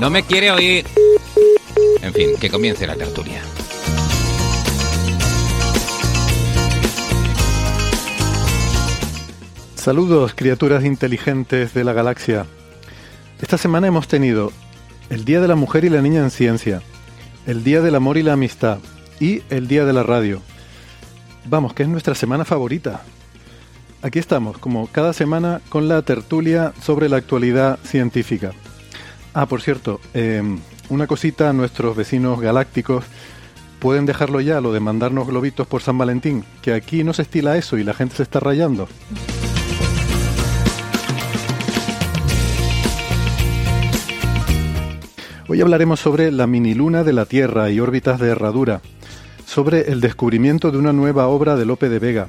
No me quiere oír. En fin, que comience la tertulia. Saludos, criaturas inteligentes de la galaxia. Esta semana hemos tenido el Día de la Mujer y la Niña en Ciencia, el Día del Amor y la Amistad y el Día de la Radio. Vamos, que es nuestra semana favorita. Aquí estamos, como cada semana, con la tertulia sobre la actualidad científica. Ah, por cierto, eh, una cosita nuestros vecinos galácticos. Pueden dejarlo ya, lo de mandarnos globitos por San Valentín, que aquí no se estila eso y la gente se está rayando. Hoy hablaremos sobre la miniluna de la Tierra y órbitas de herradura, sobre el descubrimiento de una nueva obra de Lope de Vega,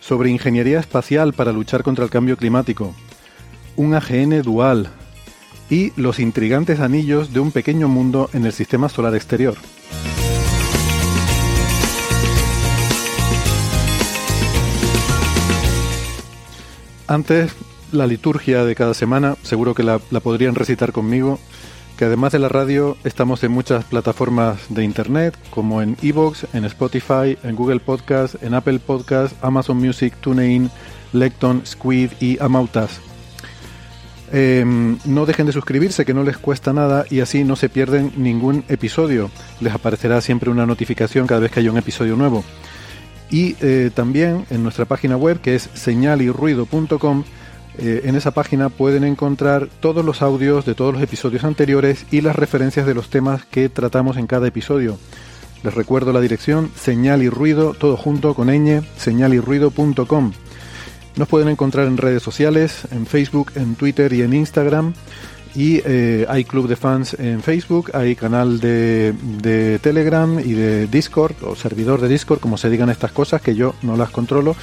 sobre ingeniería espacial para luchar contra el cambio climático, un AGN dual y los intrigantes anillos de un pequeño mundo en el sistema solar exterior. Antes, la liturgia de cada semana, seguro que la, podrían recitar conmigo, que además de la radio estamos en muchas plataformas de internet, como en Evox, en Spotify, en Google Podcast, en Apple Podcast, Amazon Music, TuneIn, Lecton, Squid y Amautas. Eh, no dejen de suscribirse, que no les cuesta nada y así no se pierden ningún episodio. Les aparecerá siempre una notificación cada vez que haya un episodio nuevo. Y eh, también en nuestra página web, que es señalirruido.com, eh, en esa página pueden encontrar todos los audios de todos los episodios anteriores y las referencias de los temas que tratamos en cada episodio. Les recuerdo la dirección señal y ruido, todo junto con ñ, señalirruido.com. Nos pueden encontrar en redes sociales, en Facebook, en Twitter y en Instagram. Y eh, hay club de fans en Facebook, hay canal de, de Telegram y de Discord, o servidor de Discord, como se digan estas cosas, que yo no las controlo,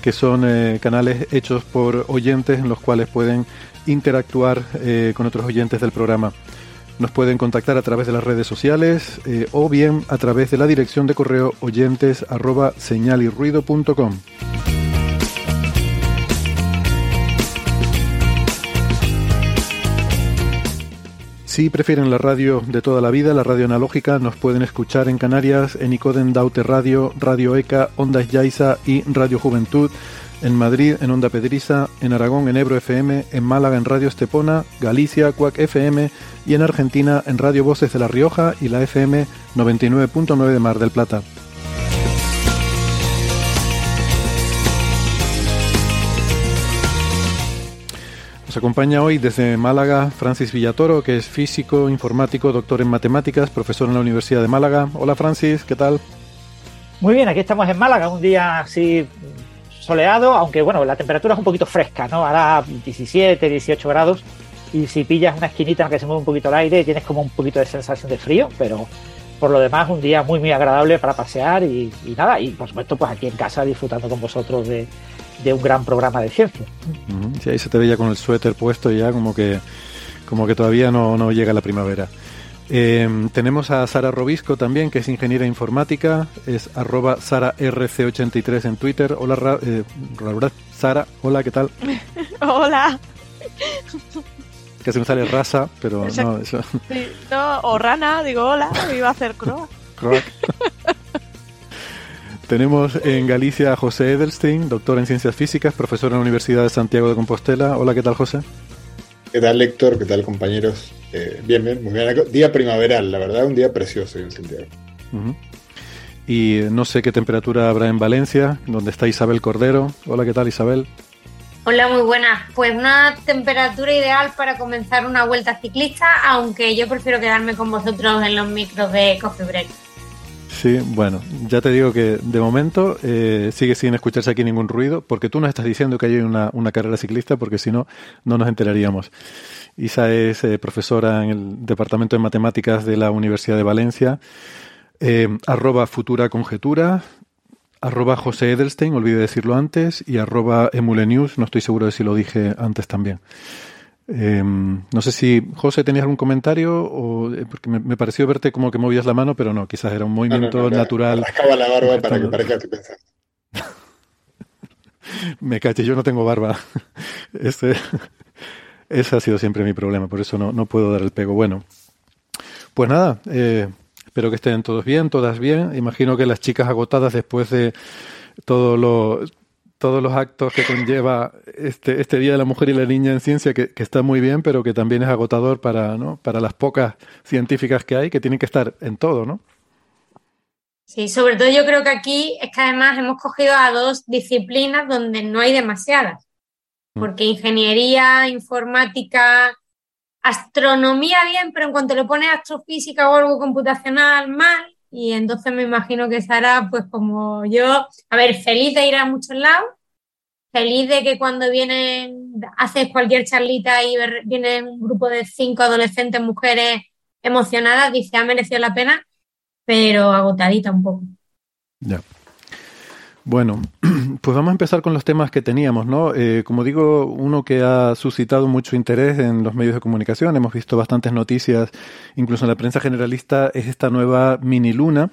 que son eh, canales hechos por oyentes en los cuales pueden interactuar eh, con otros oyentes del programa. Nos pueden contactar a través de las redes sociales o bien a través de la dirección de correo oyentes arroba señalirruido.com. Si prefieren la radio de toda la vida, la radio analógica, nos pueden escuchar en Canarias, en Icoden Daute Radio, Radio ECA, Ondas Yaiza y Radio Juventud, en Madrid, en Onda Pedriza, en Aragón, en Ebro FM, en Málaga, en Radio Estepona, Galicia, Cuac FM y en Argentina, en Radio Voces de La Rioja y la FM 99.9 de Mar del Plata. Nos acompaña hoy desde Málaga Francis Villatoro, que es físico, informático, doctor en matemáticas, profesor en la Universidad de Málaga. Hola Francis, ¿qué tal? Muy bien, aquí estamos en Málaga, un día así soleado, aunque bueno, la temperatura es un poquito fresca, ¿no? Hará 17, 18 grados y si pillas una esquinita en la que se mueve un poquito el aire, tienes como un poquito de sensación de frío, pero por lo demás un día muy muy agradable para pasear y, y nada, y por supuesto pues aquí en casa disfrutando con vosotros de, de un gran programa de ciencia. Sí, ahí se te veía con el suéter puesto ya como que, como que todavía no, no llega la primavera. Eh, tenemos a Sara Robisco también, que es ingeniera informática, es arroba SaraRC83 en Twitter. Hola, Ra- eh, Ra- Sara, hola, ¿qué tal? Hola. Que se me sale raza, pero no, Exacto. eso... Sí, no, o rana, digo hola, me iba a hacer croa. Crack. Tenemos en Galicia a José Edelstein, doctor en ciencias físicas, profesor en la Universidad de Santiago de Compostela. Hola, ¿qué tal, José? ¿Qué tal, Héctor? ¿Qué tal, compañeros? Eh, bien, bien, muy bien. Día primaveral, la verdad, un día precioso en Santiago. Y no sé qué temperatura habrá en Valencia, donde está Isabel Cordero. Hola, ¿qué tal, Isabel? Hola, muy buenas. Pues una temperatura ideal para comenzar una vuelta ciclista, aunque yo prefiero quedarme con vosotros en los micros de Coffee Break. Sí, bueno, ya te digo que de momento eh, sigue sin escucharse aquí ningún ruido, porque tú nos estás diciendo que hay una, carrera ciclista, porque si no, no nos enteraríamos. Isa es eh, profesora en el Departamento de Matemáticas de la Universidad de Valencia, eh, arroba futura conjetura, arroba José Edelstein, olvidé decirlo antes, y arroba emulenews, no estoy seguro de si lo dije antes también. Eh, no sé si, José, tenías algún comentario, o, eh, porque me, me, pareció verte como que movías la mano, pero no, quizás era un movimiento no, no, no, natural. Me la barba para que parezca que me caché, yo no tengo barba. Este, ese ha sido siempre mi problema, por eso no, no puedo dar el pego. Bueno, pues nada, eh, Espero que estén todos bien, todas bien. Imagino que las chicas agotadas después de todo lo, todos los actos que conlleva este, este Día de la Mujer y la Niña en Ciencia, que, que, está muy bien, pero que también es agotador para, ¿no? para las pocas científicas que hay, que tienen que estar en todo, ¿no? Sí, sobre todo yo creo que aquí es que además hemos cogido a dos disciplinas donde no hay demasiadas, porque ingeniería, informática, astronomía bien, pero en cuanto le pones astrofísica o algo computacional mal, y entonces me imagino que Sara, pues como yo, a ver, feliz de ir a muchos lados, feliz de que cuando vienen, haces cualquier charlita y viene un grupo de cinco adolescentes, mujeres emocionadas, dice, ha merecido la pena, pero agotadita un poco. Ya. Bueno, pues vamos a empezar con los temas que teníamos, ¿no? Eh, como digo, uno que ha suscitado mucho interés en los medios de comunicación, hemos visto bastantes noticias, incluso en la prensa generalista, es esta nueva mini luna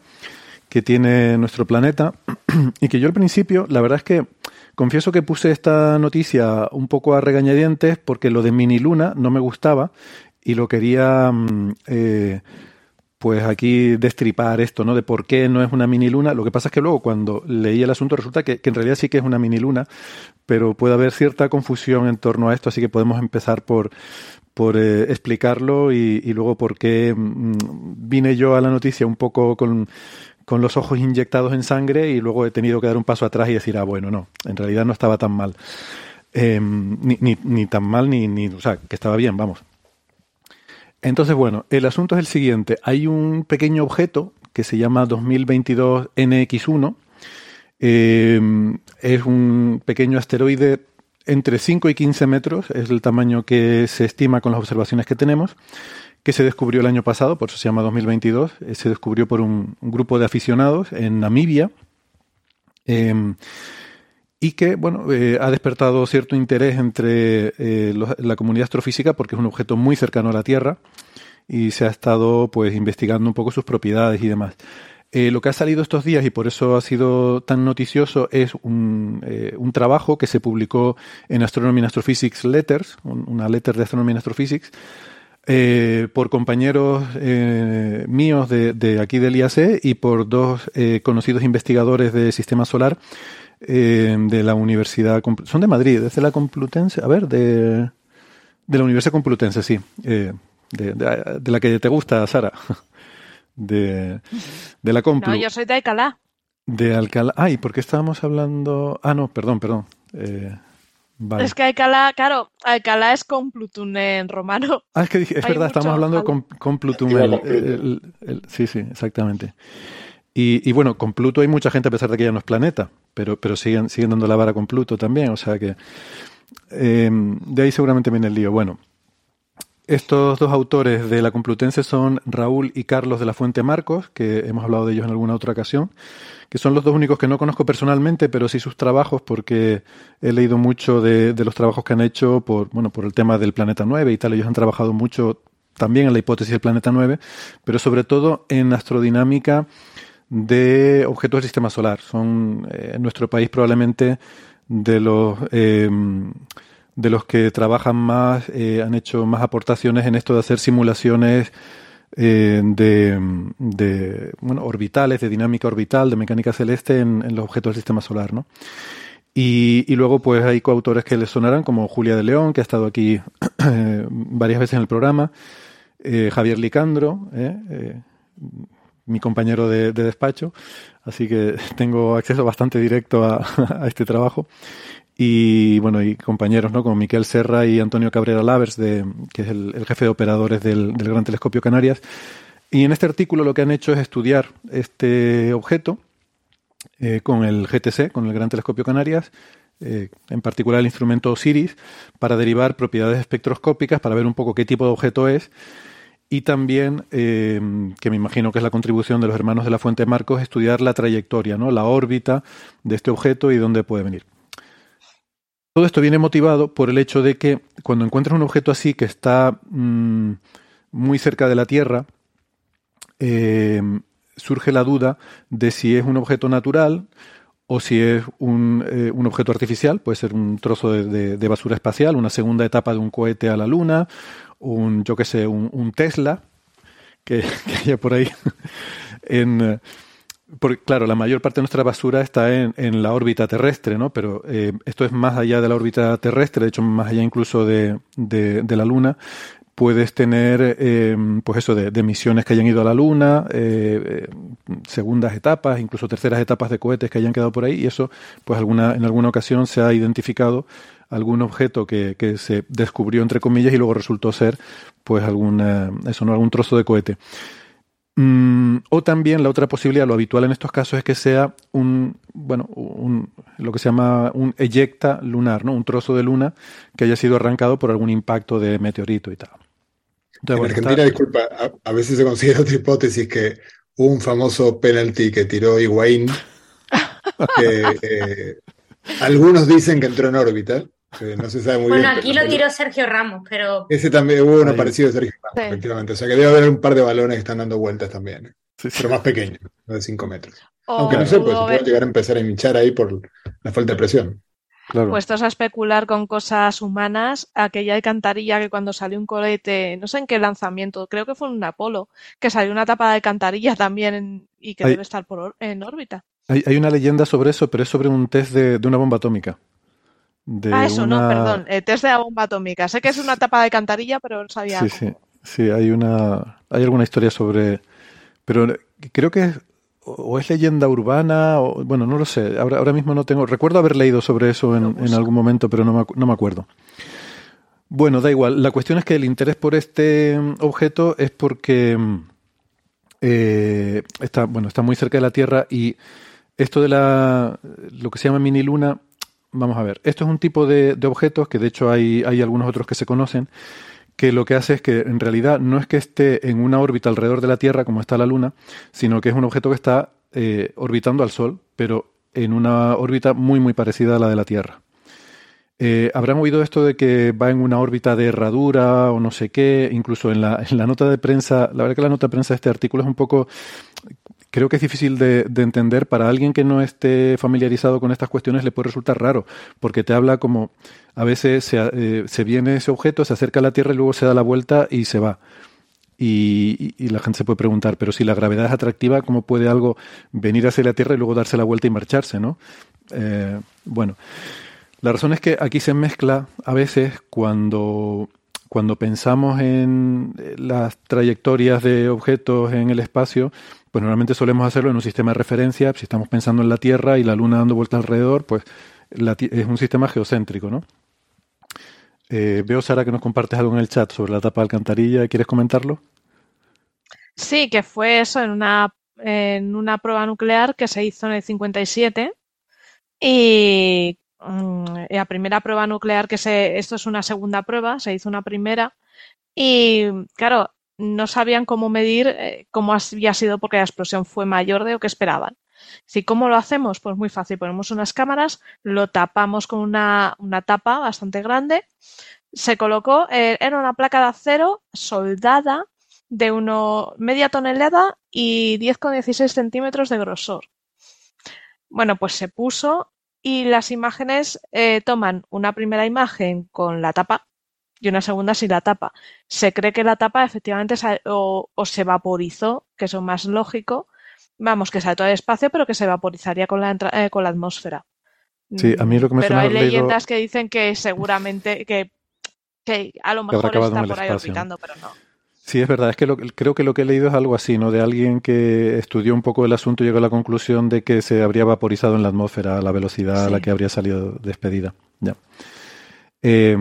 que tiene nuestro planeta y que yo al principio, la verdad es que confieso que puse esta noticia un poco a regañadientes porque lo de mini luna no me gustaba y lo quería... Eh, pues aquí destripar esto, ¿no? De por qué no es una mini luna. Lo que pasa es que luego cuando leí el asunto resulta que, en realidad sí que es una mini luna, pero puede haber cierta confusión en torno a esto, así que podemos empezar por, por eh, explicarlo y, luego por qué mmm, vine yo a la noticia un poco con, con los ojos inyectados en sangre y luego he tenido que dar un paso atrás y decir, ah, bueno, no, en realidad no estaba tan mal. Eh, ni, ni, ni tan mal, ni, ni, o sea, que estaba bien, vamos. Entonces, bueno, el asunto es el siguiente. Hay un pequeño objeto que se llama 2022 NX1. Eh, es un pequeño asteroide entre 5 y 15 metros, es el tamaño que se estima con las observaciones que tenemos, que se descubrió el año pasado, por eso se llama 2022. Eh, se descubrió por un, grupo de aficionados en Namibia. Eh, y que bueno eh, ha despertado cierto interés entre eh, los, la comunidad astrofísica porque es un objeto muy cercano a la Tierra y se ha estado pues investigando un poco sus propiedades y demás. Eh, lo que ha salido estos días y por eso ha sido tan noticioso es un, trabajo que se publicó en Astronomy and Astrophysics Letters, un, una letter de Astronomy and Astrophysics, por compañeros míos de, de, aquí del IAC y por dos conocidos investigadores de sistema solar eh, de la Universidad, son de Madrid, desde la Complutense, a ver, de, de la Universidad Complutense, sí, eh, de, de, de, la que te gusta, Sara, de, de la Complu. No, yo soy de Alcalá. De Alcalá, ay, ¿por qué estábamos hablando? Ah, no, perdón, perdón. Eh, Vale. Es que Alcalá, claro, Alcalá es Complutum en romano. Ah, es que dije, es Hay verdad, estamos hablando de Complutum. El, el, el, sí, sí, exactamente. Y, bueno, con Pluto hay mucha gente a pesar de que ya no es planeta, pero, pero siguen, siguen dando la vara con Pluto también, o sea que eh, de ahí seguramente viene el lío. Bueno, estos dos autores de la Complutense son Raúl y Carlos de la Fuente Marcos, que hemos hablado de ellos en alguna otra ocasión, que son los dos únicos que no conozco personalmente, pero sí sus trabajos, porque he leído mucho de, de los trabajos que han hecho por, bueno, por el tema del planeta 9 y tal. Ellos han trabajado mucho también en la hipótesis del planeta 9, pero sobre todo en astrodinámica de objetos del sistema solar. Son eh, en nuestro país probablemente de los eh, de los que trabajan más, eh, han hecho más aportaciones en esto de hacer simulaciones eh, de, de, bueno, orbitales, de dinámica orbital, de mecánica celeste en, en los objetos del sistema solar, ¿no? Y, y, luego, pues hay coautores que les sonarán, como Julia de León, que ha estado aquí varias veces en el programa, Javier Licandro, mi compañero de, de, despacho, así que tengo acceso bastante directo a, este trabajo. Y bueno, y compañeros, ¿no? Como Miquel Serra y Antonio Cabrera Lavers, de, que es el, jefe de operadores del, del Gran Telescopio Canarias. Y en este artículo lo que han hecho es estudiar este objeto, eh, con el GTC, con el Gran Telescopio Canarias, eh, en particular el instrumento OSIRIS, para derivar propiedades espectroscópicas, para ver un poco qué tipo de objeto es, y también, eh, que me imagino que es la contribución de los hermanos de la Fuente Marcos, estudiar la trayectoria, ¿no? la órbita de este objeto y dónde puede venir. Todo esto viene motivado por el hecho de que cuando encuentras un objeto así que está mmm, muy cerca de la Tierra, eh, surge la duda de si es un objeto natural o si es un, eh, un objeto artificial, puede ser un trozo de, basura espacial, una segunda etapa de un cohete a la Luna, un, yo qué sé, un, Tesla que, haya por ahí. en, porque, claro, la mayor parte de nuestra basura está en, en la órbita terrestre, ¿no? Pero eh, esto es más allá de la órbita terrestre, de hecho, más allá incluso de, de, de la Luna puedes tener, eh, pues eso, de, de, misiones que hayan ido a la Luna, eh, segundas etapas, incluso terceras etapas de cohetes que hayan quedado por ahí, y eso, pues alguna, en alguna ocasión se ha identificado algún objeto que, que se descubrió entre comillas y luego resultó ser, pues alguna, eso, no, algún trozo de cohete. Mm, o también la otra posibilidad, lo habitual en estos casos es que sea un, bueno, un, lo que se llama un eyecta lunar, ¿no? Un trozo de luna que haya sido arrancado por algún impacto de meteorito y tal. Entonces, en bueno, Argentina, está... disculpa, a, a, veces se considera otra hipótesis que hubo un famoso penalti que tiró Higuaín, que eh, algunos dicen que entró en órbita, no se sabe muy bueno, bien. aquí lo tiró Sergio Ramos, pero. Ese también hubo uno Ahí. parecido de Sergio Ramos, sí. efectivamente. O sea que debe haber un par de balones que están dando vueltas también. ¿eh? Sí, sí. Pero más pequeños, no de 5 metros. Aunque no sé, pues se puede llegar a empezar a hinchar ahí por la falta de presión. Claro. Puestos a especular con cosas humanas, aquella alcantarilla que cuando salió un cohete, no sé en qué lanzamiento, creo que fue en un Apolo, que salió una tapa de alcantarilla también y que hay, debe estar por, en órbita. Hay, hay, una leyenda sobre eso, pero es sobre un test de, de una bomba atómica. De ah, eso, una... no, perdón. El test de la bomba atómica. Sé que es una tapa de alcantarilla, pero no sabía. Sí, sí. Sí, hay una. Hay alguna historia sobre. Pero creo que es. O es leyenda urbana, o bueno, no lo sé. Ahora, ahora mismo no tengo. Recuerdo haber leído sobre eso en, en algún momento, pero no me, no me acuerdo. Bueno, da igual. La cuestión es que el interés por este objeto es porque eh, está, bueno, está muy cerca de la Tierra y esto de la lo que se llama mini luna vamos a ver, esto es un tipo de, objetos que de hecho hay, hay, algunos otros que se conocen, que lo que hace es que en realidad no es que esté en una órbita alrededor de la Tierra como está la Luna, sino que es un objeto que está eh, orbitando al Sol, pero en una órbita muy muy parecida a la de la Tierra. Eh, Habrán oído esto de que va en una órbita de herradura o no sé qué, incluso en la, nota de prensa, la verdad que la nota de prensa de este artículo es un poco creo que es difícil de, de, entender. Para alguien que no esté familiarizado con estas cuestiones le puede resultar raro porque te habla como a veces se, eh, se viene ese objeto se acerca a la Tierra y luego se da la vuelta y se va. Y, y, la gente se puede preguntar pero si la gravedad es atractiva cómo puede algo venir hacia la Tierra y luego darse la vuelta y marcharse no eh, bueno la razón es que aquí se mezcla a veces cuando cuando pensamos en las trayectorias de objetos en el espacio, pues normalmente solemos hacerlo en un sistema de referencia. Si estamos pensando en la Tierra y la Luna dando vueltas alrededor, pues es un sistema geocéntrico, ¿no? Eh, veo, Sara, que nos compartes algo en el chat sobre la tapa de alcantarilla. ¿Quieres comentarlo? Sí, que fue eso en una, en una prueba nuclear que se hizo en el 57 y la primera prueba nuclear que se, esto es una segunda prueba, se hizo una primera y claro, no sabían cómo medir eh, cómo había sido porque la explosión fue mayor de lo que esperaban. Si cómo lo hacemos, pues muy fácil, ponemos unas cámaras, lo tapamos con una, una tapa bastante grande, se colocó, eh, era una placa de acero soldada de uno media tonelada y 10,16 centímetros de grosor. Bueno, pues se puso y las imágenes eh, toman una primera imagen con la tapa y una segunda si la tapa. Se cree que la tapa efectivamente o, se vaporizó, que es lo más lógico, vamos, que sale todo el espacio, pero que se vaporizaría con la, eh, con la atmósfera. Sí, a mí lo que me Pero hay leyendas que dicen que seguramente que, que a lo mejor está por ahí orbitando, pero no. Sí, es verdad. Es que creo que lo que he leído es algo así, ¿no? De alguien que estudió un poco el asunto y llegó a la conclusión de que se habría vaporizado en la atmósfera a la velocidad a la que habría salido despedida. Ya. Eh,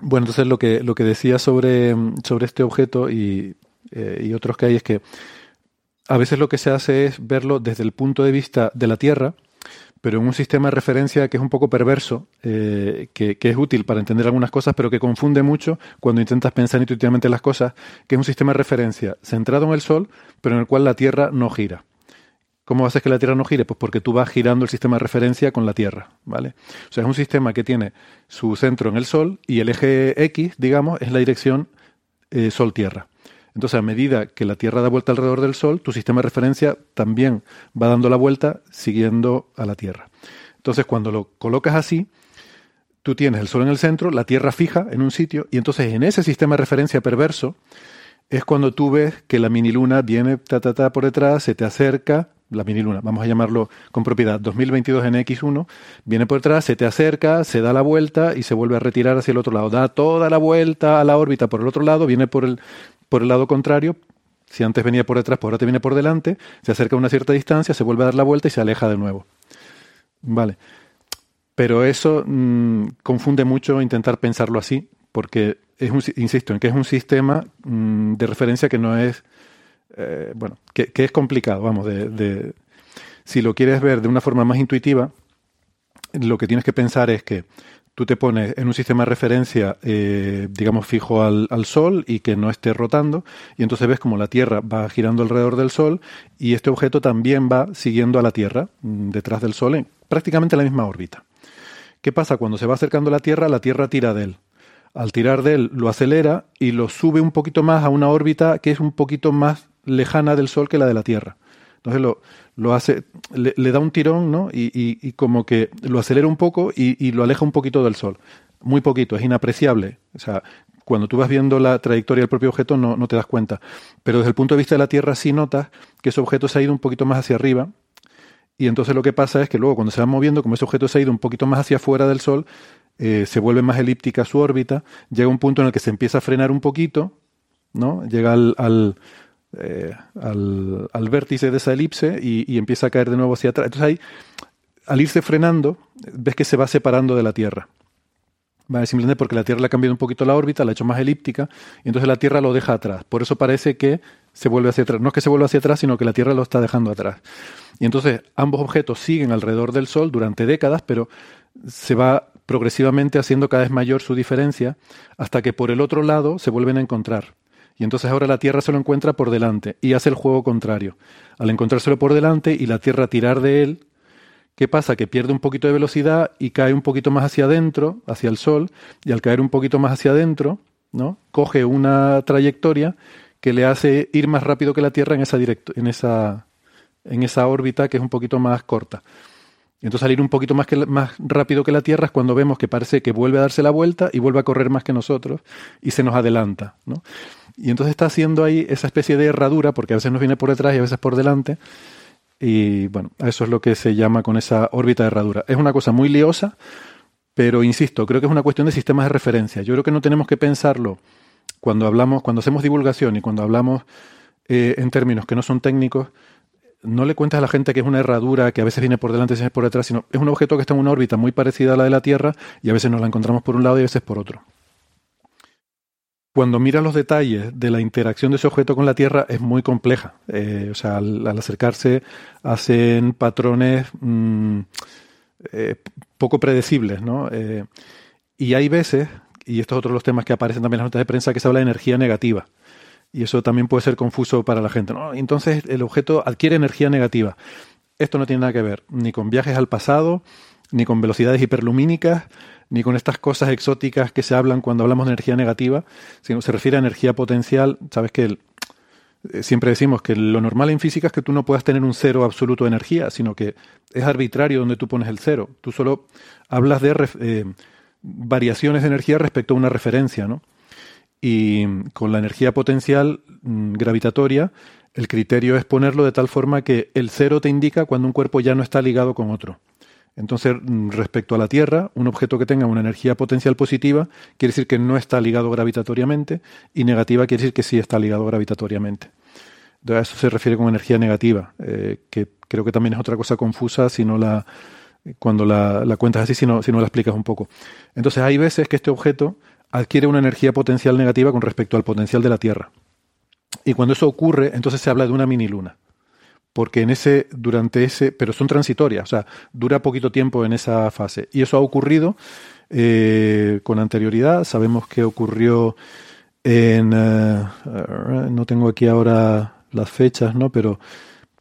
bueno, entonces lo que, lo que decía sobre, sobre este objeto y, eh, y otros que hay es que a veces lo que se hace es verlo desde el punto de vista de la Tierra, pero en un sistema de referencia que es un poco perverso, eh, que, es útil para entender algunas cosas, pero que confunde mucho cuando intentas pensar intuitivamente las cosas, que es un sistema de referencia centrado en el Sol, pero en el cual la Tierra no gira. ¿Cómo haces que la Tierra no gire? Pues porque tú vas girando el sistema de referencia con la Tierra, ¿vale? O sea, es un sistema que tiene su centro en el Sol y el eje X, digamos, es la dirección eh, Sol-Tierra. Entonces, a medida que la Tierra da vuelta alrededor del Sol, tu sistema de referencia también va dando la vuelta siguiendo a la Tierra. Entonces, cuando lo colocas así, tú tienes el Sol en el centro, la Tierra fija en un sitio, y entonces en ese sistema de referencia perverso es cuando tú ves que la mini luna viene ta, ta, ta por detrás, se te acerca, la mini luna, vamos a llamarlo con propiedad 2022 en X1, viene por detrás, se te acerca, se da la vuelta y se vuelve a retirar hacia el otro lado. Da toda la vuelta a la órbita por el otro lado, viene por el, por el lado contrario, si antes venía por detrás, pues ahora te viene por delante, se acerca a una cierta distancia, se vuelve a dar la vuelta y se aleja de nuevo. Vale. Pero eso mm, confunde mucho intentar pensarlo así, porque es un, insisto en que es un sistema mm, de referencia que no es, eh, bueno, que, es complicado, vamos, de, si lo quieres ver de una forma más intuitiva, lo que tienes que pensar es que tú te pones en un sistema de referencia, eh, digamos, fijo al, Sol y que no esté rotando, y entonces ves como la Tierra va girando alrededor del Sol y este objeto también va siguiendo a la Tierra mm, detrás del Sol en prácticamente la misma órbita. ¿Qué pasa? Cuando se va acercando a la Tierra, la Tierra tira de él. Al tirar de él lo acelera y lo sube un poquito más a una órbita que es un poquito más lejana del Sol que la de la Tierra. Entonces lo, lo hace, le, da un tirón, ¿no? Y, como que lo acelera un poco y, y, lo aleja un poquito del Sol. Muy poquito, es inapreciable. O sea, cuando tú vas viendo la trayectoria del propio objeto no, no te das cuenta. Pero desde el punto de vista de la Tierra sí notas que ese objeto se ha ido un poquito más hacia arriba. Y entonces lo que pasa es que luego cuando se va moviendo, como ese objeto se ha ido un poquito más hacia afuera del Sol, eh, se vuelve más elíptica su órbita, llega un punto en el que se empieza a frenar un poquito, ¿no? Llega al, eh, al, al, vértice de esa elipse y, empieza a caer de nuevo hacia atrás. Entonces ahí, al irse frenando, ves que se va separando de la Tierra. ¿Vale? Simplemente porque la Tierra le ha cambiado un poquito la órbita, la ha hecho más elíptica, y entonces la Tierra lo deja atrás. Por eso parece que se vuelve hacia atrás. No es que se vuelva hacia atrás, sino que la Tierra lo está dejando atrás. Y entonces ambos objetos siguen alrededor del Sol durante décadas, pero se va progresivamente haciendo cada vez mayor su diferencia hasta que por el otro lado se vuelven a encontrar. Y entonces ahora la Tierra se lo encuentra por delante y hace el juego contrario. Al encontrárselo por delante y la Tierra tirar de él, ¿qué pasa? Que pierde un poquito de velocidad y cae un poquito más hacia adentro, hacia el Sol, y al caer un poquito más hacia adentro, ¿no? Coge una trayectoria que le hace ir más rápido que la Tierra en esa, en esa, en esa órbita que es un poquito más corta. Entonces al ir un poquito más, que, más rápido que la Tierra es cuando vemos que parece que vuelve a darse la vuelta y vuelve a correr más que nosotros y se nos adelanta. ¿no? Y entonces está haciendo ahí esa especie de herradura, porque a veces nos viene por detrás y a veces por delante. Y bueno, eso es lo que se llama con esa órbita de herradura. Es una cosa muy liosa, pero insisto, creo que es una cuestión de sistemas de referencia. Yo creo que no tenemos que pensarlo cuando hablamos, cuando hacemos divulgación y cuando hablamos eh, en términos que no son técnicos, no le cuentas a la gente que es una herradura que a veces viene por delante y a veces por detrás, sino es un objeto que está en una órbita muy parecida a la de la Tierra y a veces nos la encontramos por un lado y a veces por otro. Cuando miras los detalles de la interacción de ese objeto con la Tierra es muy compleja. Eh, o sea, al, acercarse hacen patrones mm, eh, poco predecibles, ¿no? Eh, y hay veces, y estos es otro de los temas que aparecen también en las notas de prensa, que se habla de energía negativa. Y eso también puede ser confuso para la gente. ¿no? Entonces el objeto adquiere energía negativa. Esto no tiene nada que ver ni con viajes al pasado, ni con velocidades hiperlumínicas, ni con estas cosas exóticas que se hablan cuando hablamos de energía negativa, se refiere a energía potencial. Sabes que eh, siempre decimos que lo normal en física es que tú no puedas tener un cero absoluto de energía, sino que es arbitrario donde tú pones el cero. Tú solo hablas de, eh, variaciones de energía respecto a una referencia, ¿no? Y con la energía potencial mm, gravitatoria, el criterio es ponerlo de tal forma que el cero te indica cuando un cuerpo ya no está ligado con otro. Entonces, mm, respecto a la Tierra, un objeto que tenga una energía potencial positiva quiere decir que no está ligado gravitatoriamente y negativa quiere decir que sí está ligado gravitatoriamente. a eso se refiere con energía negativa, eh, que creo que también es otra cosa confusa si no la, cuando la, cuentas así, si no, si no la explicas un poco. Entonces, hay veces que este objeto adquiere una energía potencial negativa con respecto al potencial de la Tierra. Y cuando eso ocurre, entonces se habla de una mini luna porque en ese, durante ese, pero son transitorias, o sea, dura poquito tiempo en esa fase. Y eso ha ocurrido eh, con anterioridad, sabemos que ocurrió en, eh, no tengo aquí ahora las fechas, ¿no? Pero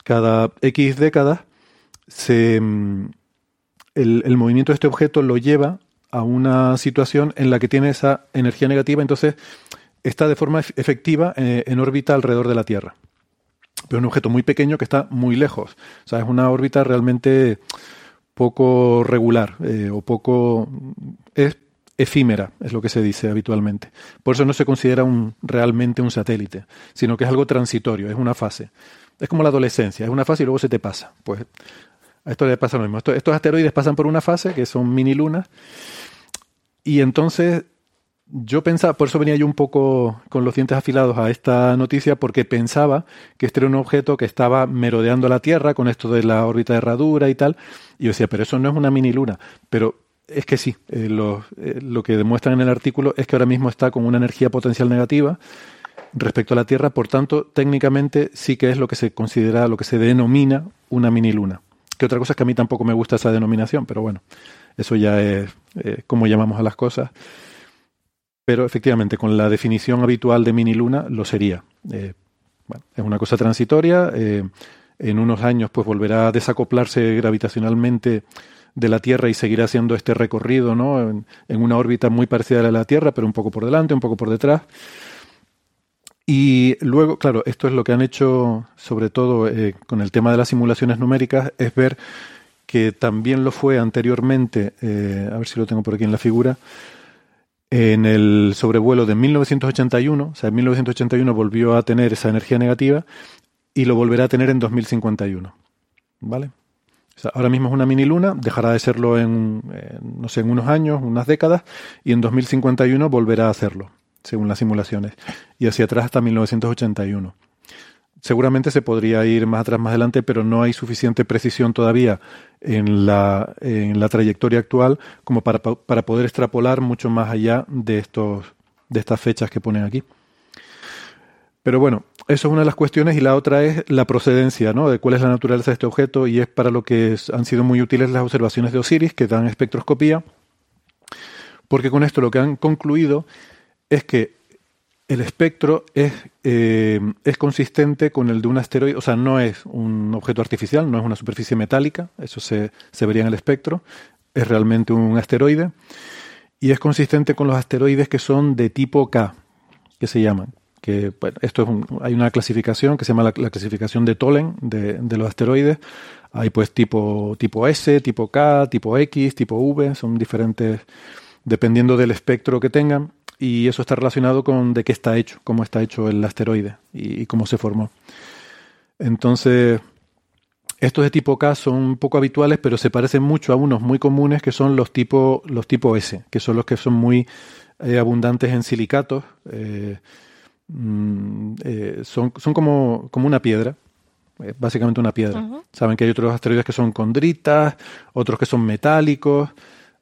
cada X décadas se, mm, el, el movimiento de este objeto lo lleva a una situación en la que tiene esa energía negativa, entonces está de forma efectiva eh, en órbita alrededor de la Tierra pero un objeto muy pequeño que está muy lejos. O sea, es una órbita realmente poco regular eh, o poco... es efímera, es lo que se dice habitualmente. Por eso no se considera un, realmente un satélite, sino que es algo transitorio, es una fase. Es como la adolescencia, es una fase y luego se te pasa. Pues a esto le pasa lo mismo. estos asteroides pasan por una fase, que son mini lunas, y entonces yo pensaba, por eso venía yo un poco con los dientes afilados a esta noticia, porque pensaba que este era un objeto que estaba merodeando la Tierra con esto de la órbita de herradura y tal. Y yo decía, pero eso no es una mini luna. Pero es que sí, eh, lo, eh, lo, que demuestran en el artículo es que ahora mismo está con una energía potencial negativa respecto a la Tierra, por tanto, técnicamente sí que es lo que se considera, lo que se denomina una mini luna. Que otra cosa es que a mí tampoco me gusta esa denominación, pero bueno, eso ya es eh, como llamamos a las cosas pero efectivamente con la definición habitual de mini luna lo sería. Eh, bueno, es una cosa transitoria, eh, en unos años pues volverá a desacoplarse gravitacionalmente de la Tierra y seguirá haciendo este recorrido ¿no? en, una órbita muy parecida a la de la Tierra, pero un poco por delante, un poco por detrás. Y luego, claro, esto es lo que han hecho, sobre todo eh, con el tema de las simulaciones numéricas, es ver que también lo fue anteriormente, a ver si lo tengo por aquí en la figura, en el sobrevuelo de 1981, o sea, en 1981 volvió a tener esa energía negativa y lo volverá a tener en 2051. ¿Vale? O sea, ahora mismo es una mini luna, dejará de serlo en, no sé, en unos años, unas décadas, y en 2051 volverá a hacerlo, según las simulaciones. Y hacia atrás hasta 1981 seguramente se podría ir más atrás, más adelante, pero no hay suficiente precisión todavía en la, en la trayectoria actual como para, para, poder extrapolar mucho más allá de, estos, de estas fechas que ponen aquí. Pero bueno, eso es una de las cuestiones y la otra es la procedencia, ¿no? De cuál es la naturaleza de este objeto y es para lo que han sido muy útiles las observaciones de Osiris que dan espectroscopía, porque con esto lo que han concluido es que el espectro es, eh, es, consistente con el de un asteroide, o sea, no es un objeto artificial, no es una superficie metálica, eso se, vería en el espectro, es realmente un asteroide, y es consistente con los asteroides que son de tipo K, que se llaman. Que, esto es hay una clasificación que se llama la, clasificación de Tolen de, de, los asteroides. Hay pues tipo, tipo S, tipo K, tipo X, tipo V, son diferentes dependiendo del espectro que tengan y eso está relacionado con de qué está hecho, cómo está hecho el asteroide y, cómo se formó. Entonces, estos de tipo K son poco habituales, pero se parecen mucho a unos muy comunes que son los tipo, los tipo S, que son los que son muy eh, abundantes en silicatos. Eh, mm, eh, son, son como, como una piedra, básicamente una piedra. Saben que hay otros asteroides que son condritas, otros que son metálicos.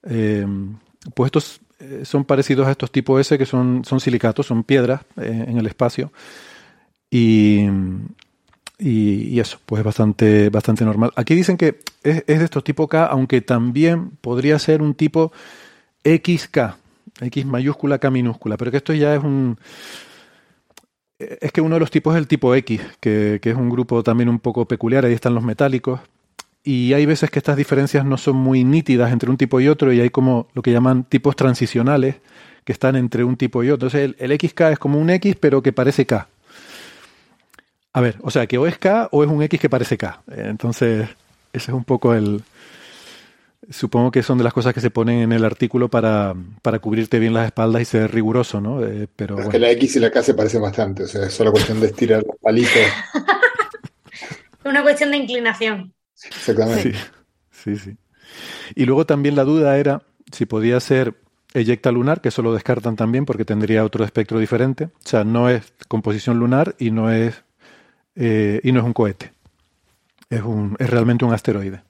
pues estos eh, son parecidos a estos tipos S, que son, son silicatos, son piedras eh, en el espacio. Y, y, eso, pues es bastante, bastante normal. Aquí dicen que es, de estos tipo K, aunque también podría ser un tipo XK, X mayúscula, K minúscula, pero que esto ya es un... Es que uno de los tipos es el tipo X, que, que es un grupo también un poco peculiar, ahí están los metálicos, y hay veces que estas diferencias no son muy nítidas entre un tipo y otro y hay como lo que llaman tipos transicionales que están entre un tipo y otro. Entonces el, XK es como un X pero que parece K. A ver, o sea, que o es K o es un X que parece K. Entonces, ese es un poco el, Supongo que son de las cosas que se ponen en el artículo para, para cubrirte bien las espaldas y ser riguroso, ¿no? Eh, pero es que la X y la K se parecen bastante, o sea, es solo cuestión de estirar los palitos. Una cuestión de inclinación. Exactamente. Sí, sí, sí. Y luego también la duda era si podía ser eyecta lunar, que eso lo descartan también porque tendría otro espectro diferente. O sea, no es composición lunar y no es, eh, y no es un cohete. Es, un, es realmente un asteroide.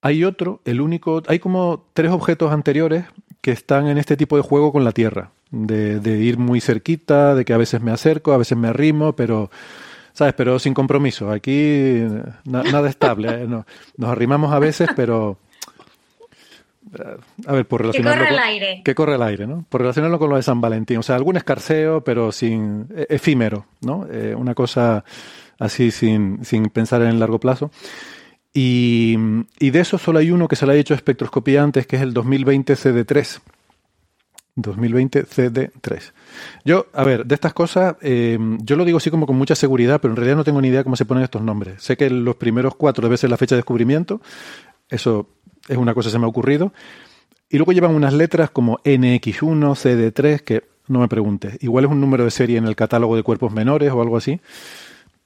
Hay otro, el único, hay como tres objetos anteriores que están en este tipo de juego con la Tierra, de, de ir muy cerquita, de que a veces me acerco, a veces me arrimo, pero ¿sabes? Pero sin compromiso. Aquí nada estable. ¿eh? nos arrimamos a veces, pero a ver, por relacionarlo. Que corre el aire. Que corre el aire, ¿no? Por relacionarlo con lo de San Valentín. O sea, algún escarceo, pero sin. E, efímero, ¿no? Eh, una cosa así sin, sin pensar en el largo plazo. Y, y, de eso solo hay uno que se le ha hecho espectroscopía antes, que es el 2020 CD3. 2020 CD3. Yo, a ver, de estas cosas, eh, yo lo digo así como con mucha seguridad, pero en realidad no tengo ni idea cómo se ponen estos nombres. Sé que los primeros cuatro debe ser la fecha de descubrimiento, eso es una cosa que se me ha ocurrido. Y luego llevan unas letras como NX1, CD3, que no me preguntes. Igual es un número de serie en el catálogo de cuerpos menores o algo así.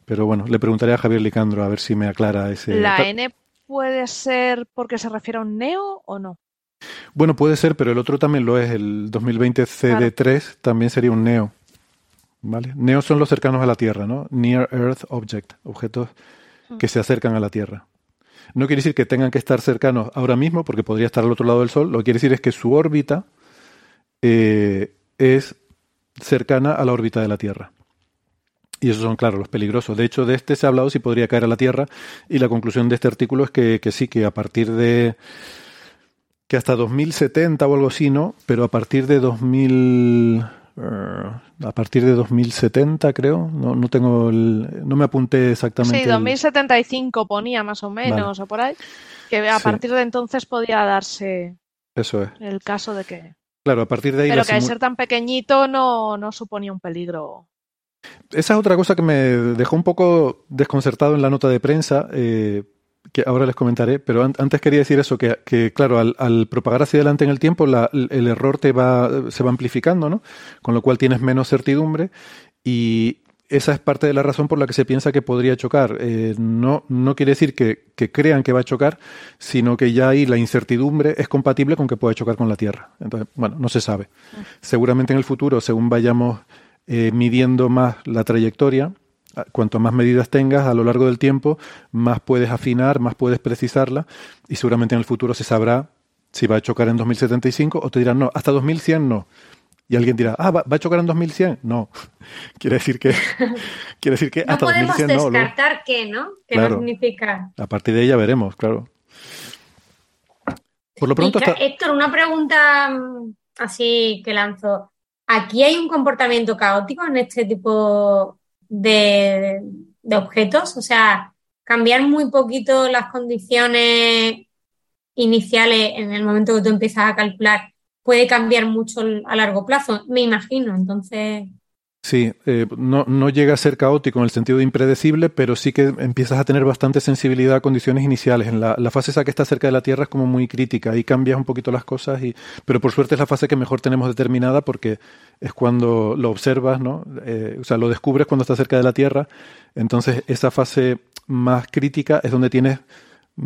Pero bueno, le preguntaré a Javier Licandro a ver si me aclara ese. ¿La N puede ser porque se refiere a un neo o no? Bueno, puede ser, pero el otro también lo es. El 2020 CD3 también sería un neo. ¿Vale? Neo son los cercanos a la Tierra, ¿no? Near Earth Object, objetos hmm. que se acercan a la Tierra. No quiere decir que tengan que estar cercanos ahora mismo, porque podría estar al otro lado del Sol. Lo que quiere decir es que su órbita eh, es cercana a la órbita de la Tierra. Y esos son, claro, los peligrosos. De hecho, de este se ha hablado si podría caer a la Tierra. Y la conclusión de este artículo es que, sí, que a partir de. Que hasta 2070 o algo así, ¿no? Pero a partir de 2000. Eh, a partir de 2070, creo. No, no tengo no me apunté exactamente. Sí, 2075 ponía más o menos, o por ahí. Que a partir de entonces podía darse Eso es. el caso de que. Claro, a partir de ahí. Pero que al ser tan pequeñito no, no suponía un peligro. Esa es otra cosa que me dejó un poco desconcertado en la nota de prensa. Eh, que ahora les comentaré, pero antes quería decir eso, que, claro, al, propagar hacia adelante en el tiempo, el error te va, se va amplificando, ¿no? Con lo cual tienes menos certidumbre y esa es parte de la razón por la que se piensa que podría chocar. Eh, no, no quiere decir que, crean que va a chocar, sino que ya ahí la incertidumbre es compatible con que pueda chocar con la Tierra. Entonces, bueno, no se sabe. Seguramente en el futuro, según vayamos eh, midiendo más la trayectoria, Cuanto más medidas tengas a lo largo del tiempo, más puedes afinar, más puedes precisarla y seguramente en el futuro se sabrá si va a chocar en 2075 o te dirán, no, hasta 2100 no. Y alguien dirá, ah, ¿va, a chocar en 2100? No. quiere decir que, quiere decir que hasta 2100 no. podemos descartar qué, ¿no? ¿Qué no significa? A partir de ella veremos, claro. Por lo pronto. Héctor, una pregunta mm, así que lanzo. ¿Aquí hay un comportamiento caótico en este tipo de, objetos, o sea, cambiar muy poquito las condiciones iniciales en el momento que tú empiezas a calcular puede cambiar mucho a largo plazo, me imagino. Entonces. Sí, eh, no, no, llega a ser caótico en el sentido de impredecible, pero sí que empiezas a tener bastante sensibilidad a condiciones iniciales. En la, fase esa que está cerca de la Tierra es como muy crítica, ahí cambias un poquito las cosas, y, pero por suerte es la fase que mejor tenemos determinada porque es cuando lo observas, ¿no? Eh, o sea, lo descubres cuando está cerca de la Tierra, entonces esa fase más crítica es donde tienes mm,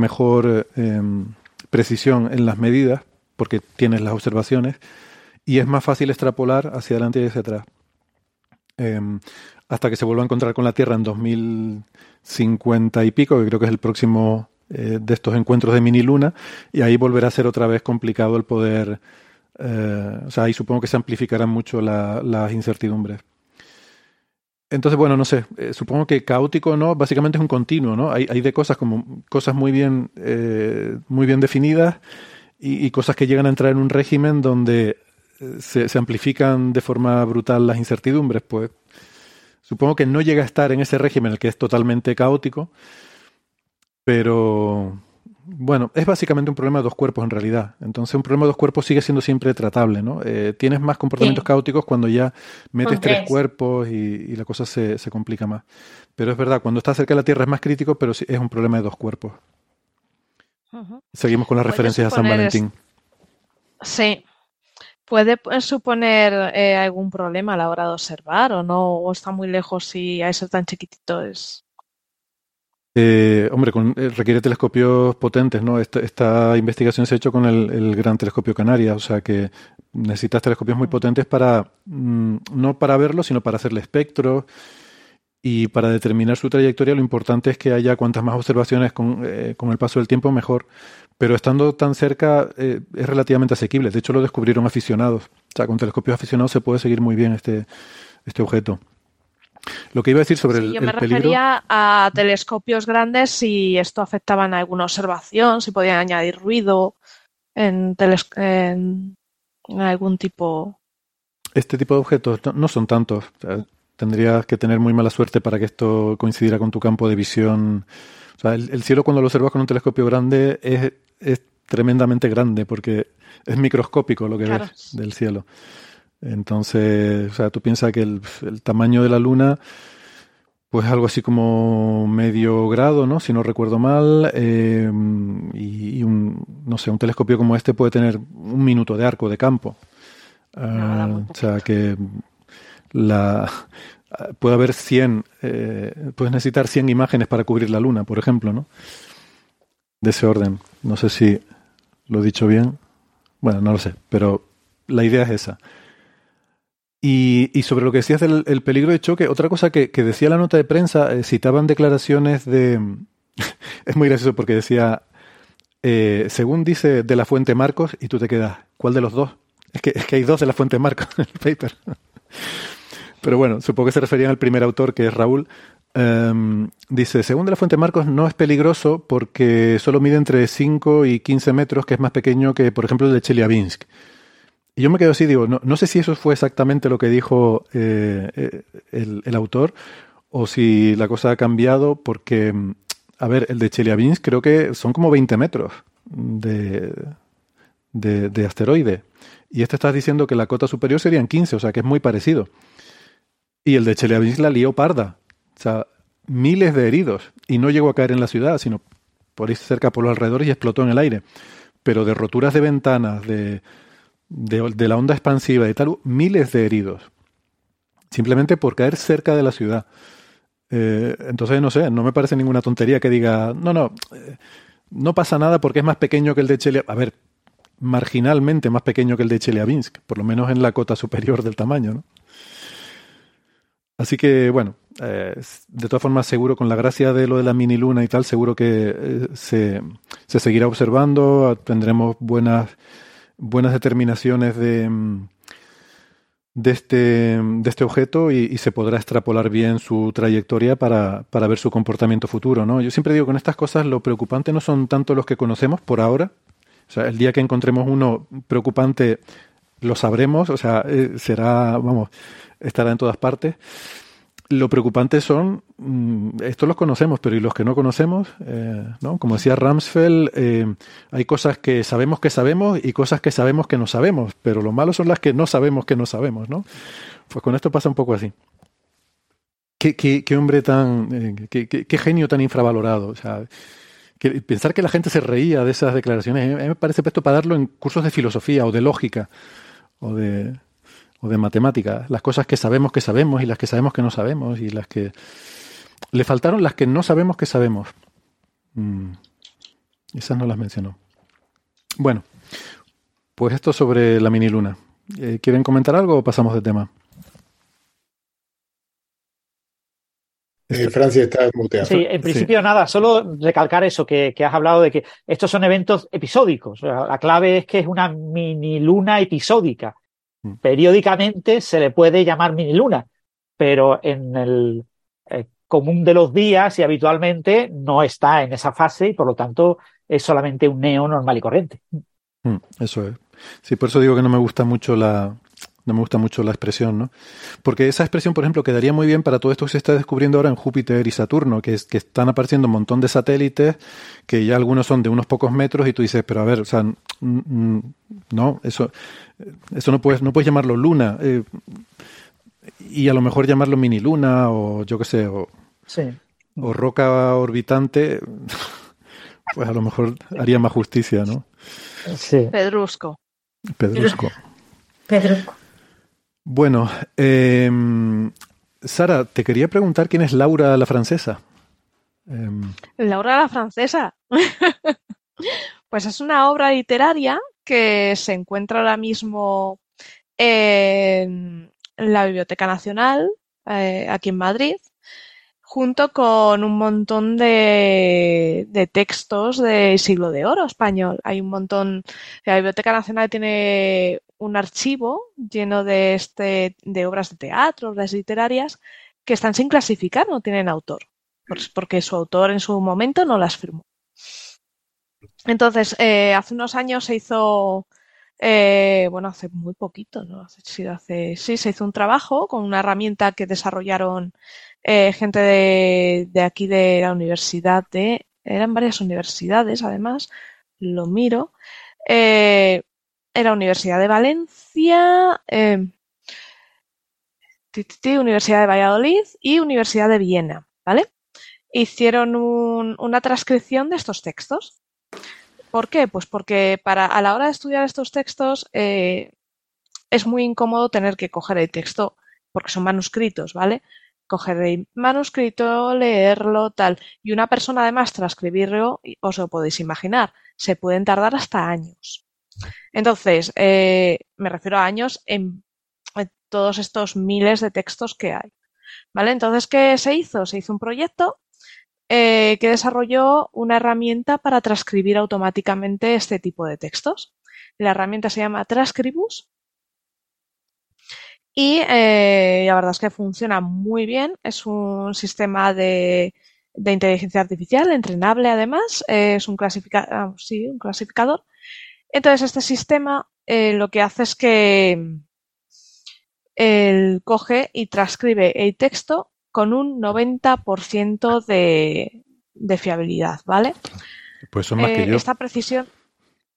mejor em, precisión en las medidas, porque tienes las observaciones, y es más fácil extrapolar hacia adelante y hacia atrás. Em, hasta que se vuelva a encontrar con la Tierra en 2050 y pico, que creo que es el próximo eh, de estos encuentros de mini luna, y ahí volverá a ser otra vez complicado el poder, eh, o sea, ahí supongo que se amplificarán mucho las incertidumbres. Entonces, bueno, no sé, eh, supongo que caótico no, básicamente es un continuo, ¿no? Hay, de cosas como cosas muy bien, muy bien definidas y, cosas que llegan a entrar en un régimen donde se, se, amplifican de forma brutal las incertidumbres, pues supongo que no llega a estar en ese régimen en el que es totalmente caótico, pero bueno, es básicamente un problema de dos cuerpos en realidad. Entonces un problema de dos cuerpos sigue siendo siempre tratable, ¿no? Eh, tienes más comportamientos caóticos cuando ya metes tres. cuerpos y, y, la cosa se, se complica más. Pero es verdad, cuando estás cerca de la Tierra es más crítico, pero sí, es un problema de dos cuerpos. Seguimos con las referencias a San Valentín. Sí. ¿Puede suponer eh, algún problema a la hora de observar o no? ¿O está muy lejos y a ser tan chiquitito es...? Eh, hombre, eh, requiere telescopios potentes, ¿no? Esta, investigación se ha hecho con el, Gran Telescopio Canarias, o sea que necesitas telescopios muy potentes para, mm, no para verlo, sino para hacerle espectro y para determinar su trayectoria lo importante es que haya cuantas más observaciones con, eh, con el paso del tiempo mejor. Pero estando tan cerca es relativamente asequible. De hecho, lo descubrieron aficionados. O sea, con telescopios aficionados se puede seguir muy bien este, este objeto. Lo que iba a decir sobre el, yo me refería a telescopios grandes si esto afectaba en alguna observación, si podían añadir ruido en, algún tipo. Este tipo de objetos no, son tantos. Tendrías que tener muy mala suerte para que esto coincidiera con tu campo de visión. O sea, el, cielo cuando lo observas con un telescopio grande es, tremendamente grande porque es microscópico lo que ves del cielo. Entonces, o sea, tú piensas que el, tamaño de la Luna, pues algo así como medio grado, ¿no? Si no recuerdo mal, eh, y, un, no sé, un telescopio como este puede tener un minuto de arco de campo. Ah, o sea, que la, puede haber 100, eh, puedes necesitar 100 imágenes para cubrir la Luna, por ejemplo, ¿no? De ese orden. No sé si lo he dicho bien. Bueno, no lo sé, pero la idea es esa. Y, sobre lo que decías del el peligro de choque, otra cosa que, que decía la nota de prensa, eh, citaban declaraciones de... es muy gracioso porque decía, eh, según dice de la fuente Marcos, y tú te quedas, ¿cuál de los dos? Es que, es que hay dos de la fuente Marcos en el paper. Pero bueno, supongo que se referían al primer autor, que es Raúl. Um, dice, según de la fuente Marcos, no es peligroso porque solo mide entre 5 y 15 metros, que es más pequeño que, por ejemplo, el de Chelyabinsk. Y yo me quedo así, digo, no, no sé si eso fue exactamente lo que dijo eh, eh, el, autor o si la cosa ha cambiado porque, a ver, el de Chelyabinsk creo que son como 20 metros de, de, asteroide. Y este estás diciendo que la cota superior serían 15, o sea que es muy parecido. Y el de Chelyabinsk la lió parda. O sea, miles de heridos. Y no llegó a caer en la ciudad, sino por ahí cerca por los alrededores y explotó en el aire. Pero de roturas de ventanas, de de, la onda expansiva de tal, miles de heridos, simplemente por caer cerca de la ciudad. Eh, entonces, no sé, no me parece ninguna tontería que diga, no, no, eh, no pasa nada porque es más pequeño que el de Chelyabinsk. A ver, marginalmente más pequeño que el de Chelyabinsk, por lo menos en la cota superior del tamaño, ¿no? Así que, bueno, eh, de todas formas, seguro con la gracia de lo de la mini luna y tal, seguro que se, se seguirá observando, tendremos buenas buenas determinaciones de, mm, de, este, de este objeto y, se podrá extrapolar bien su trayectoria para, para, ver su comportamiento futuro. ¿no? Yo siempre digo, con estas cosas lo preocupante no son tanto los que conocemos por ahora. O sea, el día que encontremos uno preocupante lo sabremos, o sea, eh, será, vamos, estará en todas partes lo preocupante son, mm, estos los conocemos, pero y los que no conocemos, eh, ¿no? Como decía Ramsfeld, eh, hay cosas que sabemos que sabemos y cosas que sabemos que no sabemos, pero lo malo son las que no sabemos que no sabemos, ¿no? Pues con esto pasa un poco así. Qué, hombre tan, eh, qué, genio tan infravalorado, o sea, pensar que la gente se reía de esas declaraciones, a mí me parece esto para darlo en cursos de filosofía o de lógica o de o de matemáticas, las cosas que sabemos que sabemos y las que sabemos que no sabemos y las que... Le faltaron las que no sabemos que sabemos. Mm, esas no las mencionó. Bueno, pues esto sobre la mini luna. Eh, ¿Quieren comentar algo o pasamos de tema? Eh, Francia está muteada. Sí, en principio nada, solo recalcar eso que, que, has hablado de que estos son eventos episódicos. la clave es que es una mini luna episódica. Mm. Periódicamente se le puede llamar mini luna, pero en el eh, común de los días y habitualmente no está en esa fase y por lo tanto es solamente un neo normal y corriente. Mm, eso es. Sí, por eso digo que no me gusta mucho la, no me gusta mucho la expresión, ¿no? Porque esa expresión, por ejemplo, quedaría muy bien para todo esto que se está descubriendo ahora en Júpiter y Saturno, que, es, que están apareciendo un montón de satélites, que ya algunos son de unos pocos metros, y tú dices, pero a ver, o sea, no, eso, eso no puedes, no puedes llamarlo luna. Eh, y a lo mejor llamarlo mini luna, o yo qué sé, o, o roca orbitante. Pues a lo mejor haría más justicia, ¿no? Sí. Pedrusco. Pedrusco. Pedrusco. Bueno, eh, Sara, te quería preguntar quién es Laura la francesa. Em, Laura la francesa. pues es una obra literaria que se encuentra ahora mismo en la Biblioteca Nacional, eh, aquí en Madrid, junto con un montón de, de, textos del siglo de oro español. Hay un montón, la Biblioteca Nacional tiene un archivo lleno de, este, de obras de teatro, obras literarias, que están sin clasificar, no tienen autor, porque su autor en su momento no las firmó. Entonces, eh, hace unos años se hizo, eh, bueno, hace muy poquito, ¿no? Sí, hace, sí, se hizo un trabajo con una herramienta que desarrollaron eh, gente de, aquí de la universidad de, eran varias universidades además, lo miro, era Universidad de Valencia, eh, Universidad de Valladolid y Universidad de Viena, ¿vale? Hicieron una transcripción de estos textos. ¿Por qué? Pues porque para, a la hora de estudiar estos textos es muy incómodo tener que coger el texto porque son manuscritos, ¿vale? coger el manuscrito, leerlo, tal. Y una persona además transcribirlo, os lo podéis imaginar, se pueden tardar hasta años. Entonces, eh, me refiero a años en, todos estos miles de textos que hay. ¿Vale? Entonces, ¿qué se hizo? Se hizo un proyecto eh, que desarrolló una herramienta para transcribir automáticamente este tipo de textos. La herramienta se llama Transcribus y eh, la verdad es que funciona muy bien. Es un sistema de, inteligencia artificial entrenable además. es un, ah, sí, un clasificador. Entonces este sistema eh, lo que hace es que él coge y transcribe el texto con un 90% de, de fiabilidad, ¿vale? Pues son más que eh, yo. Esta precisión.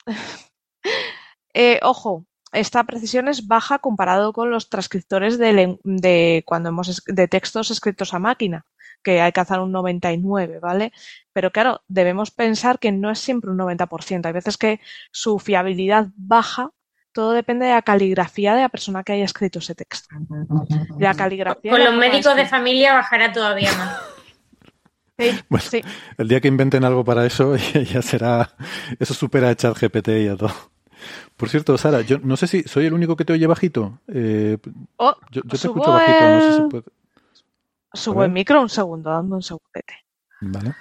ojo, esta precisión es baja comparado con los transcriptores de, cuando hemos de textos escritos a máquina, que hay que hacer un 99, ¿vale? Pero claro, debemos pensar que no es siempre un 90%. Hay veces que su fiabilidad baja. Todo depende de la caligrafía de la persona que haya escrito ese texto. La caligrafía. Con los médicos de familia bajará todavía más. Sí, el día que inventen algo para eso, ya será. Eso supera a ChatGPT y a todo. Por cierto, Sara, yo no sé si soy el único que te oye bajito. Eh, oh, yo, te escucho bajito, no sé si puede... Subo el micro un segundo, dando un segundete. Vale.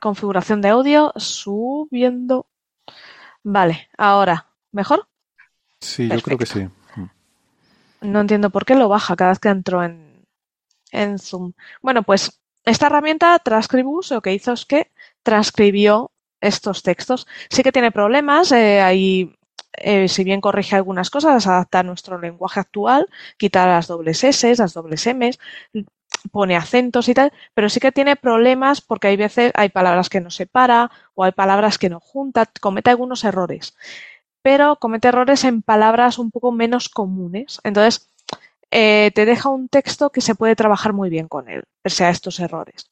Configuración de audio, subiendo. Vale, ahora, ¿mejor? Sí, yo creo que sí. Mm. No entiendo por qué lo baja cada vez que entro en, en Zoom. Bueno, pues esta herramienta Transcribus lo que hizo es que transcribió estos textos. Sí que tiene problemas, eh, ahí, eh, si bien corrige algunas cosas, adapta nuestro lenguaje actual, quita las dobles S, las dobles M, pone acentos y tal, pero sí que tiene problemas porque hay veces hay palabras que no separa o hay palabras que no junta, comete algunos errores, pero comete errores en palabras un poco menos comunes. Entonces, eh, te deja un texto que se puede trabajar muy bien con él, pese a estos errores.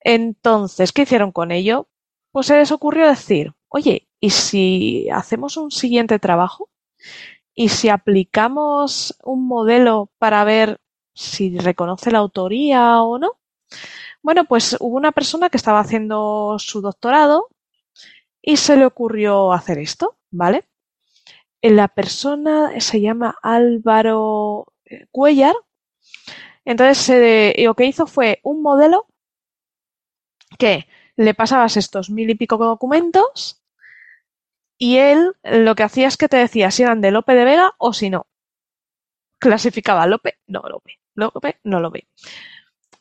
Entonces, ¿qué hicieron con ello? pues se les ocurrió decir, oye, ¿y si hacemos un siguiente trabajo? ¿Y si aplicamos un modelo para ver si reconoce la autoría o no? Bueno, pues hubo una persona que estaba haciendo su doctorado y se le ocurrió hacer esto, ¿vale? La persona se llama Álvaro eh, Cuellar. Entonces, lo que hizo fue un modelo que le pasabas estos mil y pico documentos y él lo que hacía es que te decía si eran de Lope de Vega o si no. Clasificaba Lope, no Lope, Lope, no Lope.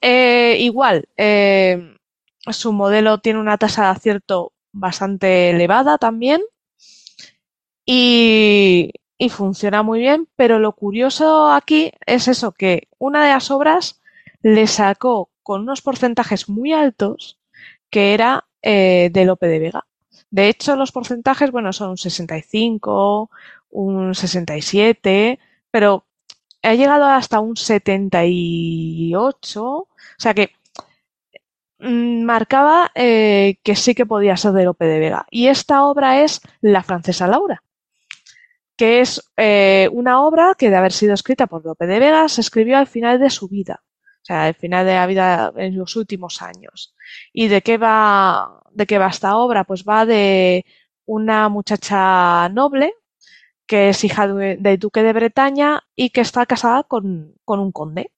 Eh, igual, eh, su modelo tiene una tasa de acierto bastante elevada también y, y funciona muy bien, pero lo curioso aquí es eso, que una de las obras le sacó con unos porcentajes muy altos que era eh, de Lope de Vega. De hecho, los porcentajes, bueno, son un 65, un 67, pero ha llegado hasta un 78, o sea que mm, marcaba eh, que sí que podía ser de Lope de Vega. Y esta obra es La francesa Laura, que es eh, una obra que de haber sido escrita por Lope de Vega se escribió al final de su vida, sea, al final de la vida en los últimos años. ¿Y de qué va, de qué va esta obra? Pues va de una muchacha noble que es hija del duque de Bretaña y que está casada con, con un conde.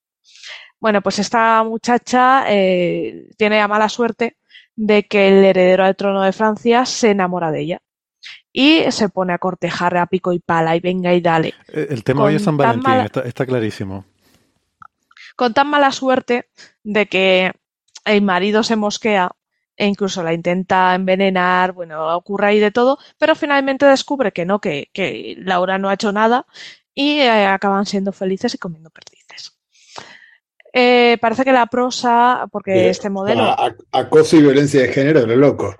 Bueno, pues esta muchacha eh, tiene la mala suerte de que el heredero al trono de Francia se enamora de ella y se pone a cortejar a pico y pala y venga y dale. Eh, el tema hoy es San Valentín, está, clarísimo. Con tan mala suerte de que el marido se mosquea e incluso la intenta envenenar, bueno, ocurre ahí de todo, pero finalmente descubre que no, que, que Laura no ha hecho nada y eh, acaban siendo felices y comiendo perdices. Eh, parece que la prosa, porque este modelo. acoso y violencia de género, lo loco.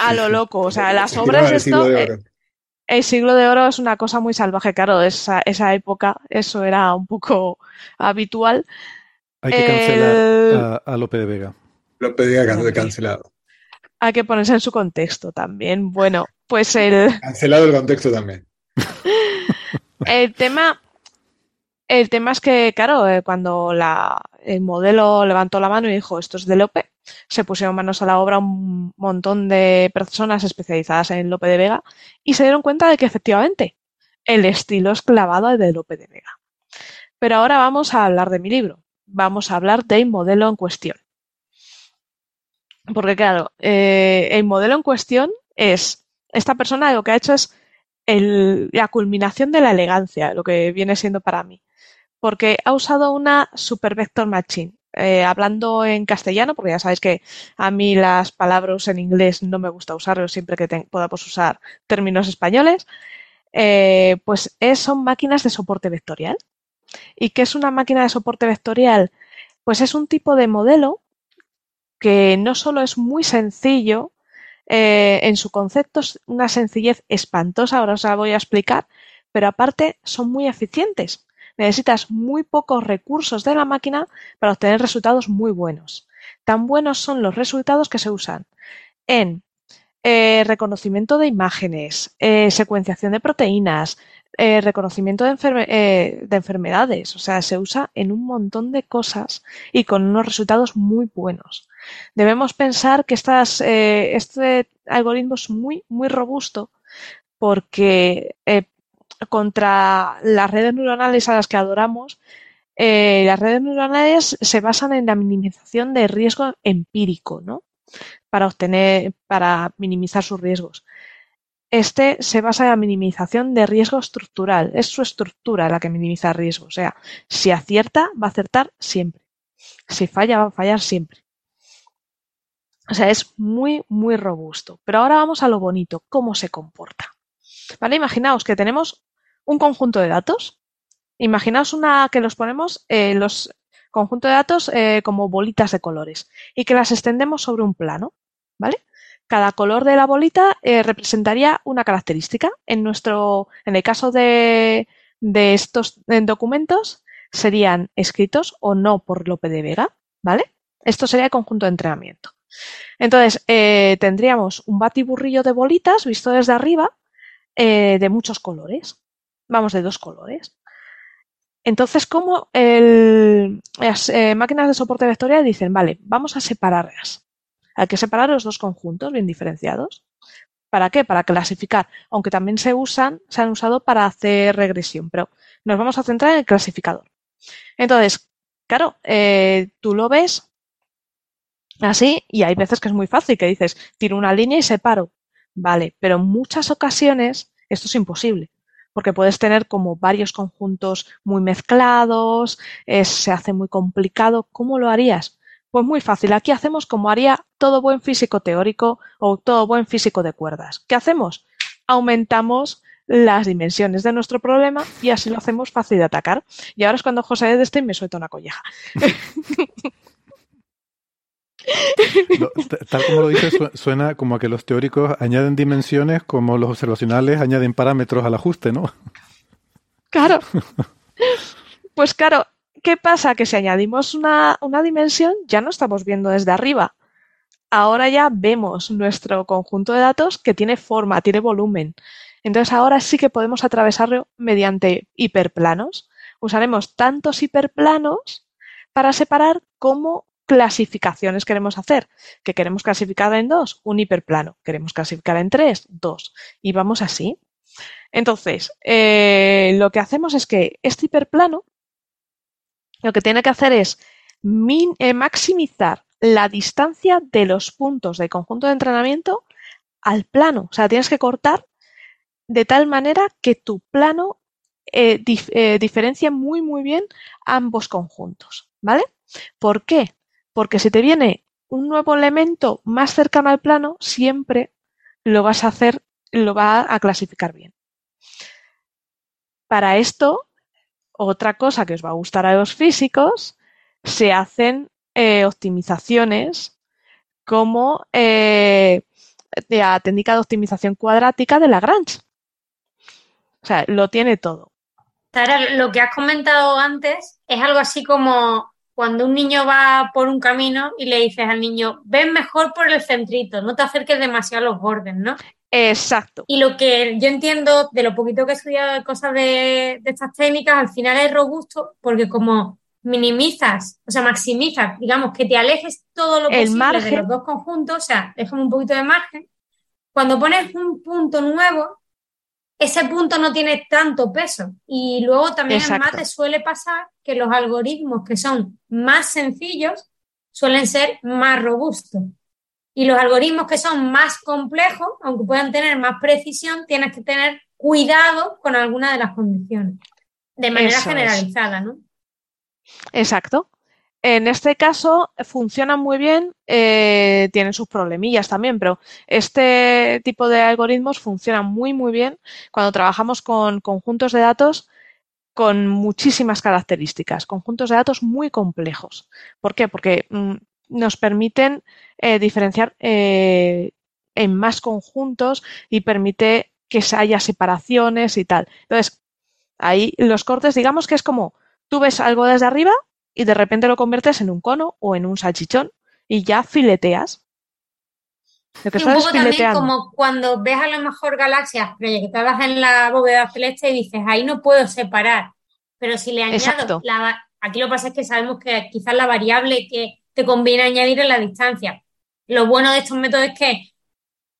a lo loco, o sea, las obras. Oro. El siglo de oro es una cosa muy salvaje, claro, esa, esa época, eso era un poco habitual. Hay que cancelar a, Lope de Vega. Lope de Vega cancelado. Hay que ponerse en su contexto también. Bueno, pues el. Cancelado el contexto también. el tema el tema es que, claro, eh, cuando la, el modelo levantó la mano y dijo esto es de Lope, se pusieron manos a la obra un montón de personas especializadas en Lope de Vega y se dieron cuenta de que efectivamente el estilo es clavado de Lope de Vega. Pero ahora vamos a hablar de mi libro. Vamos a hablar del modelo en cuestión. Porque, claro, eh, el modelo en cuestión es, esta persona lo que ha hecho es la culminación de la elegancia, lo que viene siendo para mí porque ha usado una Super Vector Machine. Eh, hablando en castellano, porque ya sabéis que a mí las palabras en inglés no me gusta usarlos siempre que podamos usar términos españoles, eh, pues son máquinas de soporte vectorial. ¿Y qué es una máquina de soporte vectorial? Pues es un tipo de modelo que no solo es muy sencillo, eh, en su concepto es una sencillez espantosa, ahora os la voy a explicar, pero aparte son muy eficientes necesitas muy pocos recursos de la máquina para obtener resultados muy buenos. Tan buenos son los resultados que se usan en eh, reconocimiento de imágenes, eh, secuenciación de proteínas, eh, reconocimiento de, de, enfermedades. O sea, se usa en un montón de cosas y con unos resultados muy buenos. Debemos pensar que este algoritmo es muy, muy robusto porque contra las redes neuronales a las que adoramos, eh, las redes neuronales se basan en la minimización de riesgo empírico, ¿no? Para obtener, para minimizar sus riesgos. Este se basa en la minimización de riesgo estructural. Es su estructura la que minimiza riesgo. O sea, si acierta, va a acertar siempre. Si falla, va a fallar siempre. O sea, es muy, muy robusto. Pero ahora vamos a lo bonito, cómo se comporta. ¿Vale? Imaginaos que tenemos un conjunto de datos. Imaginaos una que los ponemos eh, los conjuntos de datos eh, como bolitas de colores y que las extendemos sobre un plano, ¿vale? Cada color de la bolita eh, representaría una característica. En nuestro, en el caso de, estos documentos, serían escritos o no por Lope de Vega, ¿vale? Esto sería el conjunto de entrenamiento. Entonces, tendríamos un batiburrillo de bolitas visto desde arriba de muchos colores vamos, de dos colores. Entonces, como las eh, máquinas de soporte vectorial dicen, vale, vamos a separarlas. Hay que separar los dos conjuntos bien diferenciados. ¿Para qué? Para clasificar, aunque también se usan, se han usado para hacer regresión, pero nos vamos a centrar en el clasificador. Entonces, claro, eh, tú lo ves así y hay veces que es muy fácil, que dices, tiro una línea y separo. Vale, pero en muchas ocasiones esto es imposible porque puedes tener como varios conjuntos muy mezclados, se hace muy complicado. ¿Cómo lo harías? Pues muy fácil. Aquí hacemos como haría todo buen físico teórico o todo buen físico de cuerdas. ¿Qué hacemos? Aumentamos las dimensiones de nuestro problema y así lo hacemos fácil de atacar. Y ahora es cuando José Edestein me suelta una colleja. tal como lo dices, suena como a que los teóricos añaden dimensiones como los observacionales añaden parámetros al ajuste, ¿no? Claro. Pues claro, ¿qué pasa? Que si añadimos una, una dimensión, ya no estamos viendo desde arriba. Ahora ya vemos nuestro conjunto de datos que tiene forma, tiene volumen. Entonces ahora sí que podemos atravesarlo mediante hiperplanos. Usaremos tantos hiperplanos para separar cómo clasificaciones queremos hacer. que queremos clasificar en dos? Un hiperplano. ¿Queremos clasificar en tres? Dos. Y vamos así. Entonces, eh, lo que hacemos es que este hiperplano lo que tiene que hacer es eh, maximizar la distancia de los puntos del conjunto de entrenamiento al plano. O sea, tienes que cortar de tal manera que tu plano eh, diferencie muy, muy bien ambos conjuntos. ¿Vale? ¿Por qué? Porque si te viene un nuevo elemento más cercano al plano, siempre lo vas a hacer, lo va a clasificar bien. Para esto, otra cosa que os va a gustar a los físicos, se hacen eh, optimizaciones como eh, la técnica de optimización cuadrática de Lagrange. O sea, lo tiene todo. Sara, lo que has comentado antes es algo así como cuando un niño va por un camino y le dices al niño, ven mejor por el centrito, no te acerques demasiado a los bordes, ¿no? Exacto. Y lo que yo entiendo de lo poquito que he estudiado de cosas de, estas técnicas, al final es robusto porque como minimizas, o sea, maximizas, digamos, que te alejes todo lo posible de los dos conjuntos, o sea, déjame un poquito de margen. Cuando pones un punto nuevo, ese punto no tiene tanto peso. Y luego también en mate suele pasar que los algoritmos que son más sencillos suelen ser más robustos. Y los algoritmos que son más complejos, aunque puedan tener más precisión, tienes que tener cuidado con alguna de las condiciones, de manera generalizada, ¿no? Exacto. En este caso funcionan muy bien, eh, tienen sus problemillas también, pero este tipo de algoritmos funcionan muy, muy bien cuando trabajamos con conjuntos de datos con muchísimas características, conjuntos de datos muy complejos. ¿Por qué? Porque mm, nos permiten eh, diferenciar eh, en más conjuntos y permite que haya separaciones y tal. Entonces, ahí los cortes, digamos que es como tú ves algo desde arriba y de repente lo conviertes en un cono o en un salchichón y ya fileteas. un poco también como cuando ves a lo mejor galaxias proyectadas en la bóveda celeste y dices, ahí no puedo separar. Pero si le añado, la, aquí lo que pasa es que sabemos que quizás la variable que te conviene añadir es la distancia. Lo bueno de estos métodos es que,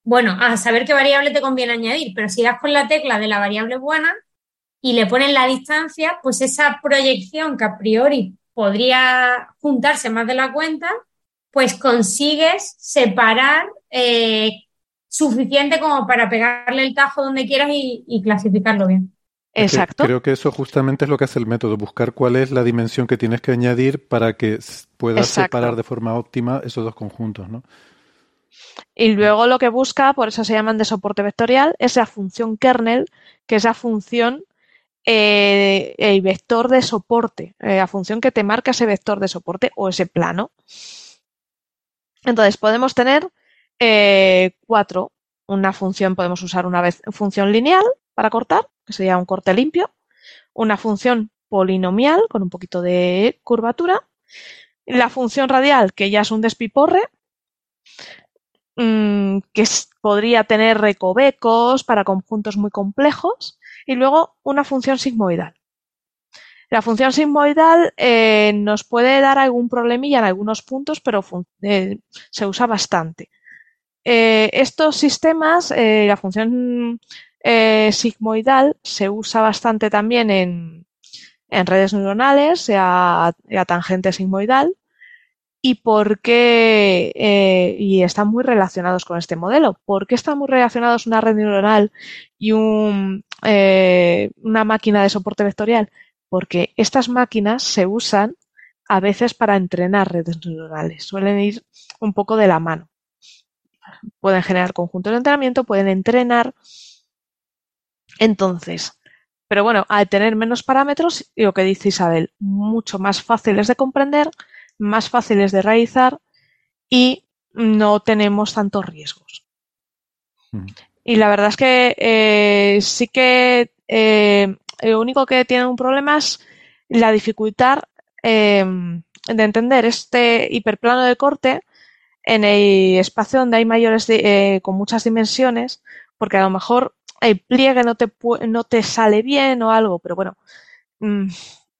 bueno, a saber qué variable te conviene añadir, pero si das con la tecla de la variable buena y le pones la distancia, pues esa proyección que a priori podría juntarse más de la cuenta, pues consigues separar eh, suficiente como para pegarle el tajo donde quieras y, clasificarlo bien. Exacto. creo que eso justamente es lo que hace el método, buscar cuál es la dimensión que tienes que añadir para que puedas separar de forma óptima esos dos conjuntos, ¿no? Y luego lo que busca, por eso se llaman de soporte vectorial, es la función kernel, que es la función eh, el vector de soporte, eh, la función que te marca ese vector de soporte o ese plano. Entonces podemos tener eh, cuatro. Una función, podemos usar una vez función lineal para cortar, que sería un corte limpio. Una función polinomial con un poquito de curvatura. La función radial, que ya es un despiporre, mm, que podría tener recovecos para conjuntos muy complejos y luego una función sigmoidal. La función sigmoidal eh, nos puede dar algún problemilla en algunos puntos, pero eh, se usa bastante. Eh, estos sistemas, la función sigmoidal se usa bastante también en, redes neuronales, a, a tangente sigmoidal, y por qué y están muy relacionados con este modelo. ¿Por qué están muy relacionados una red neuronal y un, eh, una máquina de soporte vectorial? Porque estas máquinas se usan a veces para entrenar redes neuronales. Suelen ir un poco de la mano. Pueden generar conjuntos de entrenamiento, pueden entrenar. Entonces, pero bueno, al tener menos parámetros, y lo que dice Isabel, mucho más fáciles de comprender, más fáciles de realizar y no tenemos tantos riesgos. Y la verdad es que eh, sí que eh, lo único que tiene un problema es la dificultad em, de entender este hiperplano de corte en el espacio donde hay mayores eh, con muchas dimensiones, porque a lo mejor el pliegue no te, no te sale bien o algo, pero bueno, mm,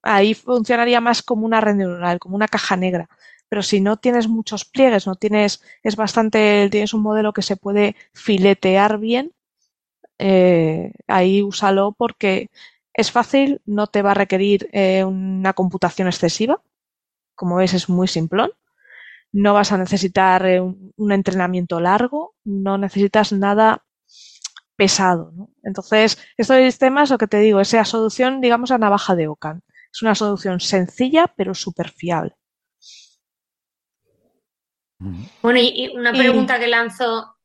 ahí funcionaría más como una red neuronal, como una caja negra. Pero si no tienes muchos pliegues, no tienes, es bastante, tienes un modelo que se puede filetear bien, eh, ahí úsalo porque es fácil, no te va a requerir eh, una computación excesiva. Como ves, es muy simplón. No vas a necesitar eh, un, entrenamiento largo, no necesitas nada pesado. Entonces, estos sistemas, lo que te digo, es la solución, digamos, a navaja de Ocan. Es una solución sencilla, pero súper fiable. Bueno, y, una pregunta que lanzo.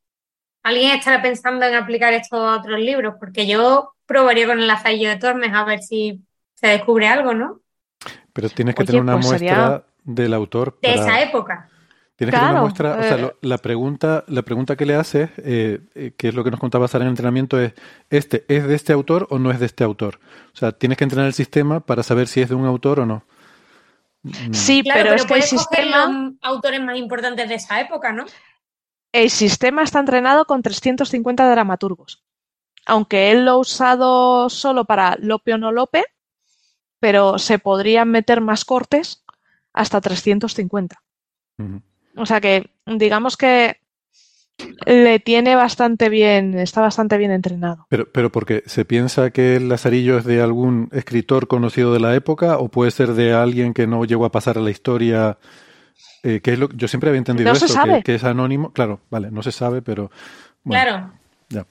¿Alguien estará pensando en aplicar esto a otros libros? Porque yo probaría con el azallo de Tormes a ver si se descubre algo, ¿no? Pero tienes que tener una pues muestra del autor. De esa época. Tienes que tener una muestra, o sea, eh, la pregunta, la pregunta que le haces, eh, eh, que es lo que nos contaba Sara en el entrenamiento, es ¿este es de este autor o no es de este autor? O sea, tienes que entrenar el sistema para saber si es de un autor o no. Sí, pero, es que el sistema... autores más importantes de esa época, ¿no? El sistema está entrenado con 350 dramaturgos. Aunque él lo ha usado solo para Lope o no Lope, pero se podrían meter más cortes hasta 350. O sea que, digamos que le tiene bastante bien, está bastante bien entrenado. Pero, pero porque se piensa que el Lazarillo es de algún escritor conocido de la época o puede ser de alguien que no llegó a pasar a la historia. Eh, que es lo, yo siempre había entendido esto, Que, es anónimo. Claro, vale, no se sabe, pero. claro. Ya.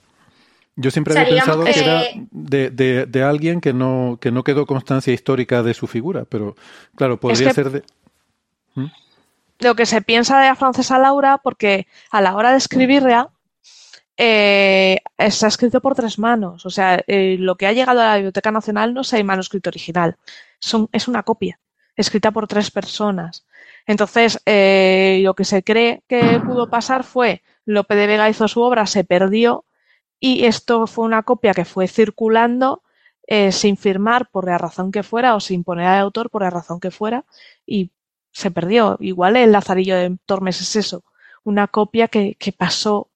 Yo siempre había pensado que, era de, de, alguien que no, que no quedó constancia histórica de su figura, pero claro, podría ser de. ¿Mm? Lo que se piensa de la francesa Laura, porque a la hora de escribirla eh, está escrito por tres manos. O sea, eh, lo que ha llegado a la Biblioteca Nacional no es el manuscrito original, es una copia, escrita por tres personas. Entonces, eh, lo que se cree que pudo pasar fue Lope de Vega hizo su obra, se perdió y esto fue una copia que fue circulando sin firmar por la razón que fuera o sin poner al autor por la razón que fuera y se perdió. Igual el Lazarillo de Tormes es eso, una copia que, pasó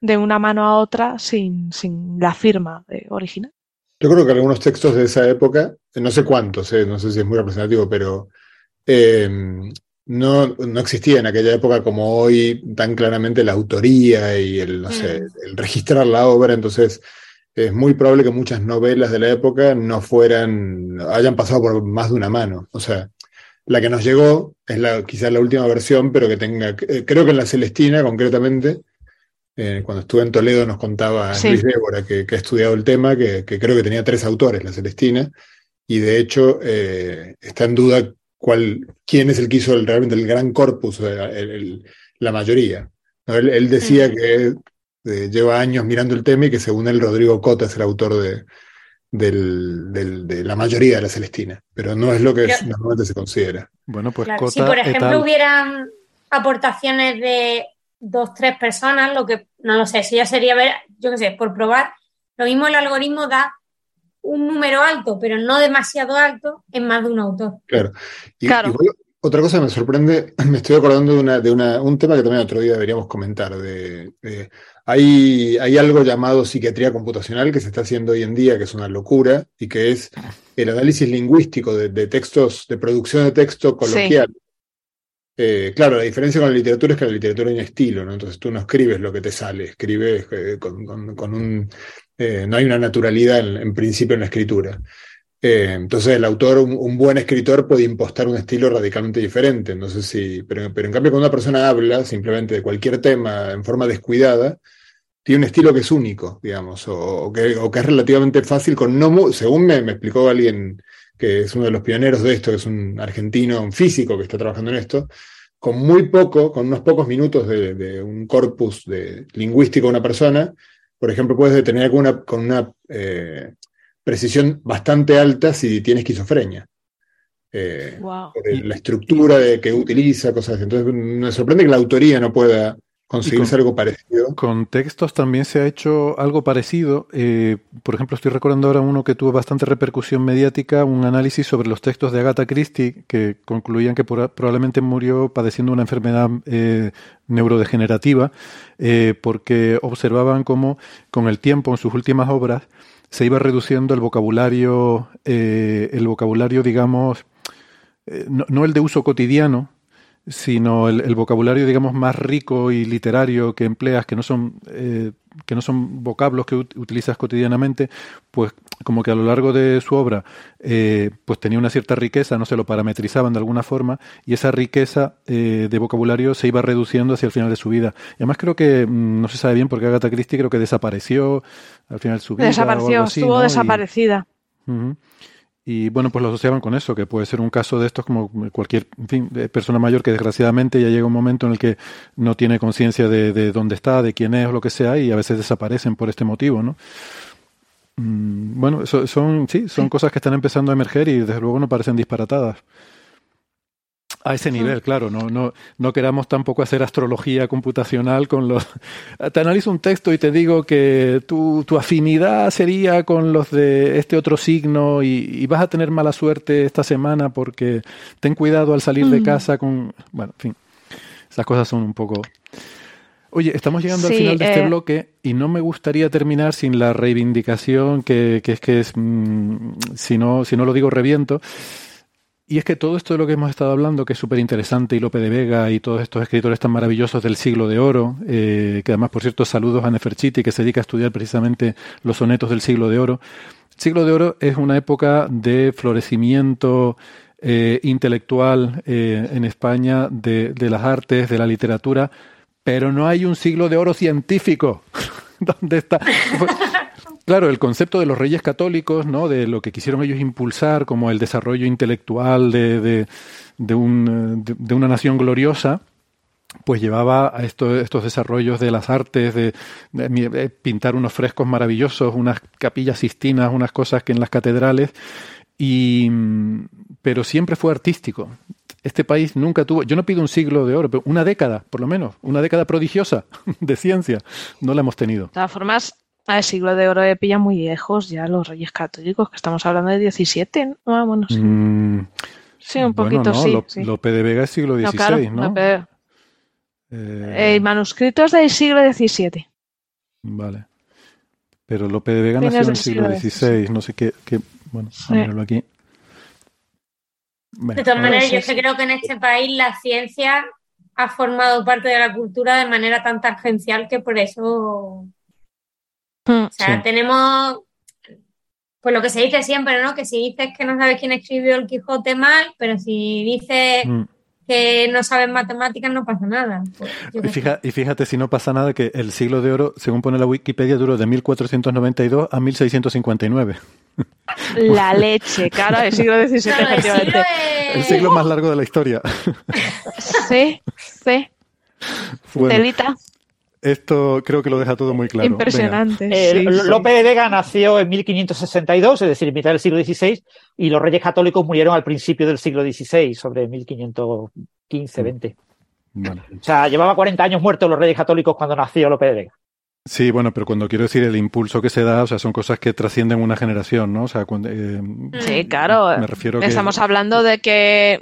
de una mano a otra sin, sin la firma original. Yo creo que algunos textos de esa época, no sé cuántos, eh, no sé si es muy representativo, pero eh, no, no, existía en aquella época como hoy tan claramente la autoría y el, no sé, mm. el registrar la obra, entonces es muy probable que muchas novelas de la época no fueran, hayan pasado por más de una mano. O sea, la que nos llegó es la, quizás la última versión, pero que tenga, eh, creo que en la Celestina concretamente, eh, cuando estuve en Toledo nos contaba Luis Débora, que, ha estudiado el tema, que, creo que tenía tres autores, la Celestina, y de hecho eh, está en duda cuál, quién es el que hizo realmente el gran corpus, la mayoría. Él, decía que lleva años mirando el tema y que según él Rodrigo Cota es el autor de, del, de la mayoría de la Celestina, pero no es lo que normalmente se considera. Bueno, pues si por ejemplo hubieran aportaciones de dos, tres personas, lo que no lo sé, si ya sería ver, yo qué sé, por probar, lo mismo el algoritmo da un número alto, pero no demasiado alto en más de un autor. Claro. Y, otra cosa que me sorprende, me estoy acordando de, una, de una, un tema que también otro día deberíamos comentar, de hay, hay algo llamado psiquiatría computacional que se está haciendo hoy en día, que es una locura, y que es el análisis lingüístico de, textos, de producción de texto coloquial. Eh, claro, la diferencia con la literatura es que la literatura un estilo, ¿no? Entonces tú no escribes lo que te sale, escribes eh, con, un... Eh, no hay una naturalidad en, principio en la escritura. entonces el autor, un, buen escritor puede impostar un estilo radicalmente diferente. No sé si, pero, pero en cambio cuando una persona habla simplemente de cualquier tema en forma descuidada, tiene un estilo que es único, digamos, o, que, es relativamente fácil con no, según me, explicó alguien que es uno de los pioneros de esto, que es un argentino, un físico que está trabajando en esto, con muy poco, con unos pocos minutos de, un corpus de, lingüístico de una persona, por ejemplo, puedes detener con una, con una eh, precisión bastante alta si tiene esquizofrenia. Eh, la estructura de, que utiliza, cosas así. Entonces me sorprende que la autoría no pueda conseguirse algo parecido. Con textos también se ha hecho algo parecido. Eh, por ejemplo, estoy recordando ahora uno que tuvo bastante repercusión mediática, un análisis sobre los textos de Agatha Christie, que concluían que probablemente murió padeciendo una enfermedad eh, neurodegenerativa, eh, porque observaban cómo con el tiempo, en sus últimas obras, se iba reduciendo el vocabulario, el vocabulario, digamos, no el de uso cotidiano, sino el, vocabulario, digamos, más rico y literario que empleas, que no son, eh, que no son vocablos que utilizas cotidianamente, pues como que a lo largo de su obra, eh, pues tenía una cierta riqueza, no se lo parametrizaban de alguna forma, y esa riqueza eh, de vocabulario se iba reduciendo hacia el final de su vida. Y además creo que, mm, no se sabe bien, porque Agatha Christie creo que desapareció al final de su vida. Desapareció, estuvo desaparecida. Y bueno, pues lo asociaban con eso, que puede ser un caso de estos como cualquier fin, persona mayor que desgraciadamente ya llega un momento en el que no tiene conciencia de, dónde está, de quién es o lo que sea, y a veces desaparecen por este motivo, ¿no? Mm, bueno, son, sí, son cosas que están empezando a emerger y desde luego no parecen disparatadas. A ese nivel, claro, no, no, no queramos tampoco hacer astrología computacional con los... Te analizo un texto y te digo que tu, tu afinidad sería con los de este otro signo y, vas a tener mala suerte esta semana porque ten cuidado al salir de casa con... Bueno, en fin, esas cosas son un poco... Oye, estamos llegando al final de este eh, bloque y no me gustaría terminar sin la reivindicación que, que es que es, mm, si, no, si no lo digo reviento. Y es que todo esto de lo que hemos estado hablando, que es súper interesante, y Lope de Vega y todos estos escritores tan maravillosos del siglo de oro, eh, que además, por cierto, saludos a Neferchiti, que se dedica a estudiar precisamente los sonetos del siglo de oro. El siglo de oro es una época de florecimiento eh, intelectual eh, en España de, de las artes, de la literatura, pero no hay un siglo de oro científico. ¿Dónde está? Claro, el concepto de los reyes católicos, ¿no? De lo que quisieron ellos impulsar como el desarrollo intelectual de, de, un, de una nación gloriosa, pues llevaba a estos desarrollos de las artes, de, de, pintar unos frescos maravillosos, unas capillas sistinas, unas cosas que en las catedrales, y, pero siempre fue artístico. Este país nunca tuvo, yo no pido un siglo de oro, pero una década, por lo menos, una década prodigiosa de ciencia, no la hemos tenido. De todas formas, el siglo de oro de pilla muy lejos ya los reyes católicos, que estamos hablando de 17. Ah, bueno, sí. Mm, sí, un poquito sí, Lope de Vega es siglo XVI, ¿no? Claro, eh, El manuscrito es del siglo XVII. Vale. Pero Lope de Vega nació en el siglo XVI, no sé qué, qué bueno, a verlo aquí. de todas maneras, yo creo que en este país la ciencia ha formado parte de la cultura de manera tan tangencial que por eso o sea, tenemos, pues lo que se dice siempre, ¿no? Que si dices que no sabes quién escribió el Quijote mal, pero si dices mm. que no sabes matemáticas no pasa nada. Pues, y, fíjate, si no pasa nada que el siglo de oro, según pone la Wikipedia, duró de 1492 a 1659. La leche, claro, el siglo XVII, efectivamente. El siglo más largo de la historia. Sí, sí. Delita. Esto creo que lo deja todo muy claro. Impresionante. Eh, Lope de Vega nació en 1562, es decir, en mitad del siglo XVI, y los reyes católicos murieron al principio del siglo XVI, sobre 1515-20. Mm. O sea, llevaba 40 años muertos los reyes católicos cuando nació Lope de Vega. Sí, bueno, pero cuando quiero decir el impulso que se da, o sea, son cosas que trascienden una generación, ¿no? O sea, cuando, eh, sí, claro. Me refiero Estamos hablando de que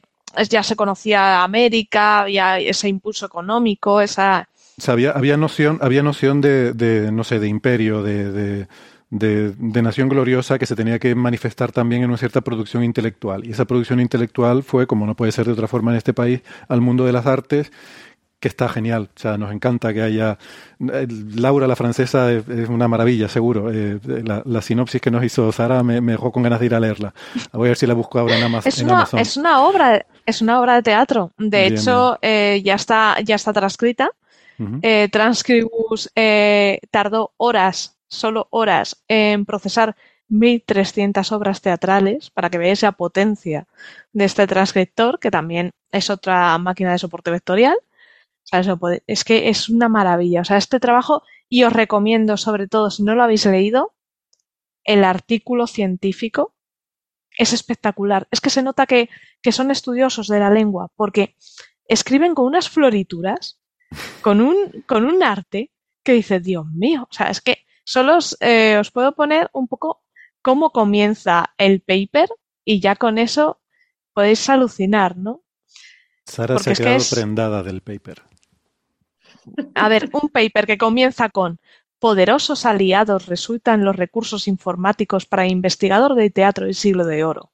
ya se conocía América, había ese impulso económico, esa había, había, noción, había noción de, de, no sé, de imperio, de, de, nación gloriosa que se tenía que manifestar también en una cierta producción intelectual. Y esa producción intelectual fue, como no puede ser de otra forma en este país, al mundo de las artes, que está genial. O sea, nos encanta que haya. Laura, la francesa, es, una maravilla, seguro. Eh, la, sinopsis que nos hizo Sara me, dejó con ganas de ir a leerla. Voy a ver si la busco ahora en, Amazon. Es, una, es una obra, es una obra de teatro. De hecho, eh, ya está, ya está transcrita eh, Transcribus eh, tardó horas, solo horas, en procesar 1.300 obras teatrales para que veáis la potencia de este transcriptor, que también es otra máquina de soporte vectorial. es que es una maravilla. O sea, este trabajo, y os recomiendo, sobre todo, si no lo habéis leído, el artículo científico es espectacular. Es que se nota que, que son estudiosos de la lengua, porque escriben con unas florituras con un, con un arte que dice, Dios mío, o sea, es que solo os, eh, os puedo poner un poco cómo comienza el paper y ya con eso podéis alucinar, ¿no? Sara se ha quedado prendada del paper. A ver, un paper que comienza con poderosos aliados resultan los recursos informáticos para investigador de teatro del siglo de oro.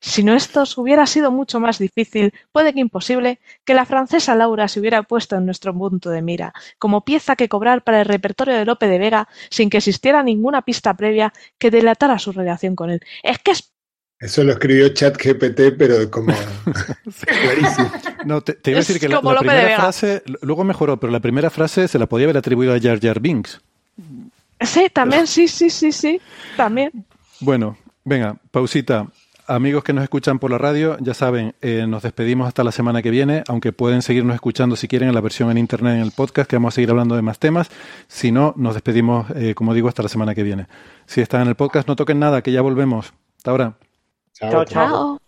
Si no esto hubiera sido mucho más difícil, puede que imposible, que la francesa Laura se hubiera puesto en nuestro punto de mira, como pieza que cobrar para el repertorio de Lope de Vega sin que existiera ninguna pista previa que delatara su relación con él. Es que es eso lo escribió ChatGPT, pero como clarísimo. No, te, iba a decir que la, primera frase, luego mejoró, pero la primera frase se la podía haber atribuido a Jar Jar Binks. Sí, también, sí, sí, sí, sí, también. Bueno, venga, pausita. Amigos que nos escuchan por la radio, ya saben, eh, nos despedimos hasta la semana que viene, aunque pueden seguirnos escuchando si quieren en la versión en internet en el podcast, que vamos a seguir hablando de más temas. Si no, nos despedimos, eh, como digo, hasta la semana que viene. Si están en el podcast, no toquen nada, que ya volvemos. Hasta ahora. Chao, chao.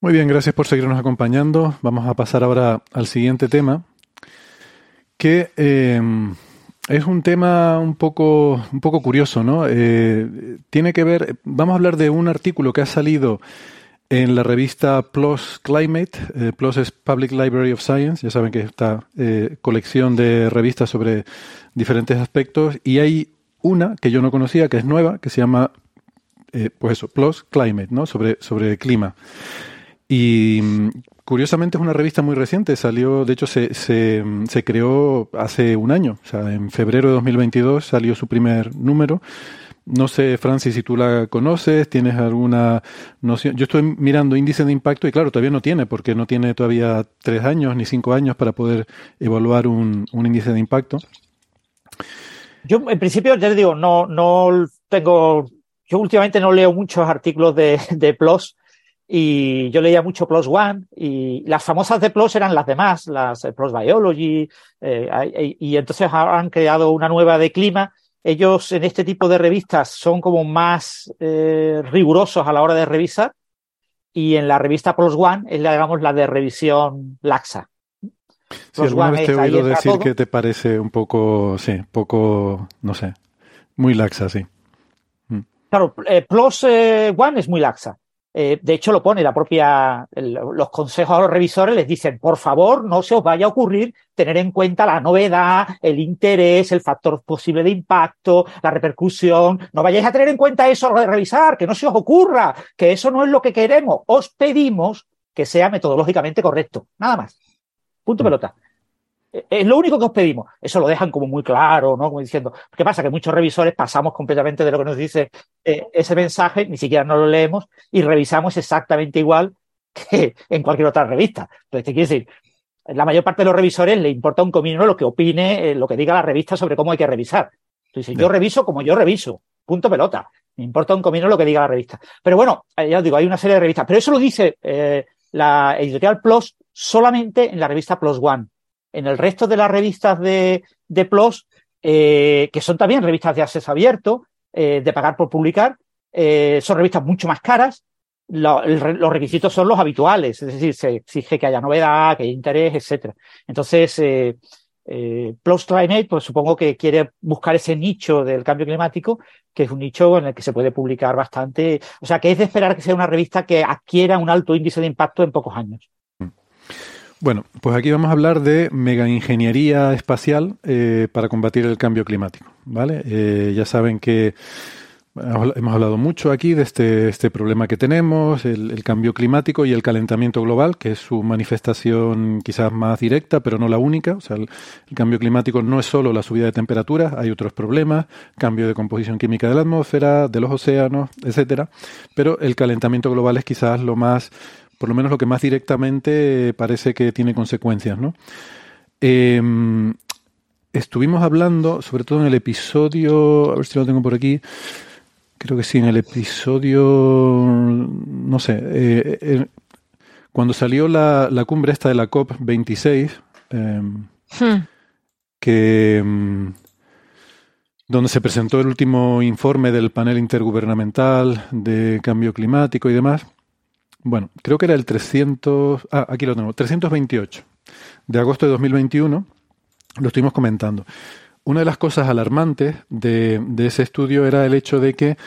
Muy bien, gracias por seguirnos acompañando. Vamos a pasar ahora al siguiente tema, que eh, es un tema un poco, un poco curioso, ¿no? Eh, tiene que ver, vamos a hablar de un artículo que ha salido en la revista PLOS Climate, eh, PLOS es Public Library of Science, ya saben que es esta eh, colección de revistas sobre diferentes aspectos, y hay una que yo no conocía, que es nueva, que se llama, eh, pues eso, PLOS Climate, ¿no? Sobre, sobre clima. Y mm, curiosamente es una revista muy reciente, salió, de hecho se, se, se creó hace un año, o sea, en febrero de 2022 salió su primer número no sé, Francis, si tú la conoces, tienes alguna noción. Yo estoy mirando índice de impacto y claro, todavía no tiene, porque no tiene todavía tres años ni cinco años para poder evaluar un, índice de impacto. Yo, en principio, ya te digo, no, no tengo. Yo últimamente no leo muchos artículos de, de PLOS y yo leía mucho PLOS One y las famosas de PLOS eran las demás, las PLOS Biology, eh, y entonces han creado una nueva de clima ellos en este tipo de revistas son como más eh, rigurosos a la hora de revisar y en la revista Plus One es la, digamos, la de revisión laxa. Sí, alguna vez te he oído decir que te parece un poco, sí, poco, no sé, muy laxa, sí. Mm. Claro, eh, Plus eh, One es muy laxa. Eh, de hecho, lo pone la propia, los consejos a los revisores les dicen, por favor, no se os vaya a ocurrir tener en cuenta la novedad, el interés, el factor posible de impacto, la repercusión. No vayáis a tener en cuenta eso de revisar, que no se os ocurra, que eso no es lo que queremos. Os pedimos que sea metodológicamente correcto. Nada más. Punto mm. Pelota. Es lo único que os pedimos. Eso lo dejan como muy claro, ¿no? Como diciendo, ¿qué pasa? Que muchos revisores pasamos completamente de lo que nos dice eh, ese mensaje, ni siquiera no lo leemos y revisamos exactamente igual que en cualquier otra revista. Entonces, ¿qué quiere decir? La mayor parte de los revisores le importa un comino lo que opine, eh, lo que diga la revista sobre cómo hay que revisar. Entonces, yo reviso como yo reviso. Punto pelota. Me importa un comino lo que diga la revista. Pero bueno, eh, ya os digo, hay una serie de revistas. Pero eso lo dice la editorial Plus solamente en la revista Plus One en el resto de las revistas de, de PLOS, eh, que son también revistas de acceso abierto, eh, de pagar por publicar, eh, son revistas mucho más caras. los requisitos son los habituales, es decir, se exige que haya novedad, que haya interés, etcétera. Entonces, PLOS Climate, pues supongo que quiere buscar ese nicho del cambio climático, que es un nicho en el que se puede publicar bastante. O sea, que es de esperar que sea una revista que adquiera un alto índice de impacto en pocos años. Bueno, pues aquí vamos a hablar de megaingeniería espacial eh, para combatir el cambio climático, ¿vale? Eh, ya saben que hemos hablado mucho aquí de este, este problema que tenemos, el, cambio climático y el calentamiento global, que es su manifestación quizás más directa, pero no la única. O sea, el, cambio climático no es solo la subida de temperaturas, hay otros problemas, cambio de composición química de la atmósfera, de los océanos, etcétera. Pero el calentamiento global es quizás lo más, por lo menos lo que más directamente parece que tiene consecuencias, ¿no? Em, estuvimos hablando, sobre todo en el episodio, a ver si lo tengo por aquí, creo que sí, en el episodio, no sé, eh, eh, cuando salió la, cumbre esta de la COP26, em, hmm. que em, donde se presentó el último informe del panel intergubernamental de cambio climático y demás. Bueno, creo que era el 300, ah, aquí lo tengo, 328 de agosto de 2021 lo estuvimos comentando. Una de las cosas alarmantes de, ese estudio era el hecho de que,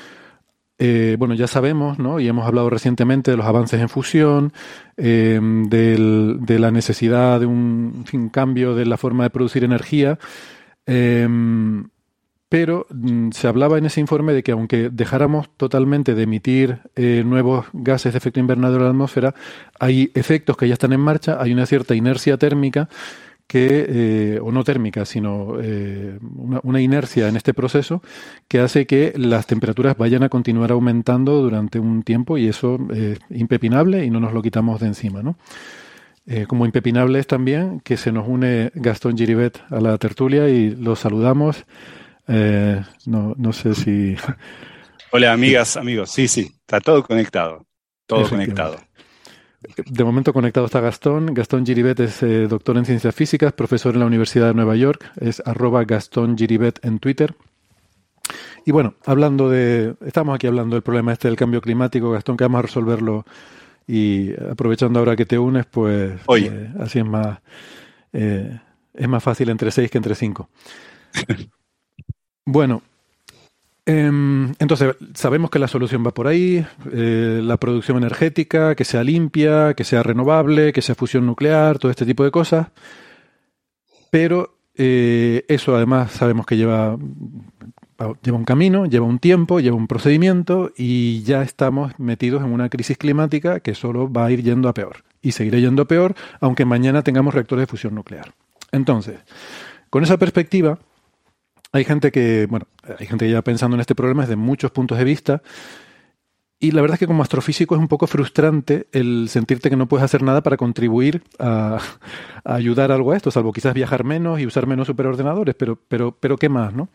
eh, bueno, ya sabemos, ¿no? Y hemos hablado recientemente de los avances en fusión, em, de la necesidad de un cambio de la forma de producir energía. Em, pero mm, se hablaba en ese informe de que aunque dejáramos totalmente de emitir eh, nuevos gases de efecto invernadero a la atmósfera, hay efectos que ya están en marcha, hay una cierta inercia térmica que, eh, o no térmica, sino eh, una, inercia en este proceso que hace que las temperaturas vayan a continuar aumentando durante un tiempo y eso es impepinable y no nos lo quitamos de encima. ¿no? Como impepinable es también que se nos une Gastón Giribet a la tertulia y lo saludamos. No, no sé si... Hola amigas, amigos. Sí, sí, está todo conectado. Todo conectado. De momento conectado está Gastón. Gastón Giribet es eh, doctor en ciencias físicas, profesor en la Universidad de Nueva York. Es arroba Gastón Giribet en Twitter. Y bueno, hablando de. Estamos aquí hablando del problema este del cambio climático, Gastón, que vamos a resolverlo. Y aprovechando ahora que te unes, pues. Eh, así es más. Eh, es más fácil entre seis que entre cinco. bueno, Em, entonces, sabemos que la solución va por ahí, eh, la producción energética, que sea limpia, que sea renovable, que sea fusión nuclear, todo este tipo de cosas. Pero eh, eso además sabemos que lleva, lleva un camino, lleva un tiempo, lleva un procedimiento y ya estamos metidos en una crisis climática que solo va a ir yendo a peor. Y seguirá yendo a peor, aunque mañana tengamos reactores de fusión nuclear. Entonces, con esa perspectiva, hay gente que, bueno, hay gente que ya pensando en este problema desde muchos puntos de vista. Y la verdad es que como astrofísico es un poco frustrante el sentirte que no puedes hacer nada para contribuir a, ayudar algo a esto, salvo quizás viajar menos y usar menos superordenadores, pero, pero, pero ¿qué más, no?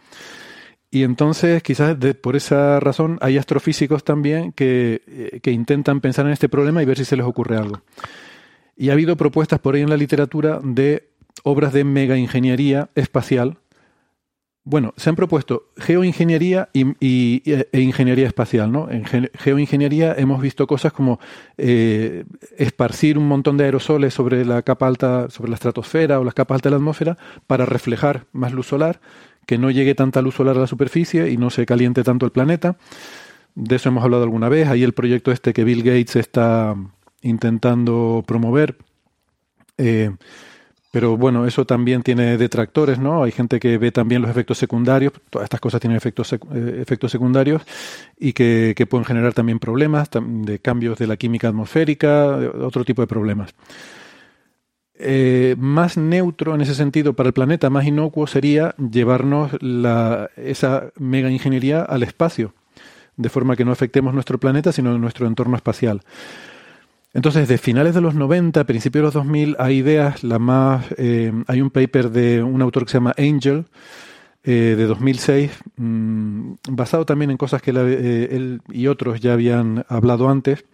Y entonces, quizás por esa razón, hay astrofísicos también que, eh, que, intentan pensar en este problema y ver si se les ocurre algo. Y ha habido propuestas por ahí en la literatura de obras de mega ingeniería espacial bueno, se han propuesto geoingeniería y, e ingeniería espacial. ¿no? En geoingeniería hemos visto cosas como eh, esparcir un montón de aerosoles sobre la capa alta, sobre la estratosfera o las capas altas de la atmósfera para reflejar más luz solar, que no llegue tanta luz solar a la superficie y no se caliente tanto el planeta. De eso hemos hablado alguna vez. Ahí el proyecto este que Bill Gates está intentando promover. Eh, pero bueno, eso también tiene detractores, ¿no? Hay gente que ve también los efectos secundarios, todas estas cosas tienen efectos, eh, secundarios y que, pueden generar también problemas de cambios de la química atmosférica, otro tipo de problemas. Eh, más neutro en ese sentido para el planeta, más inocuo sería llevarnos esa mega ingeniería al espacio, de forma que no afectemos nuestro planeta, sino nuestro entorno espacial. Entonces, de finales de los 90, principios de los 2000, hay ideas, la más, eh, hay un paper de un autor que se llama Angel, eh, de 2006, mm, basado también en cosas que eh, él y otros ya habían hablado antes,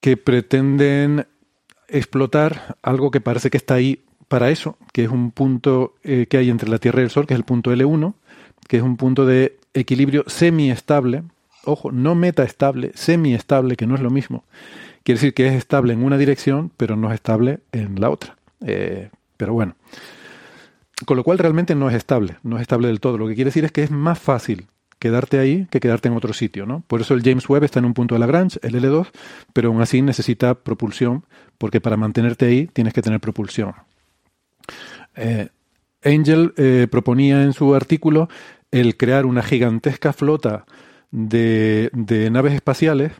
que pretenden explotar algo que parece que está ahí para eso, que es un punto que hay entre la Tierra y el Sol, que es el punto L1, que es un punto de equilibrio semiestable, ojo, no metaestable, semiestable, que no es lo mismo Quiere decir que es estable en una dirección, pero no es estable en la otra. Eh, pero bueno. Con lo cual realmente no es estable, no es estable del todo. Lo que quiere decir es que es más fácil quedarte ahí que quedarte en otro sitio, ¿no? Por eso el James Webb está en un punto de Lagrange, el L2, pero aún así necesita propulsión, porque para mantenerte ahí tienes que tener propulsión. Eh, Angel eh, proponía en su artículo el crear una gigantesca flota de, de naves espaciales,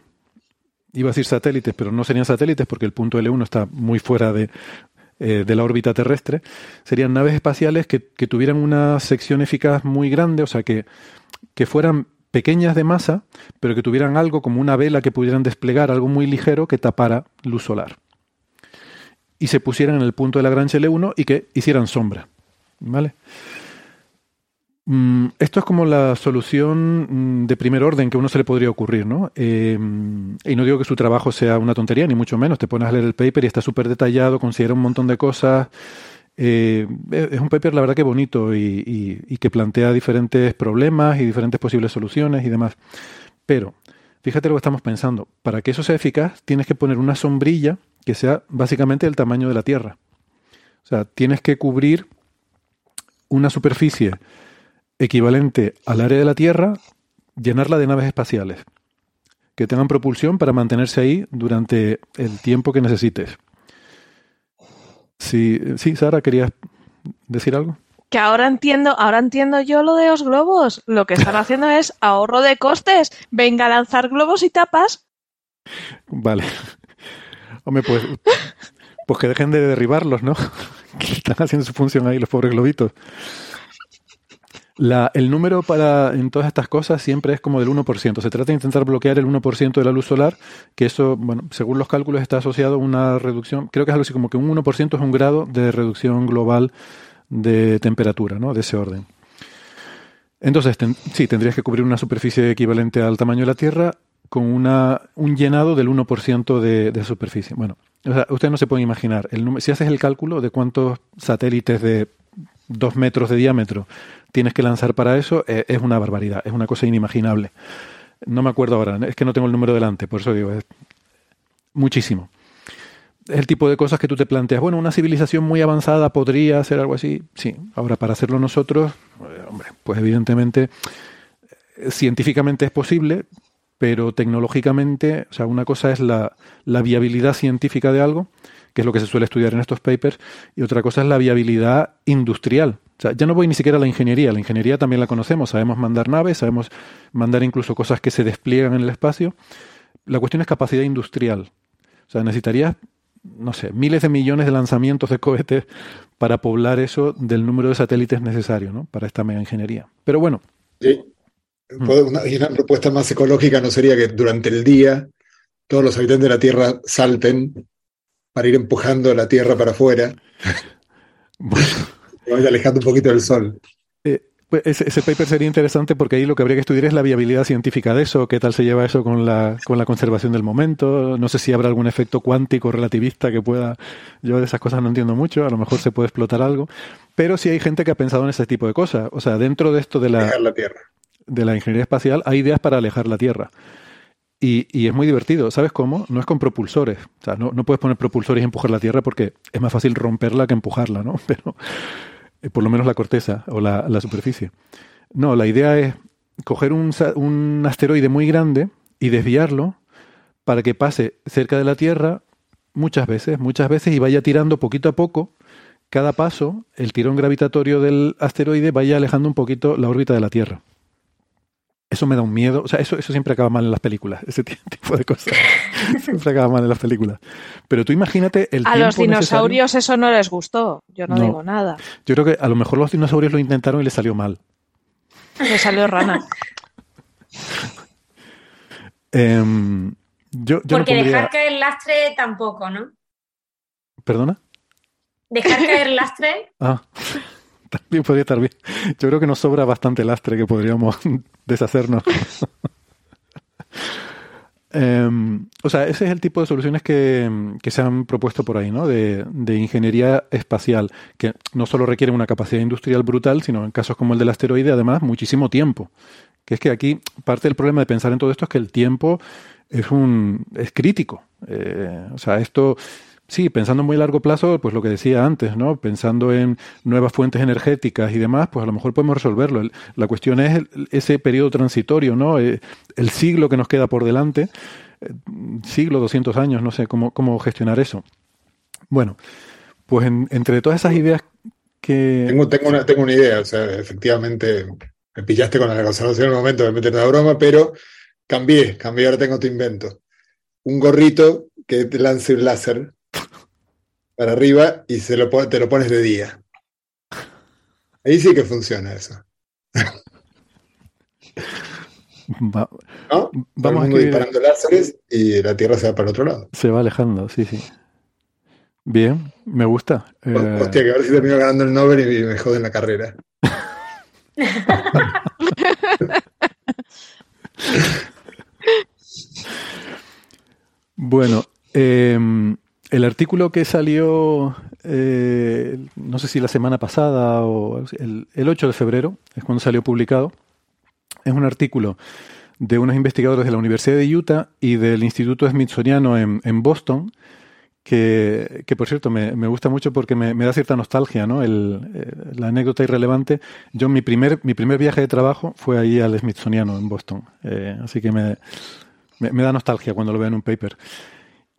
iba a decir satélites, pero no serían satélites porque el punto L1 está muy fuera de, eh, de la órbita terrestre, serían naves espaciales que, que, tuvieran una sección eficaz muy grande, o sea, que, que fueran pequeñas de masa, pero que tuvieran algo como una vela que pudieran desplegar, algo muy ligero que tapara luz solar. Y se pusieran en el punto de Lagrange L1 y que hicieran sombra. ¿Vale? Mm, esto es como la solución mm, de primer orden que a uno se le podría ocurrir, ¿no? Eh, y no digo que su trabajo sea una tontería, ni mucho menos. Te pones a leer el paper y está súper detallado, considera un montón de cosas. Eh, es un paper, la verdad, que bonito y, y, que plantea diferentes problemas y diferentes posibles soluciones y demás. Pero, fíjate lo que estamos pensando. Para que eso sea eficaz, tienes que poner una sombrilla que sea básicamente del tamaño de la Tierra. O sea, tienes que cubrir una superficie equivalente al área de la Tierra, llenarla de naves espaciales que tengan propulsión para mantenerse ahí durante el tiempo que necesites. Sí, sí, Sara, ¿querías decir algo? Que ahora entiendo, ahora entiendo yo lo de los globos. Lo que están haciendo es ahorro de costes. Venga a lanzar globos y tapas. Vale. Hombre, pues, pues que dejen de derribarlos, ¿no? Que están haciendo su función ahí los pobres globitos. La, el número para en todas estas cosas siempre es como del 1%. Se trata de intentar bloquear el 1% de la luz solar, que eso, bueno, según los cálculos está asociado a una reducción, creo que es algo así como que un 1% es un grado de reducción global de temperatura, ¿no? De ese orden. Entonces, sí, tendrías que cubrir una superficie equivalente al tamaño de la Tierra con una, un llenado del 1% de, de superficie. Bueno, o sea, ustedes no se pueden imaginar. El, si haces el cálculo de cuántos satélites de dos metros de diámetro tienes que lanzar para eso, eh, es una barbaridad, es una cosa inimaginable. No me acuerdo ahora, es que no tengo el número delante, por eso digo, es muchísimo. Es el tipo de cosas que tú te planteas, bueno, una civilización muy avanzada podría hacer algo así, sí. Ahora, para hacerlo nosotros, eh, hombre, pues evidentemente, eh, científicamente es posible, pero tecnológicamente, o sea, una cosa es la, la viabilidad científica de algo, que es lo que se suele estudiar en estos papers, y otra cosa es la viabilidad industrial. O sea, ya no voy ni siquiera a la ingeniería, la ingeniería también la conocemos, sabemos mandar naves, sabemos mandar incluso cosas que se despliegan en el espacio. La cuestión es capacidad industrial. O sea, necesitarías, no sé, miles de millones de lanzamientos de cohetes para poblar eso del número de satélites necesario, ¿no? Para esta mega ingeniería. Pero bueno. Sí. Una, y una propuesta más ecológica no sería que durante el día todos los habitantes de la Tierra salten para ir empujando la Tierra para afuera. Bueno. Alejando un poquito del sol. Eh, pues ese, paper sería interesante porque ahí lo que habría que estudiar es la viabilidad científica de eso, qué tal se lleva eso con la, con la conservación del momento, no sé si habrá algún efecto cuántico relativista que pueda, yo de esas cosas no entiendo mucho, a lo mejor se puede explotar algo, pero sí hay gente que ha pensado en ese tipo de cosas, o sea, dentro de esto de la, la Tierra. de la ingeniería espacial hay ideas para alejar la Tierra. Y, es muy divertido. ¿Sabes cómo? No es con propulsores. O sea, no, no, puedes poner propulsores y empujar la Tierra porque es más fácil romperla que empujarla, ¿no? Pero eh, por lo menos la corteza o la, la, superficie. No, la idea es coger un, un asteroide muy grande y desviarlo para que pase cerca de la Tierra muchas veces, muchas veces y vaya tirando poquito a poco. Cada paso, el tirón gravitatorio del asteroide vaya alejando un poquito la órbita de la Tierra. Eso me da un miedo. O sea, eso, eso siempre acaba mal en las películas. Ese tipo de cosas. siempre acaba mal en las películas. Pero tú imagínate el A los dinosaurios eso no les gustó. Yo no, digo nada. Yo creo que a lo mejor los dinosaurios lo intentaron y les salió mal. Le salió rana. Em, yo, Porque dejar caer el lastre tampoco, ¿no? ¿Perdona? Dejar caer el lastre. Ah también podría estar bien. Yo creo que nos sobra bastante lastre que podríamos deshacernos. Em, o sea, ese es el tipo de soluciones que, se han propuesto por ahí, ¿no? De, de, ingeniería espacial, que no solo requieren una capacidad industrial brutal, sino en casos como el del asteroide, además, muchísimo tiempo. Que es que aquí parte del problema de pensar en todo esto es que el tiempo es un es crítico. Eh, o sea, esto Sí, pensando en muy largo plazo, pues lo que decía antes, ¿no? Pensando en nuevas fuentes energéticas y demás, pues a lo mejor podemos resolverlo. La cuestión es ese periodo transitorio, ¿no? Eh, el siglo que nos queda por delante, eh, siglo, 200 años, no sé cómo, cómo gestionar eso. Bueno, pues entre todas esas ideas que... Tengo, una, tengo una idea, o sea, efectivamente me pillaste con la conservación en el momento de meter una broma, pero cambié, cambié, ahora tengo tu invento. Un gorrito que te lance un láser para arriba y se lo, te lo pones de día. Ahí sí que funciona eso. Vamos a disparando láseres y la Tierra se va para el otro lado. Se va alejando, sí, sí. Bien, me gusta. Eh, hostia, que a ver si termino ganando el Nobel y me joden la carrera. bueno, em, el artículo que salió, eh, no sé si la semana pasada o el, el 8 de febrero, es cuando salió publicado, es un artículo de unos investigadores de la Universidad de Utah y del Instituto Smithsoniano en, Boston, que, que, por cierto me, gusta mucho porque me, me da cierta nostalgia, ¿no? El, eh, la anécdota irrelevante. Yo mi primer, mi primer viaje de trabajo fue ahí al Smithsoniano en Boston, eh, así que me, me, da nostalgia cuando lo veo en un paper.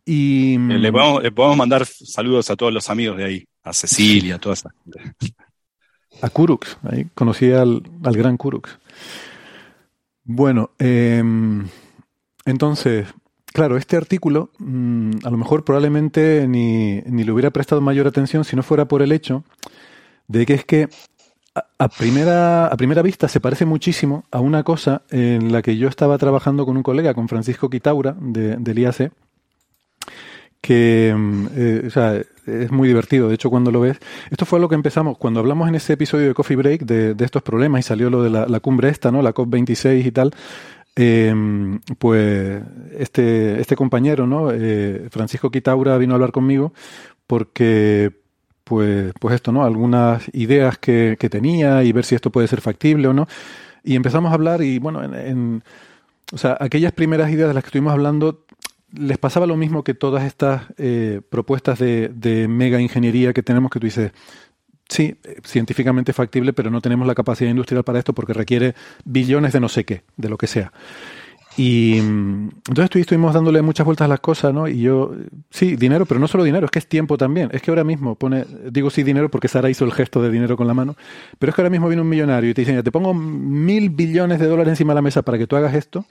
Y, eh, le, podemos, le, podemos, mandar saludos a todos los amigos de ahí, a Cecilia, a toda esa A Kurux, ahí conocí al, al gran Kurux. Bueno, eh, entonces, claro, este artículo mmm, a lo mejor probablemente ni, ni, le hubiera prestado mayor atención si no fuera por el hecho de que es que a, a, primera, a primera vista se parece muchísimo a una cosa en la que yo estaba trabajando con un colega, con Francisco Quitaura, de, del IAC, que eh, o sea, es muy divertido. De hecho, cuando lo ves, esto fue lo que empezamos, cuando hablamos en ese episodio de Coffee Break de, de estos problemas y salió lo de la, la, cumbre esta, ¿no? La COP26 y tal. Eh, pues este, este compañero, ¿no? Eh, Francisco Quitaura vino a hablar conmigo porque, pues, pues esto, ¿no? Algunas ideas que, que tenía y ver si esto puede ser factible o no. Y empezamos a hablar y, bueno, en, en o sea, aquellas primeras ideas de las que estuvimos hablando les pasaba lo mismo que todas estas eh, propuestas de, mega ingeniería que tenemos que tú dices, sí, científicamente factible, pero no tenemos la capacidad industrial para esto porque requiere billones de no sé qué, de lo que sea. Y entonces estuvimos dándole muchas vueltas a las cosas, ¿no? Y yo, sí, dinero, pero no solo dinero, es que es tiempo también. Es que ahora mismo pone, digo sí dinero porque Sara hizo el gesto de dinero con la mano, pero es que ahora mismo viene un millonario y te dice, te pongo mil billones de dólares encima de la mesa para que tú hagas esto.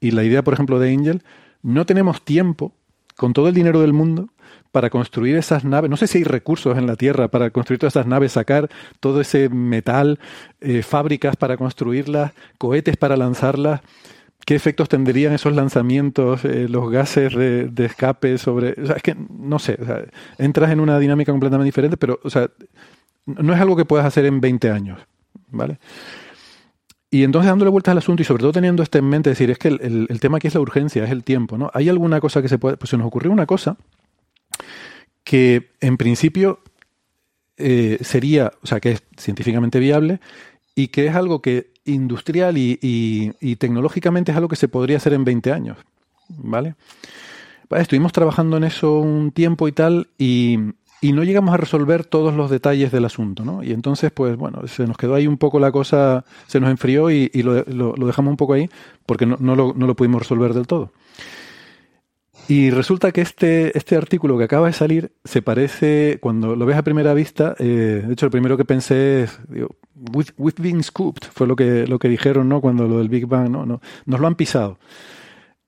Y la idea, por ejemplo, de Angel no tenemos tiempo, con todo el dinero del mundo, para construir esas naves. No sé si hay recursos en la Tierra para construir todas esas naves, sacar todo ese metal, eh, fábricas para construirlas, cohetes para lanzarlas. ¿Qué efectos tendrían esos lanzamientos, eh, los gases de, escape sobre... O sea, es que, no sé, entras en una dinámica completamente diferente, pero, o sea, no es algo que puedas hacer en 20 años, ¿vale? Y entonces dándole vueltas al asunto y sobre todo teniendo esto en mente, decir, es que el, el, tema aquí es la urgencia, es el tiempo, ¿no? ¿Hay alguna cosa que se puede...? Pues se nos ocurrió una cosa que en principio eh, sería, o sea, que es científicamente viable y que es algo que industrial y, y, y tecnológicamente es algo que se podría hacer en 20 años, ¿vale? Estuvimos trabajando en eso un tiempo y tal y, y no llegamos a resolver todos los detalles del asunto, ¿no? Y entonces, pues bueno, se nos quedó ahí un poco la cosa, se nos enfrió y, y lo, lo, dejamos un poco ahí porque no, no, lo, no, lo, pudimos resolver del todo. Y resulta que este, este artículo que acaba de salir se parece, cuando lo ves a primera vista, eh, de hecho lo primero que pensé es, digo, with, with being scooped, fue lo que, lo que dijeron, ¿no? Cuando lo del Big Bang, ¿no? no nos lo han pisado.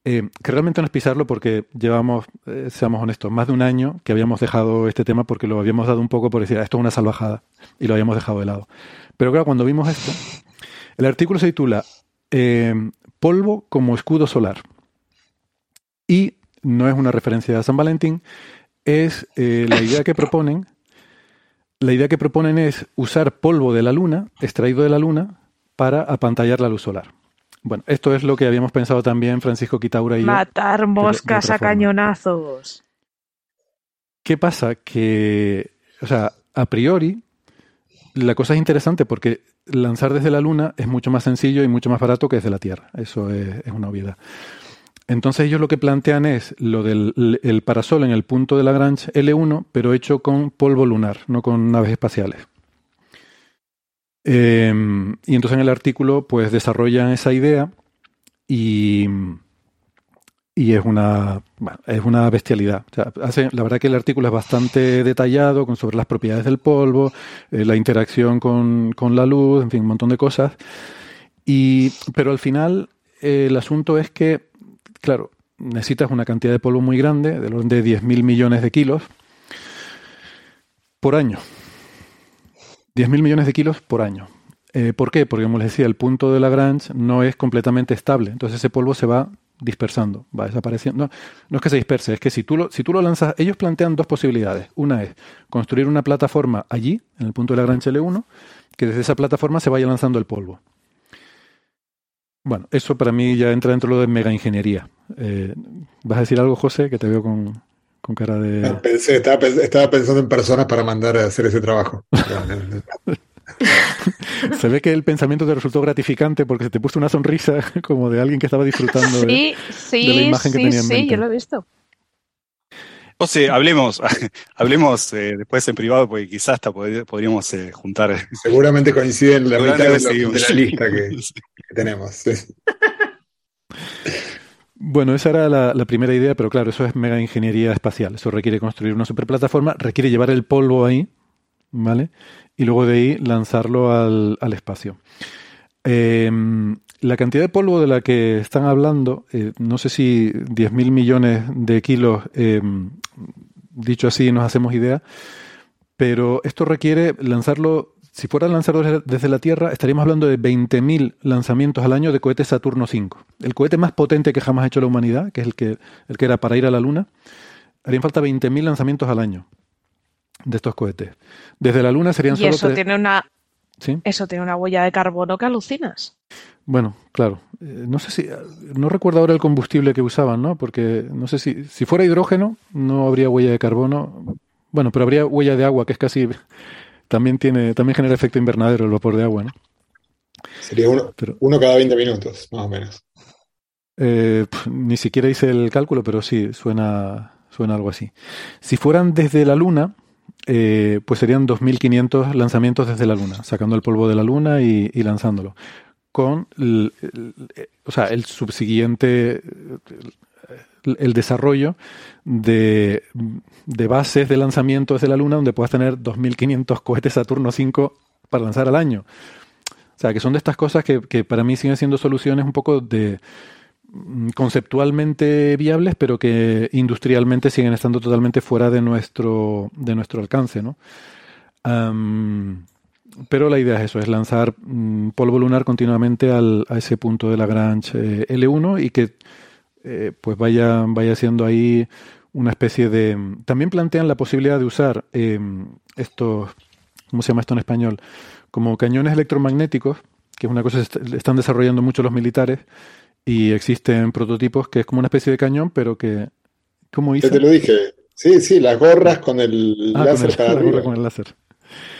Eh, que realmente no es pisarlo porque llevamos, eh, seamos honestos, más de un año que habíamos dejado este tema porque lo habíamos dado un poco por decir, ah, esto es una salvajada, y lo habíamos dejado de lado. Pero claro, cuando vimos esto, el artículo se titula eh, Polvo como escudo solar. Y no es una referencia a San Valentín, es la idea que proponen. La idea que proponen es usar polvo de la luna, extraído de la luna, para apantallar la luz solar. Bueno, esto es lo que habíamos pensado también Francisco Quitaura y Matar yo, moscas a cañonazos. ¿Qué pasa? Que, o sea, a priori, la cosa es interesante porque lanzar desde la Luna es mucho más sencillo y mucho más barato que desde la Tierra. Eso es, es una obviedad. Entonces ellos lo que plantean es lo del el parasol en el punto de Lagrange L1, pero hecho con polvo lunar, no con naves espaciales. Eh, y entonces en el artículo pues desarrollan esa idea y, y es una bueno, es una bestialidad. La verdad que el artículo es bastante detallado con, sobre las propiedades del polvo, eh, la interacción con, con, la luz, en fin, un montón de cosas. Y, pero al final eh, el asunto es que, claro, necesitas una cantidad de polvo muy grande, del orden de 10.000 millones de kilos, por año. 10.000 millones de kilos por año. Eh, ¿Por qué? Porque, como les decía, el punto de Lagrange no es completamente estable. Entonces ese polvo se va dispersando, va desapareciendo. No, es que se disperse, es que si tú, lo, si tú lo lanzas, ellos plantean dos posibilidades. Una es construir una plataforma allí, en el punto de Lagrange L1, que desde esa plataforma se vaya lanzando el polvo. Bueno, eso para mí ya entra dentro de mega ingeniería. Eh, ¿Vas a decir algo, José? Que te veo con, con cara de. Ah, pensé, estaba, estaba, pensando en personas para mandar a hacer ese trabajo. se ve que el pensamiento te resultó gratificante porque se te puso una sonrisa como de alguien que estaba disfrutando de, de la imagen que tenía en mente. Sí, yo lo he visto. José, hablemos, hablemos eh, después en privado porque quizás hasta podríamos eh, juntar. Seguramente coinciden la mitad de, la lista que, tenemos. Bueno, esa era la, primera idea, pero claro, eso es mega ingeniería espacial. Eso requiere construir una superplataforma, requiere llevar el polvo ahí, ¿vale? Y luego de ahí lanzarlo al, espacio. Em, la cantidad de polvo de la que están hablando, eh, no sé si 10.000 millones de kilos, em, dicho así, nos hacemos idea, pero esto requiere lanzarlo si fuera lanzado desde la Tierra, estaríamos hablando de 20.000 lanzamientos al año de cohetes Saturno V. El cohete más potente que jamás ha hecho la humanidad, que es el que, el que era para ir a la Luna, harían falta 20.000 lanzamientos al año de estos cohetes. Desde la Luna serían y Eso tiene una. Eso tiene una huella de carbono que alucinas. Bueno, claro. Eh, no sé si. No recuerdo ahora el combustible que usaban, ¿no? Porque no sé si. Si fuera hidrógeno, no habría huella de carbono. Bueno, pero habría huella de agua, que es casi también tiene, también genera efecto invernadero el vapor de agua, ¿no? Sería uno, uno cada 20 minutos, más o menos. Eh, ni siquiera hice el cálculo, pero sí, suena, suena algo así. Si fueran desde la Luna, eh, pues serían 2.500 lanzamientos desde la Luna, sacando el polvo de la Luna y, lanzándolo. Con el, o sea, el subsiguiente, el desarrollo de, bases de lanzamiento desde la Luna donde puedas tener 2.500 cohetes Saturno 5 para lanzar al año. O sea, que son de estas cosas que, para mí siguen siendo soluciones un poco de mm, conceptualmente viables, pero que industrialmente siguen estando totalmente fuera de nuestro, de nuestro alcance, ¿no? pero la idea es eso, es lanzar mm, polvo lunar continuamente al, a ese punto de Lagrange eh, L1 y que eh, pues vaya, vaya siendo ahí una especie de... También plantean la posibilidad de usar eh, estos, ¿cómo se llama esto en español? Como cañones electromagnéticos, que es una cosa que están desarrollando mucho los militares, y existen prototipos que es como una especie de cañón, pero que... ¿Cómo hice? te lo dije. Sí, sí, las gorras con el ah, láser con el, láser.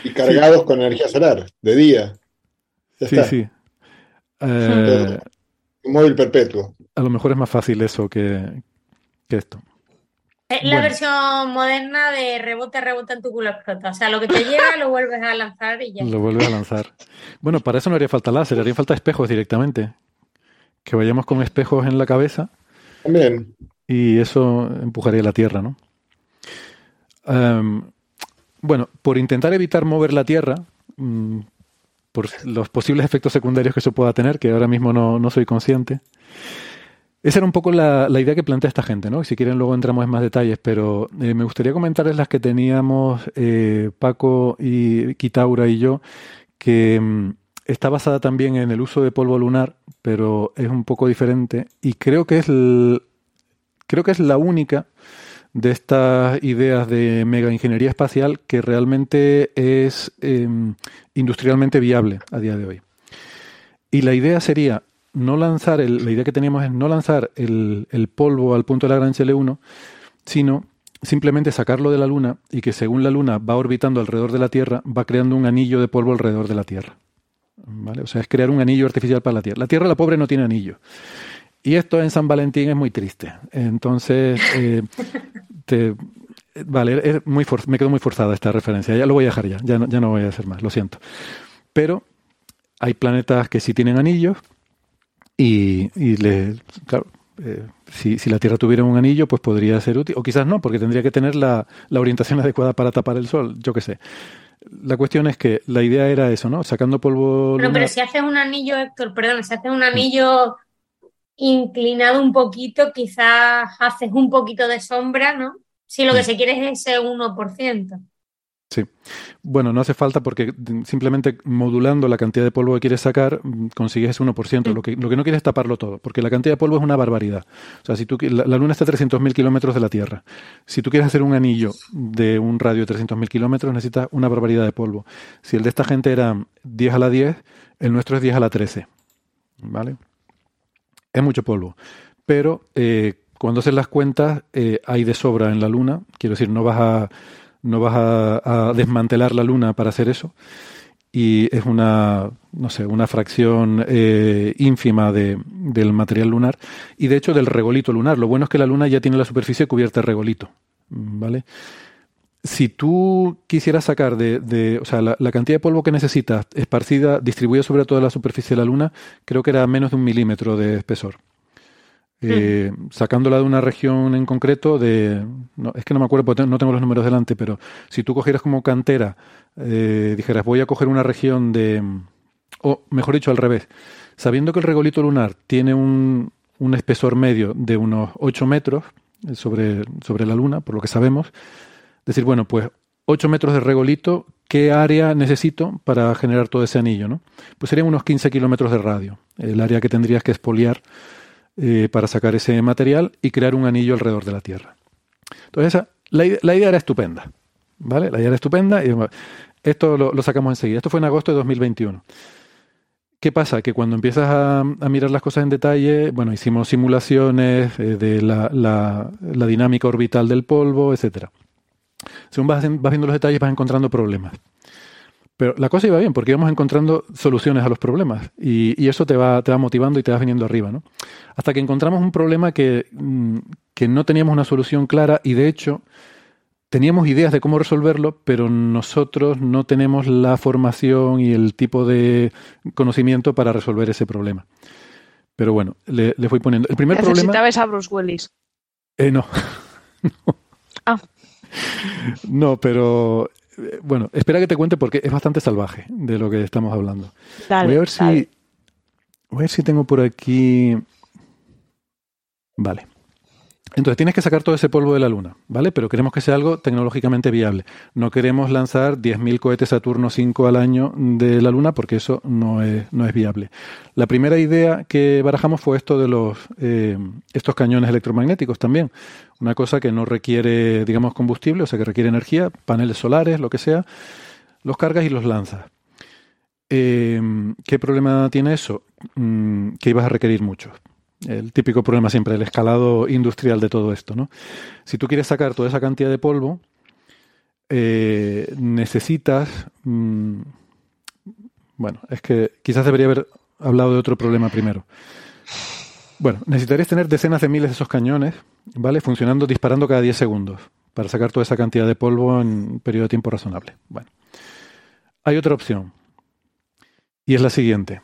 Y cargados con energía solar, de día. sí, sí. un móvil perpetuo a lo mejor es más fácil eso que, esto. Es la versión moderna de rebote, rebota en tu culo explota. O sea, lo que te llega lo vuelves a lanzar y ya. Lo vuelves a lanzar. Bueno, para eso no haría falta láser, haría falta espejos directamente. Que vayamos con espejos en la cabeza. También. Y eso empujaría la Tierra, ¿no? Em, bueno, por intentar evitar mover la Tierra, mm, por los posibles efectos secundarios que eso pueda tener, que ahora mismo no, no soy consciente, esa era un poco la, idea que plantea esta gente, ¿no? Si quieren luego entramos en más detalles, pero eh, me gustaría comentarles las que teníamos eh, Paco y Kitaura y yo, que mm, está basada también en el uso de polvo lunar, pero es un poco diferente y creo que es creo que es la única de estas ideas de mega ingeniería espacial que realmente es em, industrialmente viable a día de hoy. Y la idea sería no lanzar, la idea que teníamos es no lanzar el, polvo al punto de la gran L1, sino simplemente sacarlo de la Luna y que según la Luna va orbitando alrededor de la Tierra, va creando un anillo de polvo alrededor de la Tierra. ¿Vale? O sea, es crear un anillo artificial para la Tierra. La Tierra, la pobre, no tiene anillo. Y esto en San Valentín es muy triste. Entonces, eh, vale, es muy me quedo muy forzada esta referencia. Ya lo voy a dejar ya, ya no, ya no voy a hacer más, lo siento. Pero hay planetas que sí tienen anillos, y, y le, claro, eh, si, si, la Tierra tuviera un anillo, pues podría ser útil. O quizás no, porque tendría que tener la, la orientación adecuada para tapar el Sol, yo qué sé. la cuestión es que la idea era eso, ¿no? Sacando polvo. Pero, pero si haces un anillo, Héctor, perdón, si haces un anillo inclinado un poquito, quizás haces un poquito de sombra, ¿no? Si lo que se quiere es ese 1%. Sí. Bueno, no hace falta porque simplemente modulando la cantidad de polvo que quieres sacar consigues ese 1%. Lo, que, lo que no quieres es taparlo todo, porque la cantidad de polvo es una barbaridad. O sea, si tú, la, Luna está a 300.000 kilómetros de la Tierra. Si tú quieres hacer un anillo de un radio de 300.000 kilómetros, necesitas una barbaridad de polvo. Si el de esta gente era 10 a la 10, el nuestro es 10 a la 13. ¿Vale? Es mucho polvo. Pero eh, cuando haces las cuentas, eh, hay de sobra en la Luna. Quiero decir, no vas a no vas a, desmantelar la Luna para hacer eso. Y es una, no sé, una fracción eh, ínfima de, del material lunar y de hecho del regolito lunar. Lo bueno es que la Luna ya tiene la superficie cubierta de regolito, ¿vale? Si tú quisieras sacar de, o sea, la, la, cantidad de polvo que necesitas esparcida, distribuida sobre toda la superficie de la Luna, creo que era menos de un milímetro de espesor. Eh, sacándola de una región en concreto, de no, es que no me acuerdo porque no tengo los números delante, pero si tú cogieras como cantera, eh, dijeras voy a coger una región de, o mejor dicho al revés, sabiendo que el regolito lunar tiene un, un espesor medio de unos 8 metros eh, sobre, sobre la Luna, por lo que sabemos, decir, bueno, pues 8 metros de regolito, ¿qué área necesito para generar todo ese anillo? ¿no? Pues serían unos 15 kilómetros de radio, el área que tendrías que expoliar eh, para sacar ese material y crear un anillo alrededor de la Tierra. Entonces, la, idea era estupenda. ¿Vale? La idea era estupenda y esto lo, sacamos enseguida. Esto fue en agosto de 2021. ¿Qué pasa? Que cuando empiezas a, mirar las cosas en detalle, bueno, hicimos simulaciones eh, de la, dinámica orbital del polvo, etcétera. Según vas, vas viendo los detalles, vas encontrando problemas. Pero la cosa iba bien porque íbamos encontrando soluciones a los problemas y, eso te va, te va motivando y te vas viniendo arriba, ¿no? Hasta que encontramos un problema que, mm, que no teníamos una solución clara y de hecho teníamos ideas de cómo resolverlo, pero nosotros no tenemos la formación y el tipo de conocimiento para resolver ese problema. Pero bueno, le, le fui poniendo. El primer ¿Necesitabas a Bruce Willis? Eh, no. no. Ah. No, pero bueno, espera que te cuente porque es bastante salvaje de lo que estamos hablando. voy a ver si. Voy a ver si tengo por aquí. Vale. Entonces tienes que sacar todo ese polvo de la Luna, ¿vale? Pero queremos que sea algo tecnológicamente viable. No queremos lanzar 10.000 cohetes Saturno 5 al año de la Luna porque eso no es, no es viable. La primera idea que barajamos fue esto de los eh, estos cañones electromagnéticos también. Una cosa que no requiere, digamos, combustible, o sea, que requiere energía, paneles solares, lo que sea. Los cargas y los lanzas. Eh, ¿Qué problema tiene eso? Mm, que ibas a requerir mucho el típico problema siempre, el escalado industrial de todo esto, ¿no? Si tú quieres sacar toda esa cantidad de polvo, eh, necesitas... Mm, bueno, es que quizás debería haber hablado de otro problema primero. Bueno, necesitarías tener decenas de miles de esos cañones, ¿vale? Funcionando, disparando cada 10 segundos para sacar toda esa cantidad de polvo en un periodo de tiempo razonable. Bueno, hay otra opción. Y es la siguiente.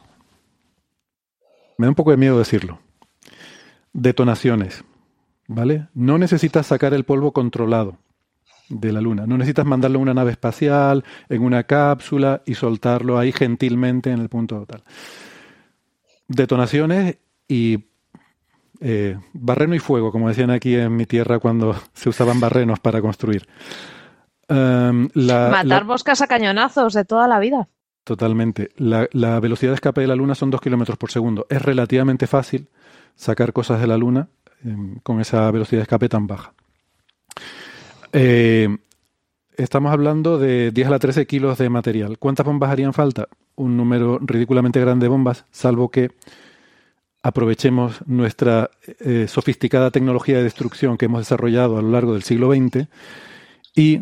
Me da un poco de miedo decirlo detonaciones, ¿vale? No necesitas sacar el polvo controlado de la Luna, no necesitas mandarlo a una nave espacial, en una cápsula y soltarlo ahí gentilmente en el punto tal. Detonaciones y eh, barreno y fuego, como decían aquí en mi tierra cuando se usaban barrenos para construir. Em, Matar moscas a cañonazos de toda la vida. Totalmente. La, la, velocidad de escape de la Luna son 2 kilómetros por segundo. Es relativamente fácil sacar cosas de la Luna em, con esa velocidad de escape tan baja. Eh, estamos hablando de 10 a la 13 kilos de material. ¿Cuántas bombas harían falta? Un número ridículamente grande de bombas, salvo que aprovechemos nuestra eh, sofisticada tecnología de destrucción que hemos desarrollado a lo largo del siglo XX y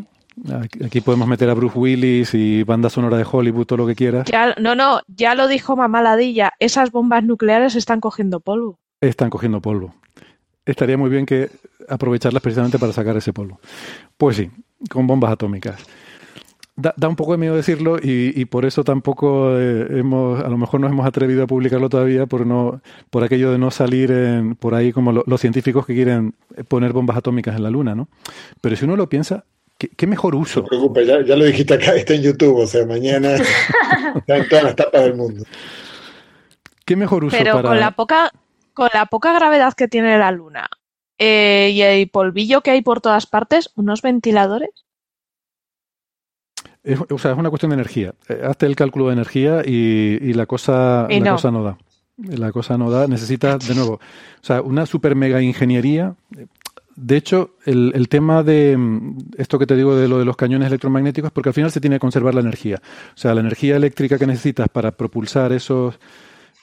Aquí podemos meter a Bruce Willis y banda sonora de Hollywood, todo lo que quieras. no, no, ya lo dijo Mamá Ladilla, esas bombas nucleares están cogiendo polvo están cogiendo polvo. Estaría muy bien que aprovecharlas precisamente para sacar ese polvo. Pues sí, con bombas atómicas. Da, un poco de miedo decirlo y, por eso tampoco eh, hemos, a lo mejor nos hemos atrevido a publicarlo todavía por no, por aquello de no salir en, por ahí como los científicos que quieren poner bombas atómicas en la luna, ¿no? Pero si uno lo piensa, ¿Qué, mejor uso? No te preocupes, ya, lo dijiste acá, está en YouTube, o sea, mañana está en todas las tapas del mundo. ¿Qué mejor uso Pero con la poca con la poca gravedad que tiene la Luna eh, y el polvillo que hay por todas partes, unos ventiladores. O sea, es una cuestión de energía. Eh, hazte el cálculo de energía y, la, cosa, la cosa no da. La cosa no da. Necesita, de nuevo, o sea, una super mega ingeniería. De hecho, el, tema de mm, esto que te digo de lo de los cañones electromagnéticos, porque al final se tiene que conservar la energía. O sea, la energía eléctrica que necesitas para propulsar esos,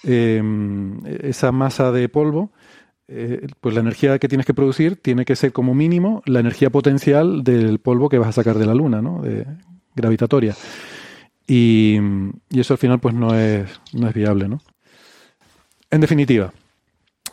em, esa masa de polvo, eh, pues la energía que tienes que producir tiene que ser como mínimo la energía potencial del polvo que vas a sacar de la Luna, ¿no? De, gravitatoria. Y, y, eso al final pues no es, no es viable, ¿no? En definitiva,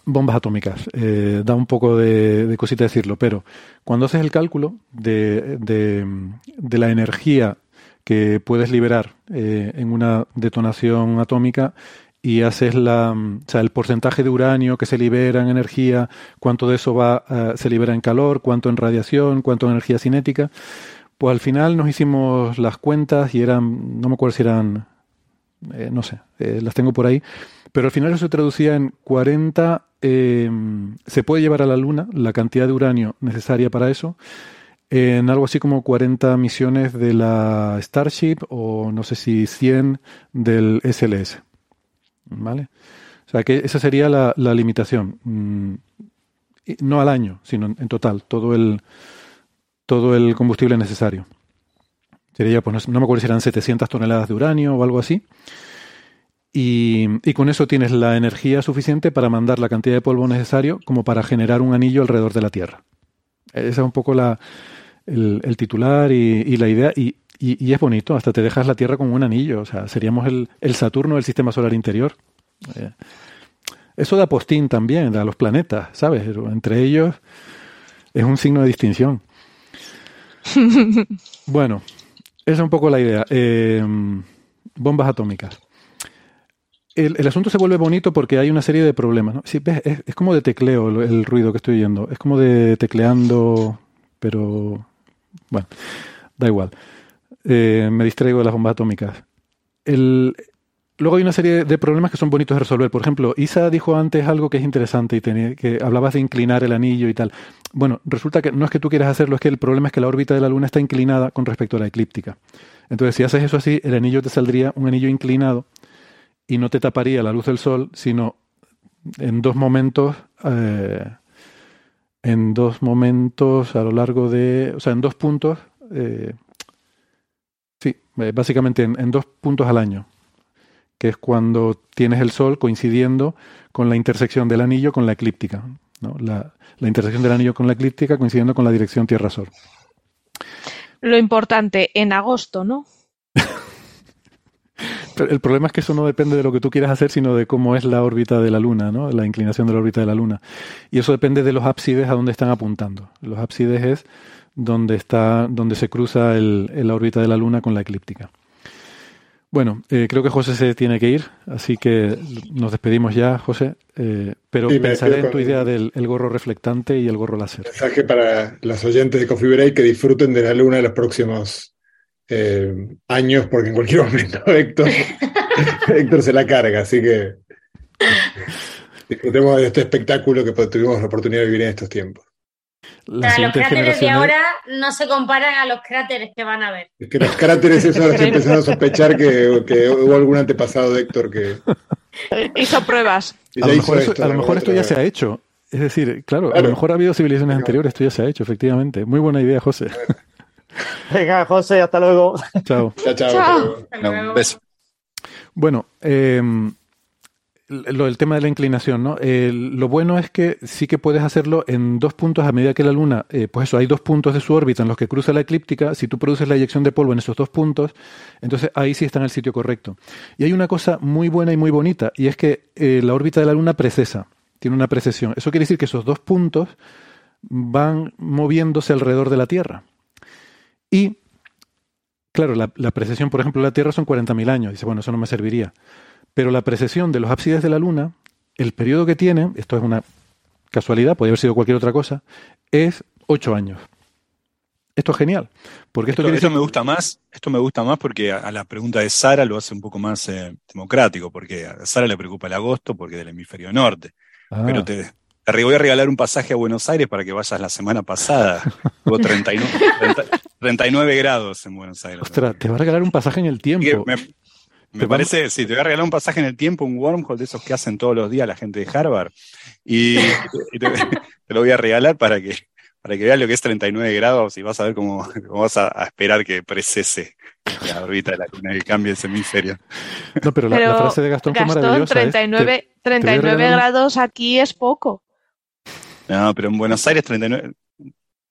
bombas atómicas. Eh, da un poco de, cosita decirlo, pero cuando haces el cálculo de, de, la energía que puedes liberar eh, en una detonación atómica y haces la, o sea, el porcentaje de uranio que se libera en energía, cuánto de eso va, eh, se libera en calor, cuánto en radiación, cuánto en energía cinética, pues al final nos hicimos las cuentas y eran, no me acuerdo si eran, no sé, las tengo por ahí, pero al final eso se traducía en 40 Em, se puede llevar a la Luna la cantidad de uranio necesaria para eso en algo así como 40 misiones de la Starship o no sé si 100 del SLS. ¿Vale? O sea que esa sería la, limitación. Mm, no al año, sino en total, todo el, todo el combustible necesario. Sería, pues no, me acuerdo si eran 700 toneladas de uranio o algo así. Y, con eso tienes la energía suficiente para mandar la cantidad de polvo necesario como para generar un anillo alrededor de la Tierra. Esa es un poco la, el, titular y, la idea. Y, es bonito, hasta te dejas la Tierra como un anillo. O sea, seríamos el, Saturno del sistema solar interior. Eh, eso da postín también a los planetas, ¿sabes? Entre ellos es un signo de distinción. bueno, esa es un poco la idea. Eh, bombas atómicas el, asunto se vuelve bonito porque hay una serie de problemas. es, como de tecleo el, ruido que estoy oyendo. Es como de tecleando, pero bueno, da igual. Eh, me distraigo de las bombas atómicas. Luego hay una serie de problemas que son bonitos de resolver. Por ejemplo, Isa dijo antes algo que es interesante y tenía, que hablabas de inclinar el anillo y tal. Bueno, resulta que no es que tú quieras hacerlo, es que el problema es que la órbita de la Luna está inclinada con respecto a la eclíptica. Entonces, si haces eso así, el anillo te saldría un anillo inclinado y no te taparía la luz del sol, sino en dos momentos, eh, en dos momentos a lo largo de, o sea, en dos puntos, eh, sí, eh, básicamente en, dos puntos al año, que es cuando tienes el sol coincidiendo con la intersección del anillo con la eclíptica, ¿no? la, la intersección del anillo con la eclíptica coincidiendo con la dirección Tierra-Sol. Lo importante, en agosto, ¿no? el problema es que eso no depende de lo que tú quieras hacer, sino de cómo es la órbita de la Luna, ¿no? La inclinación de la órbita de la Luna. Y eso depende de los ábsides a donde están apuntando. Los ábsides es donde está, donde se cruza el, la órbita de la Luna con la eclíptica. Bueno, eh, creo que José se tiene que ir, así que nos despedimos ya, José. Eh, pero pensaré en tu idea del gorro reflectante y el gorro láser. Mensaje para los oyentes de Coffee Break que disfruten de la Luna en los próximos eh, años, porque en cualquier momento Héctor, Héctor se la carga, así que disfrutemos de este espectáculo que tuvimos la oportunidad de vivir en estos tiempos. Los cráteres de ahora no se comparan a los cráteres que van a ver. Es que los cráteres esos se empezaron a sospechar que, hubo algún antepasado de Héctor que hizo pruebas. A lo, mejor, esto, a lo mejor esto ya se ha hecho. Es decir, claro, a lo mejor ha habido civilizaciones anteriores, esto ya se ha hecho, efectivamente. Muy buena idea, José. Venga, José, hasta luego. Chao. chao, chao. Un beso. Bueno, eh, lo del tema de la inclinación, ¿no? lo bueno es que sí que puedes hacerlo en dos puntos a medida que la Luna, eh, pues eso, hay dos puntos de su órbita en los que cruza la eclíptica. Si tú produces la eyección de polvo en esos dos puntos, entonces ahí sí está en el sitio correcto. Y hay una cosa muy buena y muy bonita, y es que eh, la órbita de la Luna precesa, tiene una precesión. Eso quiere decir que esos dos puntos van moviéndose alrededor de la Tierra. Y, claro, la, precesión, por ejemplo, de la Tierra son 40.000 años. Dice, bueno, eso no me serviría. Pero la precesión de los ábsides de la Luna, el periodo que tiene, esto es una casualidad, podría haber sido cualquier otra cosa, es 8 años. esto es genial. Porque esto, esto, me gusta más, esto me gusta más porque a, la pregunta de Sara lo hace un poco más eh, democrático, porque a Sara le preocupa el agosto porque es del hemisferio norte. Ah. Pero te, te voy a regalar un pasaje a Buenos Aires para que vayas la semana pasada. Hubo 39, 39 grados en Buenos Aires. Ostras, te va a regalar un pasaje en el tiempo. Me, parece, sí, te voy a regalar un pasaje en el tiempo, un wormhole de esos que hacen todos los días la gente de Harvard. Y, te, lo voy a regalar para que, para que veas lo que es 39 grados y vas a ver cómo, vas a, esperar que precese la órbita de la luna y cambie ese hemisferio. No, pero, la, frase de Gastón, fue maravillosa. 39, 39 grados aquí es poco. No, pero en Buenos Aires 39.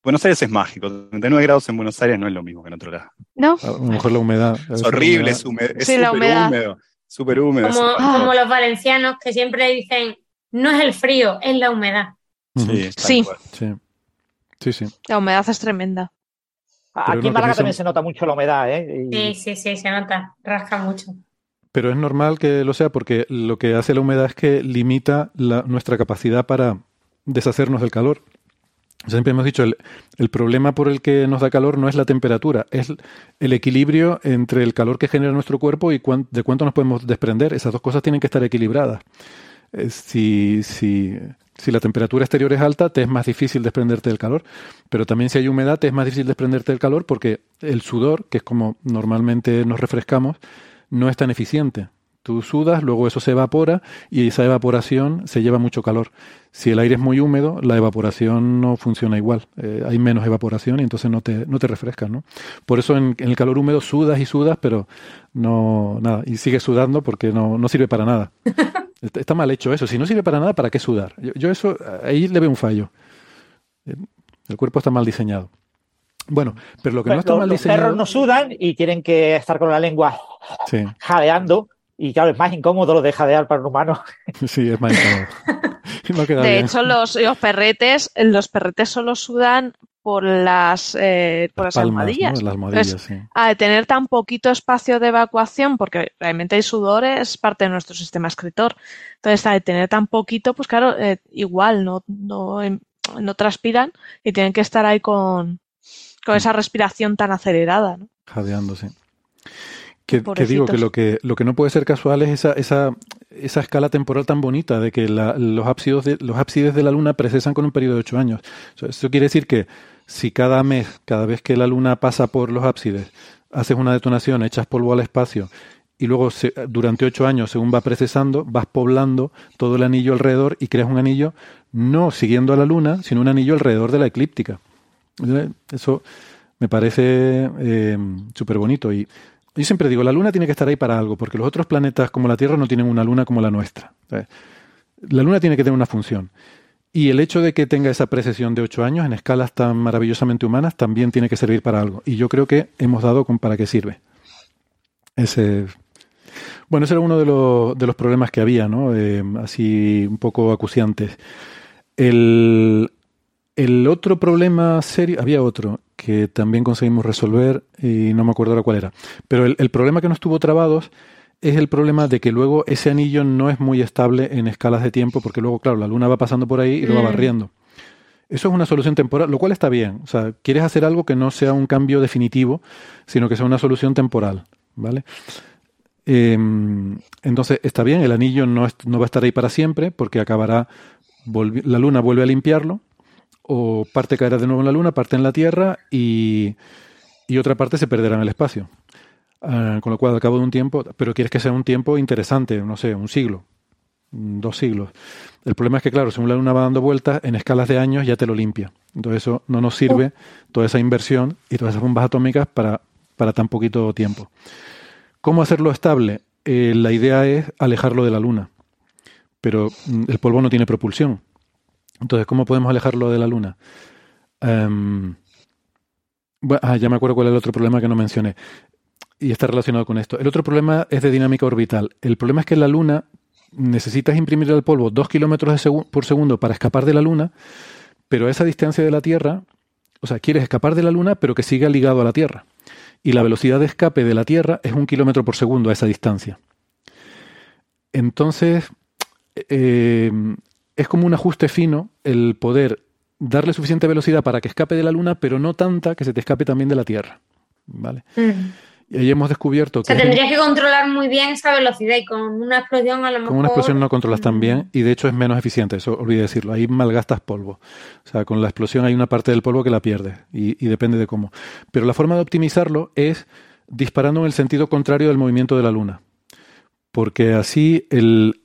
Buenos Aires es mágico. 39 grados en Buenos Aires no es lo mismo que en otro lado. No. A lo mejor la humedad. Es horrible, es, húmedo, es súper húmedo. Súper húmedo. Como, los valencianos que siempre dicen, no es el frío, es la humedad. Sí, sí. sí. sí. La humedad es tremenda. Aquí en Málaga también se nota mucho la humedad, ¿eh? Sí, sí, sí, se nota. Rasca mucho. Pero es normal que lo sea porque lo que hace la humedad es que limita nuestra capacidad para deshacernos del calor. Siempre hemos dicho, el, el, problema por el que nos da calor no es la temperatura, es el equilibrio entre el calor que genera nuestro cuerpo y de cuánto nos podemos desprender. Esas dos cosas tienen que estar equilibradas. Eh, si, si, si, la temperatura exterior es alta, te es más difícil desprenderte del calor, pero también si hay humedad, te es más difícil desprenderte del calor porque el sudor, que es como normalmente nos refrescamos, no es tan eficiente. Tú sudas, luego eso se evapora y esa evaporación se lleva mucho calor. Si el aire es muy húmedo, la evaporación no funciona igual. Eh, hay menos evaporación y entonces no te, no te refrescas, ¿no? Por eso en, el calor húmedo sudas y sudas, pero no, nada. Y sigues sudando porque no, no sirve para nada. Está mal hecho eso. Si no sirve para nada, ¿para qué sudar? Yo, eso, ahí le veo un fallo. El cuerpo está mal diseñado. Bueno, pero lo que no está mal diseñado. Los perros no sudan y tienen que estar con la lengua jadeando y claro, es más incómodo lo de jadear para un humano. Sí, es más incómodo. de hecho, los, perretes, los perretes solo sudan por las, eh, por las, almohadillas. Al tener tan poquito espacio de evacuación, porque realmente el sudor es parte de nuestro sistema escritor. Entonces, al tener tan poquito, pues claro, eh, igual no, no, em, no transpiran y tienen que estar ahí con, con esa respiración tan acelerada. ¿no? Jadeándose. Que, digo que lo que lo que no puede ser casual es esa, esa, esa escala temporal tan bonita de que los, ábsides de, los ábsides de la Luna precesan con un periodo de ocho años. Eso quiere decir que si cada mes, cada vez que la Luna pasa por los ábsides, haces una detonación, echas polvo al espacio y luego durante ocho años, según va precesando, vas poblando todo el anillo alrededor y creas un anillo no siguiendo a la Luna, sino un anillo alrededor de la eclíptica. Eso me parece eh, súper bonito y yo siempre digo, la Luna tiene que estar ahí para algo, porque los otros planetas como la Tierra no tienen una Luna como la nuestra. La Luna tiene que tener una función. Y el hecho de que tenga esa precesión de ocho años en escalas tan maravillosamente humanas también tiene que servir para algo. Y yo creo que hemos dado con para qué sirve. Ese, bueno, ese era uno de los, de los problemas que había, ¿no? Eh, así un poco acuciantes. El, el otro problema serio, había otro que también conseguimos resolver y no me acuerdo ahora cuál era. Pero el, problema que nos tuvo trabados es el problema de que luego ese anillo no es muy estable en escalas de tiempo, porque luego, claro, la luna va pasando por ahí y lo va mm. barriendo. Eso es una solución temporal, lo cual está bien. O sea, quieres hacer algo que no sea un cambio definitivo, sino que sea una solución temporal, ¿vale? Em, entonces, está bien, el anillo no, no, va a estar ahí para siempre, porque acabará, la luna vuelve a limpiarlo, o parte caerá de nuevo en la Luna, parte en la Tierra y, otra parte se perderá en el espacio. Ah, con lo cual, al cabo de un tiempo, pero quieres que sea un tiempo interesante, no sé, un siglo, dos siglos. El problema es que, claro, según la Luna va dando vueltas, en escalas de años ya te lo limpia. Entonces eso no nos sirve, toda esa inversión y todas esas bombas atómicas para, para tan poquito tiempo. ¿Cómo hacerlo estable? Eh, la idea es alejarlo de la Luna, pero mm, el polvo no tiene propulsión. Entonces, ¿cómo podemos alejarlo de la Luna? Em, ah, ya me acuerdo cuál es el otro problema que no mencioné. Y está relacionado con esto. El otro problema es de dinámica orbital. El problema es que la Luna necesitas imprimir al polvo dos kilómetros por segundo para escapar de la Luna, pero a esa distancia de la Tierra, o sea, quieres escapar de la Luna, pero que siga ligado a la Tierra. Y la velocidad de escape de la Tierra es un kilómetro por segundo a esa distancia. Entonces, eh, es como un ajuste fino el poder darle suficiente velocidad para que escape de la Luna, pero no tanta que se te escape también de la Tierra. ¿Vale? Y ahí hemos descubierto que. O sea, tendrías que controlar muy bien esa velocidad y con una explosión a lo mejor. Con una explosión no controlas tan bien y de hecho es menos eficiente, eso olvidé decirlo. Ahí malgastas polvo. O sea, con la explosión hay una parte del polvo que la pierdes y, y depende de cómo. Pero la forma de optimizarlo es disparando en el sentido contrario del movimiento de la Luna. Porque así, el,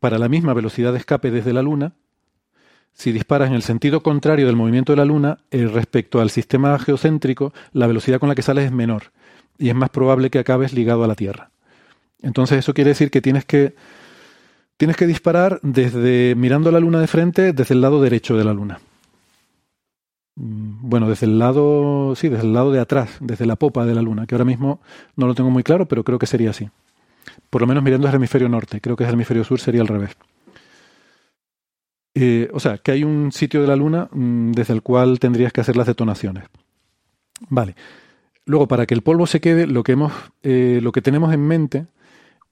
para la misma velocidad de escape desde la Luna, si disparas en el sentido contrario del movimiento de la Luna, eh, respecto al sistema geocéntrico, la velocidad con la que sales es menor y es más probable que acabes ligado a la Tierra. Entonces eso quiere decir que tienes que tienes que disparar desde mirando la Luna de frente desde el lado derecho de la Luna. Mm, bueno, desde el lado, sí, desde el lado de atrás, desde la popa de la Luna, que ahora mismo no lo tengo muy claro, pero creo que sería así. Por lo menos mirando el hemisferio norte, creo que el hemisferio sur sería al revés. Eh, o sea, que hay un sitio de la Luna mm, desde el cual tendrías que hacer las detonaciones. Vale. Luego, para que el polvo se quede, lo que, hemos, eh, lo que tenemos en mente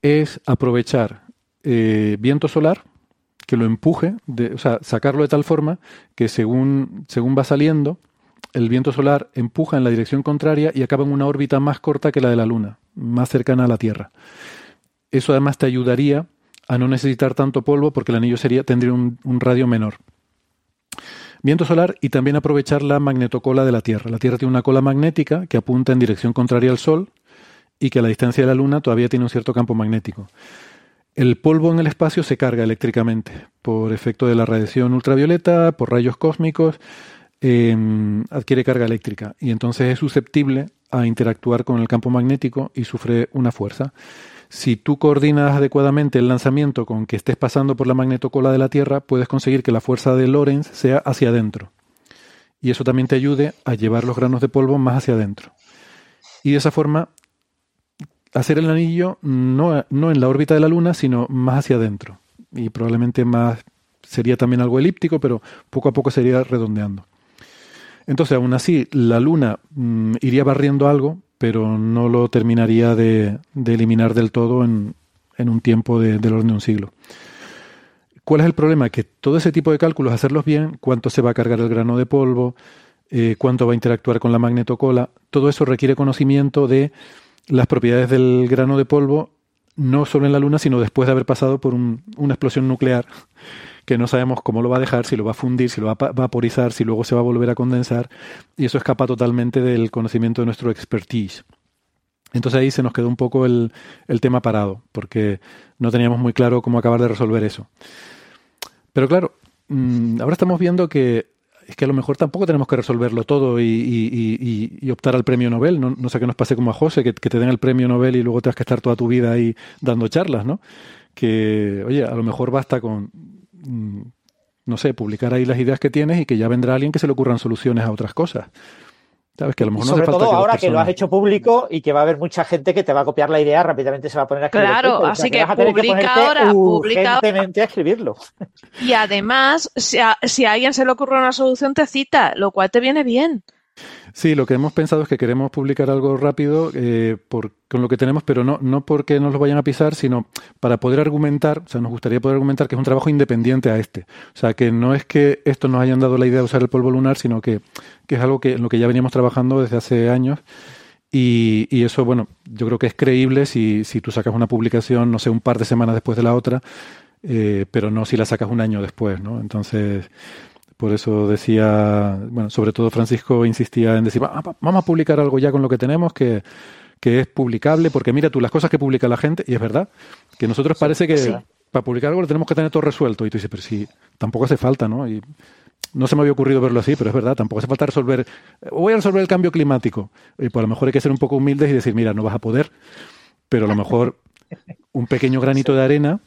es aprovechar eh, viento solar que lo empuje, o sea, sacarlo de tal forma que según, según va saliendo, el viento solar empuja en la dirección contraria y acaba en una órbita más corta que la de la Luna, más cercana a la Tierra. Eso además te ayudaría a no necesitar tanto polvo porque el anillo sería, tendría un, radio menor. Viento solar y también aprovechar la magnetocola de la Tierra. La Tierra tiene una cola magnética que apunta en dirección contraria al Sol y que a la distancia de la Luna todavía tiene un cierto campo magnético. El polvo en el espacio se carga eléctricamente por efecto de la radiación ultravioleta, por rayos cósmicos, em, adquiere carga eléctrica y entonces es susceptible a interactuar con el campo magnético y sufre una fuerza. Si tú coordinas adecuadamente el lanzamiento con que estés pasando por la magnetocola de la Tierra, puedes conseguir que la fuerza de Lorentz sea hacia adentro. Y eso también te ayude a llevar los granos de polvo más hacia adentro. Y de esa forma, hacer el anillo no, no en la órbita de la Luna, sino más hacia adentro. Y probablemente más sería también algo elíptico, pero poco a poco sería redondeando. Entonces, aún así, la Luna mm, iría barriendo algo, pero no lo terminaría de, eliminar del todo en, un tiempo de, del orden de un siglo. ¿Cuál es el problema? Que todo ese tipo de cálculos, hacerlos bien, cuánto se va a cargar el grano de polvo, eh, cuánto va a interactuar con la magnetocola, todo eso requiere conocimiento de las propiedades del grano de polvo, no solo en la Luna, sino después de haber pasado por una explosión nuclear que no sabemos cómo lo va a dejar, si lo va a fundir, si lo va a vaporizar, si luego se va a volver a condensar, y eso escapa totalmente del conocimiento de nuestro expertise. Entonces ahí se nos quedó un poco el, tema parado, porque no teníamos muy claro cómo acabar de resolver eso. Pero claro, mm, ahora estamos viendo que es que a lo mejor tampoco tenemos que resolverlo todo y, optar al premio Nobel. No, sé qué nos pase como a José, que, que, te den el premio Nobel y luego tengas que estar toda tu vida ahí dando charlas, ¿no? Que, oye, a lo mejor basta con no sé, publicar ahí las ideas que tienes y que ya vendrá alguien que se le ocurran soluciones a otras cosas. ¿Sabes? Que a lo mejor no sobre todo ahora que lo has hecho público y que va a haber mucha gente que te va a copiar la idea, rápidamente se va a poner a escribir. Claro, así que, publica ahora, publica a escribirlo. Y además, si a, si a alguien se le ocurre una solución, te cita, lo cual te viene bien. Sí, lo que hemos pensado es que queremos publicar algo rápido eh, por, con lo que tenemos, pero no, no porque nos lo vayan a pisar, sino para poder argumentar, o sea, nos gustaría poder argumentar que es un trabajo independiente a este. O sea, que no es que esto nos hayan dado la idea de usar el polvo lunar, sino que, que es algo que, en lo que ya veníamos trabajando desde hace años. Y, y, eso, bueno, yo creo que es creíble si, si tú sacas una publicación, no sé, un par de semanas después de la otra, eh, pero no si la sacas un año después, ¿no? Entonces, por eso decía, bueno, sobre todo Francisco insistía en decir, vamos a publicar algo ya con lo que tenemos que, es publicable, porque mira tú las cosas que publica la gente, y es verdad, que nosotros parece que para publicar algo lo tenemos que tener todo resuelto. Y tú dices, pero sí, tampoco hace falta, ¿no? Y no se me había ocurrido verlo así, pero es verdad, tampoco hace falta resolver, voy a resolver el cambio climático. Y pues a lo mejor hay que ser un poco humildes y decir, mira, no vas a poder, pero a lo mejor un pequeño granito de arena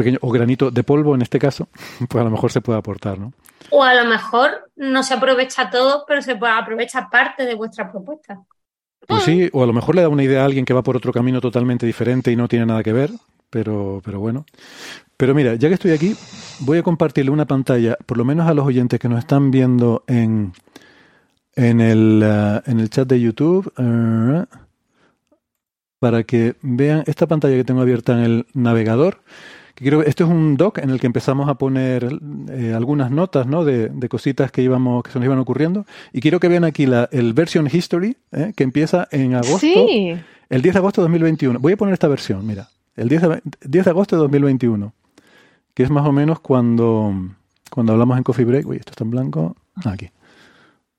pequeño o granito de polvo en este caso, pues a lo mejor se puede aportar, ¿no? O a lo mejor no se aprovecha todo, pero se puede aprovechar parte de vuestra propuesta. Pues sí, o a lo mejor le da una idea a alguien que va por otro camino totalmente diferente y no tiene nada que ver, pero, pero bueno. Pero mira, ya que estoy aquí, voy a compartirle una pantalla, por lo menos a los oyentes que nos están viendo en, en, el, eh, en el chat de YouTube, eh, para que vean esta pantalla que tengo abierta en el navegador Creo, este es un doc en el que empezamos a poner eh, algunas notas ¿no? de, de, cositas que, íbamos, que se nos iban ocurriendo. Y quiero que vean aquí la, el version history, ¿eh? que empieza en agosto. Sí. El 10 de agosto de 2021. Voy a poner esta versión, mira. El 10 de, 10 de agosto de 2021. Que es más o menos cuando, cuando hablamos en Coffee Break. Uy, esto está en blanco. Ah, aquí.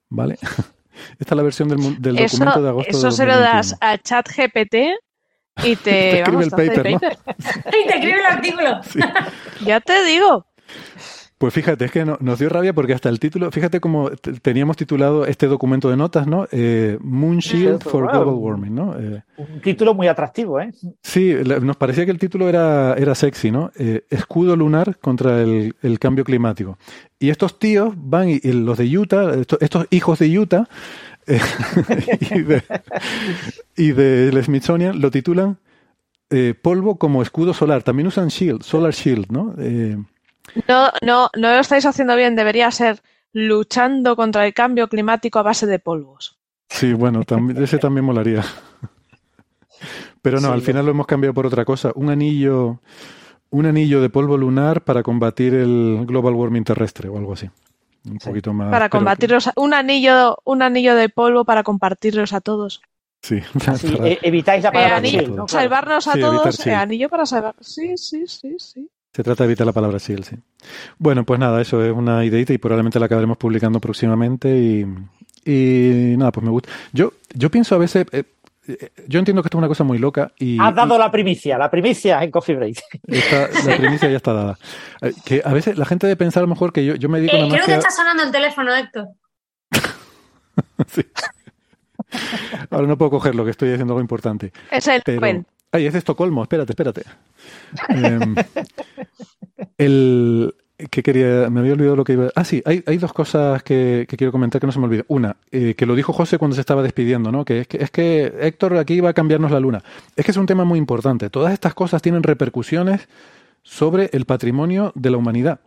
¿Vale? Esta es la versión del, del eso, documento de agosto Eso de se lo das a ChatGPT y te, te escribe vamos, el paper, el paper. ¿no? y te escribe el artículo. Sí. Ya te digo. Pues fíjate, es que no, nos dio rabia porque hasta el título, fíjate cómo teníamos titulado este documento de notas, ¿no? Eh, Moon Shield for wow. Global Warming, ¿no? Eh, Un título muy atractivo, ¿eh? sí, la, nos parecía que el título era, era sexy, ¿no? Eh, escudo lunar contra el, el, cambio climático. Y estos tíos van, y, y los de Utah, estos, estos hijos de Utah, y, de, y del Smithsonian lo titulan eh, polvo como escudo solar. También usan shield, solar shield, ¿no? Eh, no, no, no lo estáis haciendo bien. Debería ser luchando contra el cambio climático a base de polvos. Sí, bueno, también, ese también molaría. Pero no, sí, al final lo hemos cambiado por otra cosa. Un anillo, un anillo de polvo lunar para combatir el global warming terrestre o algo así. Un sí. poquito más. Para combatirlos, pero... un anillo, un anillo de polvo para compartirlos a todos. Sí, Así, para... evitáis la palabra eh, anillo, chill, ¿no? Salvarnos a Sí, todos, evitar chill. eh, anillo para salvar. Sí, sí, sí, sí. Se trata de evitar la palabra shield, sí. Bueno, pues nada, eso es una ideita y probablemente la acabaremos publicando próximamente y, y nada, pues me gusta. Yo, yo pienso a veces, eh, yo entiendo que esto es una cosa muy loca y... Has dado y la primicia, la primicia en Coffee Break. esta- la primicia ya está dada. Eh, Que a veces la gente debe pensar a lo mejor que yo, yo me dedico a Eh, la creo que está sonando el teléfono, Héctor. Sí. Ahora no puedo cogerlo, que estoy haciendo algo importante. Es el Pero... Ay, es de Estocolmo, espérate, espérate. Em, el... ¿Qué quería? Me había olvidado lo que iba. Ah, sí, hay, hay dos cosas que, que quiero comentar que no se me olviden. Una, eh, que lo dijo José cuando se estaba despidiendo, ¿no? Que es, que es que Héctor aquí va a cambiarnos la luna. Es que es un tema muy importante. Todas estas cosas tienen repercusiones sobre el patrimonio de la humanidad,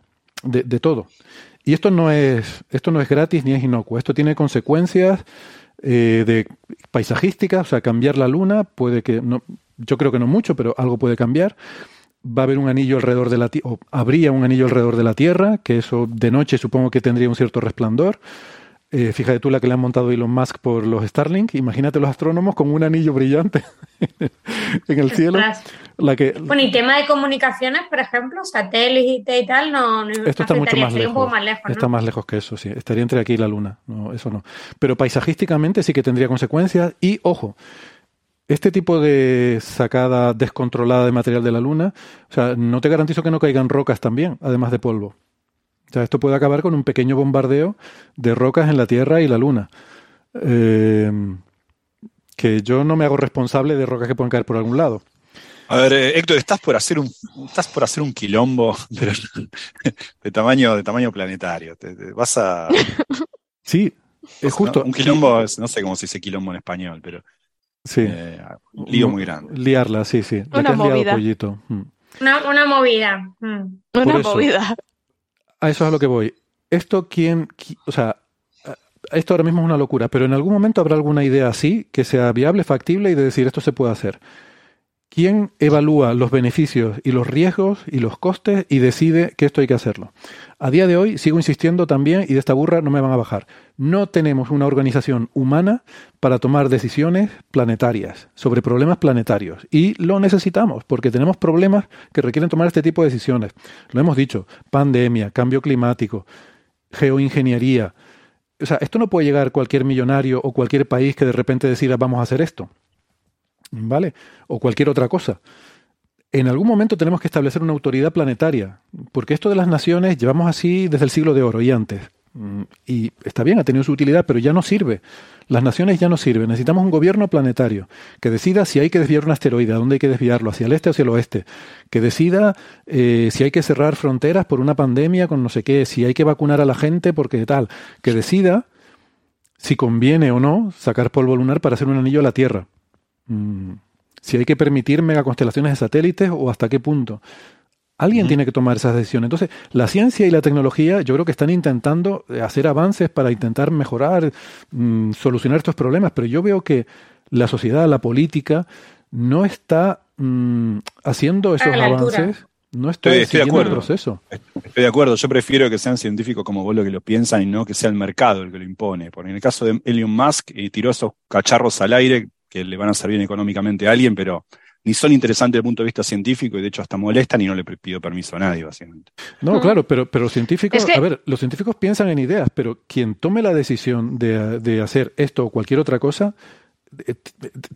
de, de todo. Y esto no es, esto no es gratis ni es inocuo. Esto tiene consecuencias eh, de paisajísticas, o sea, cambiar la luna puede que no, yo creo que no mucho, pero algo puede cambiar. Va a haber un anillo alrededor de la Tierra, o habría un anillo alrededor de la Tierra, que eso de noche supongo que tendría un cierto resplandor. Eh, fíjate tú la que le han montado Elon Musk por los Starlink. Imagínate los astrónomos con un anillo brillante en el cielo. La que, Bueno, y tema de comunicaciones, por ejemplo, satélite y tal, no, no Esto está mucho más lejos. un poco más lejos, ¿no? Está más lejos que eso, sí. Estaría entre aquí y la Luna. No, eso no. Pero paisajísticamente sí que tendría consecuencias. Y, ojo, este tipo de sacada descontrolada de material de la Luna, o sea, no te garantizo que no caigan rocas también, además de polvo. O sea, esto puede acabar con un pequeño bombardeo de rocas en la Tierra y la Luna. Eh, que yo no me hago responsable de rocas que puedan caer por algún lado. A ver, eh, Héctor, estás por hacer un, estás por hacer un quilombo de tamaño, de tamaño planetario. Te, te vas a. Sí, es justo. ¿no? Un quilombo, es- no sé cómo se dice quilombo en español, pero Sí. eh, un lío muy grande. Liarla, sí, sí. La Una que has liado, movida. pollito. Mm. Una, una movida. Mm. Una eso. movida. A eso es a lo que voy. Esto, ¿quién, qui- o sea, esto ahora mismo es una locura, pero en algún momento habrá alguna idea así que sea viable, factible y de decir esto se puede hacer. ¿Quién evalúa los beneficios y los riesgos y los costes y decide que esto hay que hacerlo? A día de hoy sigo insistiendo también y de esta burra no me van a bajar. No tenemos una organización humana para tomar decisiones planetarias sobre problemas planetarios y lo necesitamos porque tenemos problemas que requieren tomar este tipo de decisiones. Lo hemos dicho, pandemia, cambio climático, geoingeniería. O sea, esto no puede llegar cualquier millonario o cualquier país que de repente decida vamos a hacer esto. ¿Vale? O cualquier otra cosa. En algún momento tenemos que establecer una autoridad planetaria, porque esto de las naciones llevamos así desde el siglo de oro y antes. Mm, Y está bien, ha tenido su utilidad, pero ya no sirve. Las naciones ya no sirven. Necesitamos un gobierno planetario que decida si hay que desviar un asteroide, a dónde hay que desviarlo, hacia el este o hacia el oeste. Que decida eh, si hay que cerrar fronteras por una pandemia con no sé qué, si hay que vacunar a la gente porque tal. Que decida si conviene o no sacar polvo lunar para hacer un anillo a la Tierra. Mm, si hay que permitir megaconstelaciones de satélites o hasta qué punto. Alguien tiene que tomar esas decisiones. Entonces, la ciencia y la tecnología yo creo que están intentando eh, hacer avances para intentar mejorar, mm, solucionar estos problemas, pero yo veo que la sociedad, la política, no está mm, haciendo esos avances. No estoy, de acuerdo. el proceso. Estoy de acuerdo. Yo prefiero que sean científicos como vos lo que lo piensan y no que sea el mercado el que lo impone. Porque en el caso de Elon Musk, y tiró esos cacharros al aire que le van a servir económicamente a alguien, pero ni son interesantes desde el punto de vista científico y de hecho hasta molestan y no le pido permiso a nadie, básicamente. No, claro, pero, pero los científicos, a ver, los científicos piensan en ideas, pero quien tome la decisión de, de hacer esto o cualquier otra cosa, eh,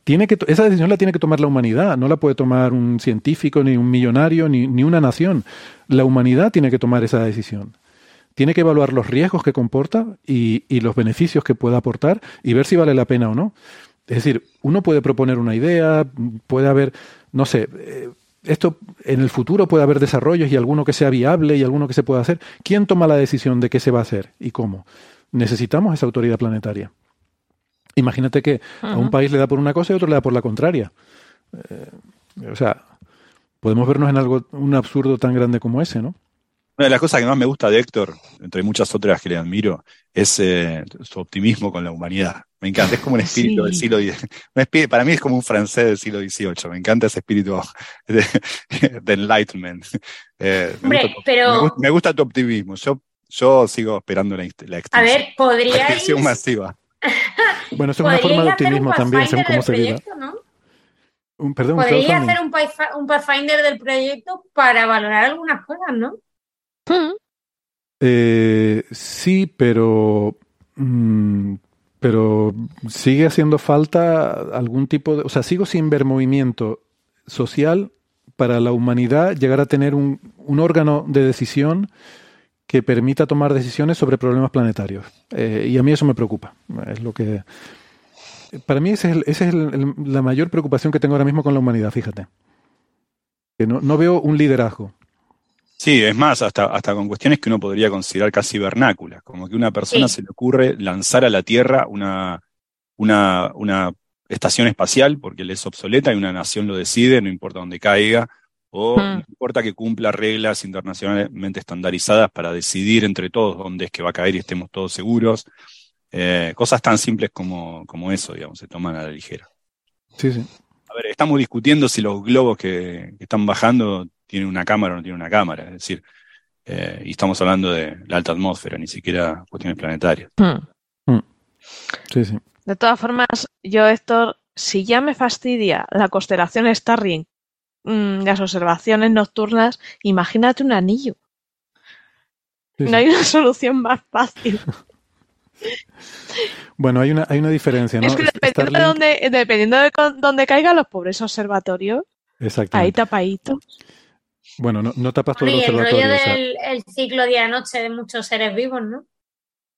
tiene que, esa decisión la tiene que tomar la humanidad, no la puede tomar un científico, ni un millonario, ni, ni una nación. La humanidad tiene que tomar esa decisión tiene que evaluar los riesgos que comporta y, y, los beneficios que pueda aportar y ver si vale la pena o no. Es decir, uno puede proponer una idea, puede haber, no sé, eh, esto en el futuro puede haber desarrollos y alguno que sea viable y alguno que se pueda hacer. ¿Quién toma la decisión de qué se va a hacer y cómo? Necesitamos esa autoridad planetaria. Imagínate que a un país le da por una cosa y a otro le da por la contraria. Eh, o sea, podemos vernos en algo, un absurdo tan grande como ese, ¿no? Una de las cosas que más me gusta de Héctor, entre muchas otras que le admiro, es eh, su optimismo con la humanidad. Me encanta, es como un espíritu del siglo XIX. Para mí es como un francés del siglo XVIII. Me encanta ese espíritu de, enlightenment. Eh, me, gusta, tu optimismo. Yo, yo sigo esperando la, la extinción. A ver, podría. masiva. bueno, eso es una forma de optimismo también, según cómo se. Un, perdón, Podría hacer un, un Pathfinder del proyecto para valorar algunas cosas, ¿no? Eh, sí, pero mm, pero sigue haciendo falta algún tipo de... O sea, sigo sin ver movimiento social para la humanidad llegar a tener un, órgano de decisión que permita tomar decisiones sobre problemas planetarios. Eh, y a mí eso me preocupa. Es lo que... Para mí esa es, es la mayor preocupación que tengo ahora mismo con la humanidad, fíjate. Que no, no veo un liderazgo. Sí, es más, hasta, hasta con cuestiones que uno podría considerar casi vernáculas, como que una persona se le ocurre lanzar a la Tierra una, una, una estación espacial porque le es obsoleta y una nación lo decide, no importa dónde caiga, o hmm. no importa que cumpla reglas internacionalmente estandarizadas para decidir entre todos dónde es que va a caer y estemos todos seguros. Eh, cosas tan simples como, como eso, digamos, se toman a la ligera. Sí, sí. A ver, estamos discutiendo si los globos que, que están bajando tiene una cámara o no tiene una cámara. Es decir, eh, y estamos hablando de la alta atmósfera, ni siquiera cuestiones planetarias. Hmm. Hmm. Sí, sí. De todas formas, yo, Héctor, si ya me fastidia la constelación Starring, mm, las observaciones nocturnas, imagínate un anillo. No hay una solución más fácil. Bueno, hay una, hay una diferencia, ¿no? Es que dependiendo, de, dónde, dependiendo de dónde caigan los pobres observatorios, ahí tapadito. Bueno, no, no tapas todo el observatorio. El rollo del el ciclo día-noche de muchos seres vivos, ¿no?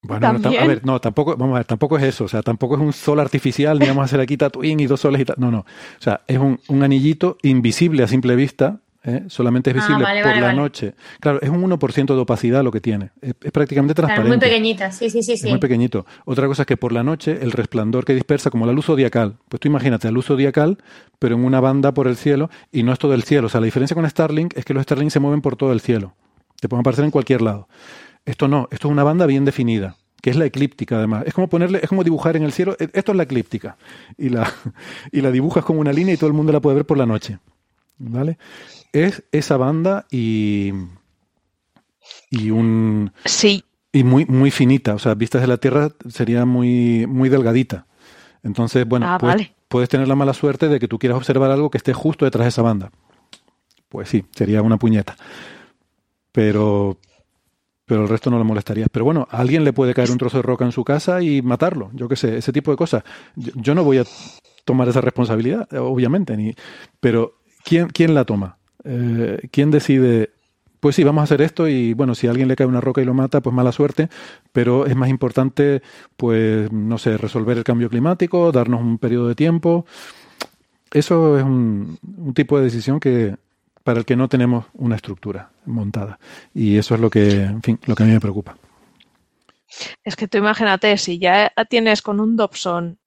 Bueno, a ver, no, tampoco, vamos a ver, tampoco es eso, o sea, tampoco es un sol artificial, ni vamos a hacer aquí Tatooine y dos soles y tal, no, no, o sea, es un, un anillito invisible a simple vista, ¿eh? solamente es ah, visible por la noche. Claro, es un 1% de opacidad lo que tiene. Es, prácticamente transparente. muy pequeñita, sí, sí, sí. Es muy pequeñito. Otra cosa es que por la noche el resplandor que dispersa, como la luz zodiacal, pues tú imagínate la luz zodiacal, pero en una banda por el cielo, y no es todo el cielo. O sea, la diferencia con Starlink es que los Starlink se mueven por todo el cielo. Te pueden aparecer en cualquier lado. Esto no, esto es una banda bien definida que es la eclíptica además. Es como ponerle, es como dibujar en el cielo, esto es la eclíptica. Y la, y la dibujas como una línea y todo el mundo la puede ver por la noche. ¿Vale? es esa banda y. y un. Sí. Y muy, muy finita. O sea, vistas de la Tierra sería muy, muy delgadita. Entonces, bueno, ah, puedes, tener la mala suerte de que tú quieras observar algo que esté justo detrás de esa banda. Pues sí, sería una puñeta. Pero, pero el resto no lo molestarías. Pero bueno, a alguien le puede caer un trozo de roca en su casa y matarlo, yo qué sé, ese tipo de cosas. Yo, no voy a tomar esa responsabilidad, obviamente, ni, pero ¿quién, ¿quién la toma? eh, ¿quién decide? Pues sí, vamos a hacer esto y bueno, si a alguien le cae una roca y lo mata, pues mala suerte, pero es más importante, pues, no sé, resolver el cambio climático, darnos un periodo de tiempo. Eso es un, un tipo de decisión que para el que no tenemos una estructura montada. Y eso es lo que, en fin, lo que a mí me preocupa. Es que tú imagínate, si ya tienes con un Dobson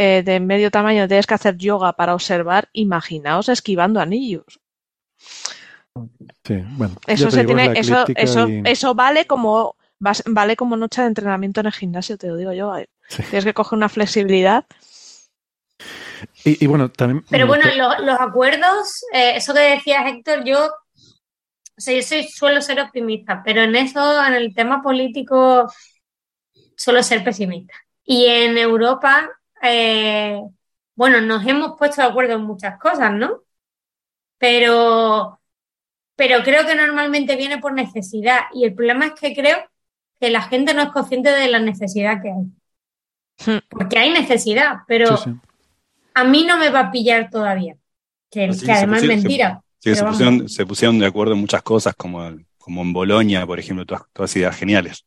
eh, de medio tamaño, tienes que hacer yoga para observar, imaginaos esquivando anillos. Sí, bueno. Eso, eso, eso, eso vale como vale como noche de entrenamiento en el gimnasio, te lo digo yo. Tienes que coger una flexibilidad. Y, bueno, también. Pero bueno, los, acuerdos, eh, eso que decías, Héctor, yo o sea, yo soy, suelo ser optimista, pero en eso, en el tema político, suelo ser pesimista. Y en Europa, eh, bueno, nos hemos puesto de acuerdo en muchas cosas, ¿no? Pero, pero creo que normalmente viene por necesidad. Y el problema es que creo que la gente no es consciente de la necesidad que hay. Hmm. Porque hay necesidad, pero a mí no me va a pillar todavía. Que, además es mentira. Sí, se pusieron, de acuerdo en muchas cosas, como, como en Bolonia, por ejemplo, todas, todas ideas geniales.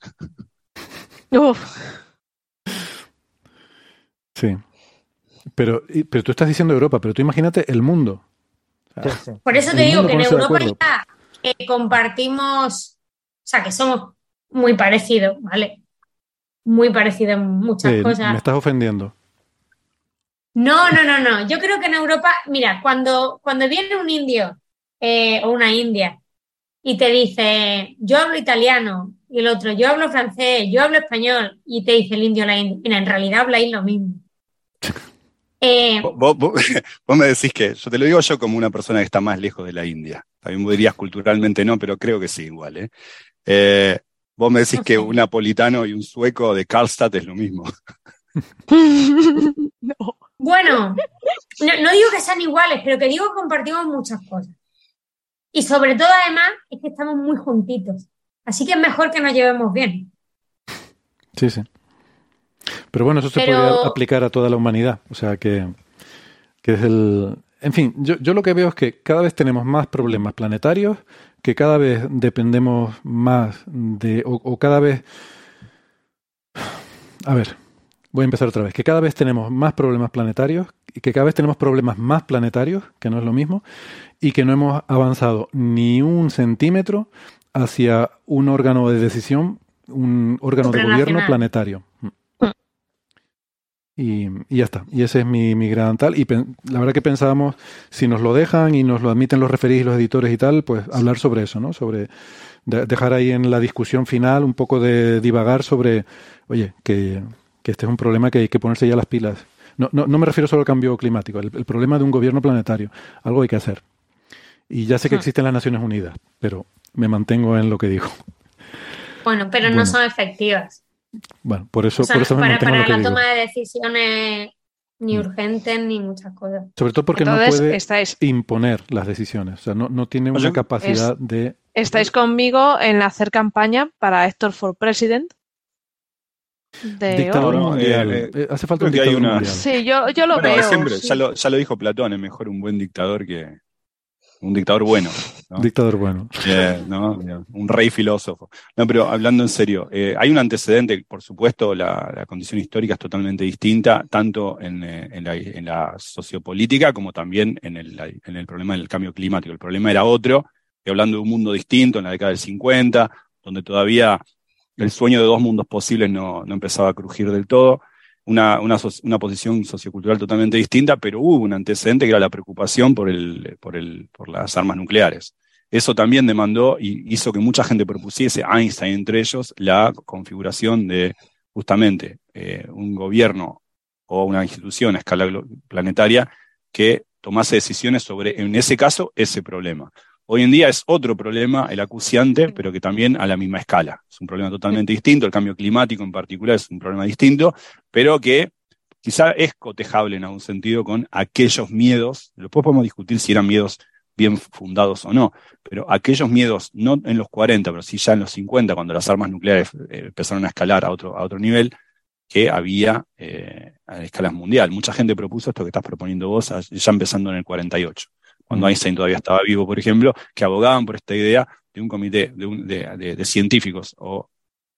Sí. Pero, pero tú estás diciendo Europa, pero tú imagínate el mundo. por eso te digo que en Europa ya eh, compartimos, o sea, que somos muy parecidos, ¿vale? Muy parecidos en muchas cosas. Me estás ofendiendo. No, no, no, no. Yo creo que en Europa, mira, cuando, cuando viene un indio eh, o una india y te dice, yo hablo italiano, y el otro, yo hablo francés, yo hablo español, y te dice el indio la india, en realidad habláis lo mismo. Eh, vos, me decís que, yo te lo digo yo como una persona que está más lejos de la India. También dirías culturalmente no, pero creo que sí, igual. ¿eh? eh vos me decís que un napolitano y un sueco de Karlstad es lo mismo. Bueno, no, digo que sean iguales, pero que digo que compartimos muchas cosas. Y sobre todo, además, es que estamos muy juntitos. Así que es mejor que nos llevemos bien. Sí, sí. Pero bueno, eso se podría aplicar a toda la humanidad. O sea que, es el. En fin, yo, yo lo que veo es que cada vez tenemos más problemas planetarios, que cada vez dependemos más de. o cada vez. A ver, voy a empezar otra vez. Que cada vez tenemos más problemas planetarios, y que cada vez tenemos problemas más planetarios, que no es lo mismo, y que no hemos avanzado ni un centímetro hacia un órgano de decisión, un órgano de gobierno planetario. Y, ya está. Y ese es mi, mi gran tal. Y la verdad que pensábamos, si nos lo dejan y nos lo admiten los referidos y los editores y tal, pues hablar sobre eso, ¿no? Sobre dejar ahí en la discusión final un poco de divagar sobre, oye, que, este es un problema que hay que ponerse ya las pilas. No, no, no me refiero solo al cambio climático, el, el problema de un gobierno planetario. Algo hay que hacer. Y ya sé que hmm. existen las Naciones Unidas, pero me mantengo en lo que digo. Bueno, pero no son efectivas. Bueno, por eso, por eso me para, para la toma de decisiones ni mm. urgentes ni muchas cosas. Sobre todo porque no puede imponer las decisiones. O sea, no, no tiene una capacidad de. Estáis conmigo en hacer campaña para Héctor for President. De dictador mundial. Eh, eh, hace falta un dictador mundial. Sí, yo, yo lo veo. ya, lo, ya lo dijo Platón, es mejor un buen dictador que, un dictador bueno. Dictador bueno. Eh, un rey filósofo. No, pero hablando en serio, eh, hay un antecedente, por supuesto, la, condición histórica es totalmente distinta, tanto en, eh, en, la, sociopolítica como también en el, en el problema del cambio climático. El problema era otro, hablando de un mundo distinto en la década del 50, donde todavía el sueño de dos mundos posibles no, no empezaba a crujir del todo una, una, posición sociocultural totalmente distinta, pero hubo un antecedente que era la preocupación por, el, por, el, por las armas nucleares. Eso también demandó y hizo que mucha gente propusiese, Einstein entre ellos, la configuración de justamente eh, un gobierno o una institución a escala planetaria que tomase decisiones sobre, en ese caso, ese problema. Hoy en día es otro problema, el acuciante, pero que también a la misma escala. Es un problema totalmente distinto, el cambio climático en particular es un problema distinto, pero que quizá es cotejable en algún sentido con aquellos miedos, después podemos discutir si eran miedos bien fundados o no, pero aquellos miedos, no en los 40, pero sí ya en los 50, cuando las armas nucleares eh, empezaron a escalar a otro, a otro nivel, que había eh, a escala mundial. Mucha gente propuso esto que estás proponiendo vos, ya empezando en el 48 cuando Einstein todavía estaba vivo, por ejemplo, que abogaban por esta idea de un comité de, científicos o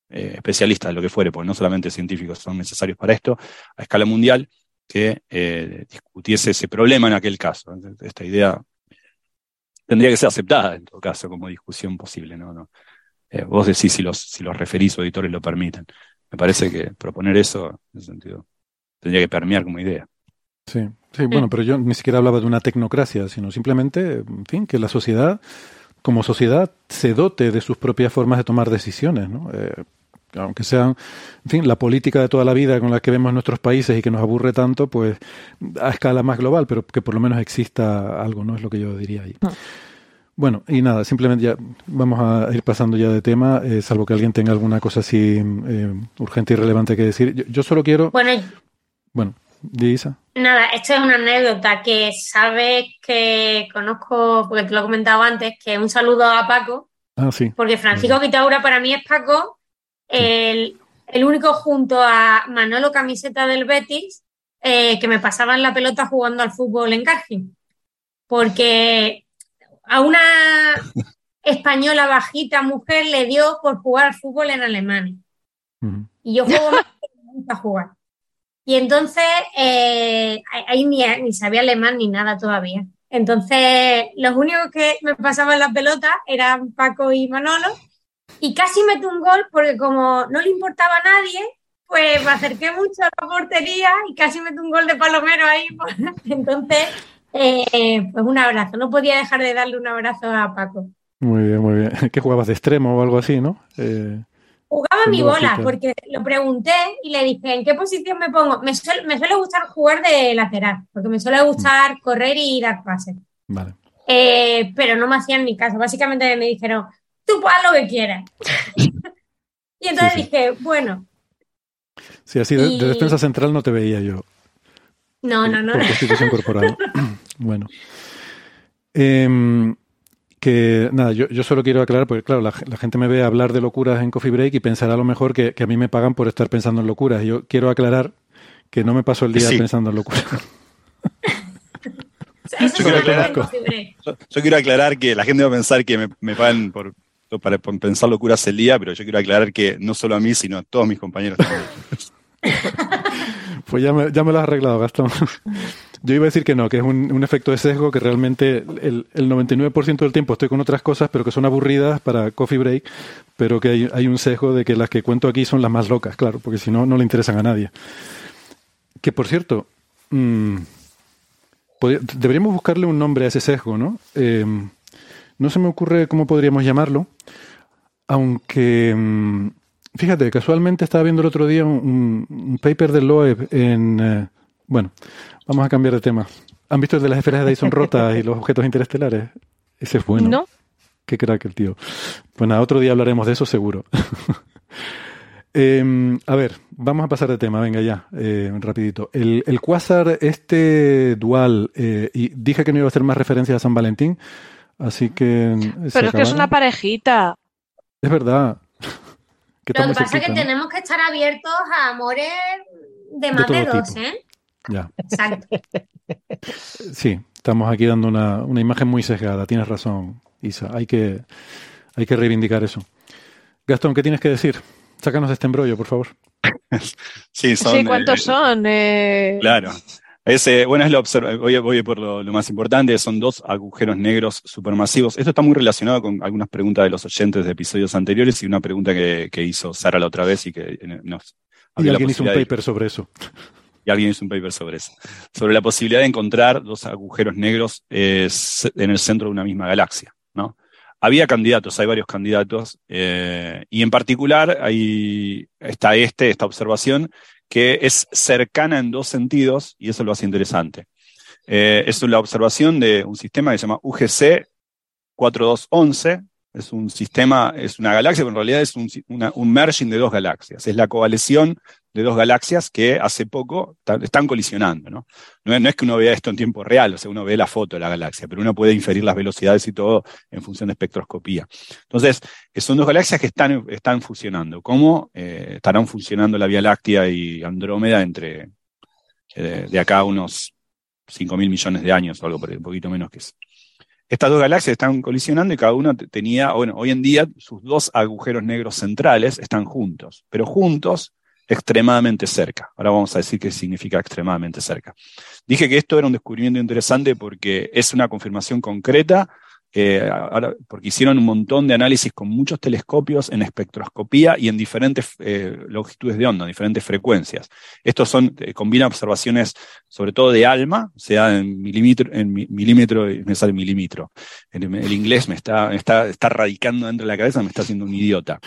eh, especialistas de lo que fuere, porque no solamente científicos son necesarios para esto, a escala mundial, que eh, discutiese ese problema en aquel caso. Esta idea tendría que ser aceptada en todo caso como discusión posible. ¿no? ¿No? Eh, vos decís si los, si los referís o editores lo permiten. Me parece que proponer eso, en ese sentido, tendría que permear como idea. Sí, sí, bueno, pero yo ni siquiera hablaba de una tecnocracia, sino simplemente, en fin, que la sociedad, como sociedad, se dote de sus propias formas de tomar decisiones, ¿no? Eh, aunque sean, en fin, la política de toda la vida con la que vemos nuestros países y que nos aburre tanto, pues a escala más global, pero que por lo menos exista algo, ¿no? Es lo que yo diría ahí. Bueno, y nada, simplemente ya vamos a ir pasando ya de tema, eh, salvo que alguien tenga alguna cosa así eh, urgente y relevante que decir. Yo, solo quiero... Bueno, bueno, Isa. Nada, esto es una anécdota que sabes que conozco, porque te lo he comentado antes, que un saludo a Paco. Ah, sí. Porque Francisco Quitaura para mí es Paco, el, único junto a Manolo Camiseta del Betis eh, que me pasaban la pelota jugando al fútbol en Cargill. Porque a una española bajita mujer le dio por jugar al fútbol en Alemania. Y yo juego más que me gusta jugar. Y entonces eh, ahí ni, ni, sabía alemán ni nada todavía. Entonces, los únicos que me pasaban la pelota eran Paco y Manolo. Y casi meto un gol porque como no le importaba a nadie, pues me acerqué mucho a la portería y casi meto un gol de palomero ahí. Entonces, eh, pues un abrazo. No podía dejar de darle un abrazo a Paco. Muy bien, muy bien. ¿Qué jugabas de extremo o algo así, no? Eh, Jugaba mi bola, porque lo pregunté y le dije, ¿en qué posición me pongo? Me suele, me suele gustar jugar de lateral, porque me suele gustar correr y dar pases. Vale. Eh, pero no me hacían ni caso. Básicamente me dijeron, tú haz lo que quieras. y entonces dije, bueno. Sí, así de, defensa central no te veía yo. No, no, no. Por constitución corporal. bueno. Eh, que nada, yo, yo solo quiero aclarar, porque claro, la, gente me ve hablar de locuras en Coffee Break y pensará a lo mejor que, a mí me pagan por estar pensando en locuras. Yo quiero aclarar que no me paso el día pensando en locuras. yo, quiero aclarar, que la gente va a pensar que me, pagan por, para, pensar locuras el día, pero yo quiero aclarar que no solo a mí, sino a todos mis compañeros pues ya me, ya me lo has arreglado, Gastón. Yo iba a decir que no, que es un, efecto de sesgo que realmente el, el 99% del tiempo estoy con otras cosas, pero que son aburridas para Coffee Break, pero que hay, un sesgo de que las que cuento aquí son las más locas, claro, porque si no, no le interesan a nadie. Que por cierto, mm, deberíamos buscarle un nombre a ese sesgo, ¿no? Eh, no se me ocurre cómo podríamos llamarlo, aunque... Mm, fíjate, casualmente estaba viendo el otro día un, paper de Loeb en... Eh, bueno, Vamos a cambiar de tema. ¿Han visto el de las esferas de Dyson rotas y los objetos interestelares? Ese es bueno. No. Qué crack el tío. Pues nada, otro día hablaremos de eso seguro. Em, a ver, vamos a pasar de tema, venga ya, eh, rapidito. El, el quasar este dual, eh, y dije que no iba a hacer más referencia a San Valentín, así que... Pero es que es una parejita. Es verdad. Lo que pasa es que tenemos que estar abiertos a amores de más de, dos, ¿eh? Ya. Exacto. Sí, estamos aquí dando una, una, imagen muy sesgada. Tienes razón, Isa. Hay que, hay que reivindicar eso. Gastón, ¿qué tienes que decir? Sácanos de este embrollo, por favor. sí, son, ¿cuántos eh, son? Eh... Claro. Ese, bueno, es lo voy, voy por lo, más importante, son dos agujeros negros supermasivos. Esto está muy relacionado con algunas preguntas de los oyentes de episodios anteriores y una pregunta que, que hizo Sara la otra vez y que eh, nos... Y alguien hizo un paper sobre eso y alguien hizo un paper sobre eso, sobre la posibilidad de encontrar dos agujeros negros en el centro de una misma galaxia. ¿no? Había candidatos, hay varios candidatos, eh, y en particular ahí está este, esta observación, que es cercana en dos sentidos, y eso lo hace interesante. Eh, es la observación de un sistema que se llama UGC 4211, es un sistema, es una galaxia, pero en realidad es un, merging de dos galaxias. Es la coalición de dos galaxias que hace poco están colisionando. ¿no? ¿no? es que uno vea esto en tiempo real, o sea, uno ve la foto de la galaxia, pero uno puede inferir las velocidades y todo en función de espectroscopía. Entonces, son dos galaxias que están, están fusionando. ¿Cómo eh, estarán funcionando la Vía Láctea y Andrómeda entre eh, de acá a unos 5 mil millones de años o algo por un poquito menos que eso? Estas dos galaxias están colisionando y cada una tenía, bueno, hoy en día sus dos agujeros negros centrales están juntos, pero juntos extremadamente cerca. Ahora vamos a decir qué significa extremadamente cerca. Dije que esto era un descubrimiento interesante porque es una confirmación concreta eh, ahora, porque hicieron un montón de análisis con muchos telescopios en espectroscopía y en diferentes eh, longitudes de onda, diferentes frecuencias. Estos son, eh, combina observaciones sobre todo de ALMA, o sea, en milímetro, en milímetro, me sale milímetro. El, inglés me está, está, está radicando dentro de la cabeza, me está haciendo un idiota.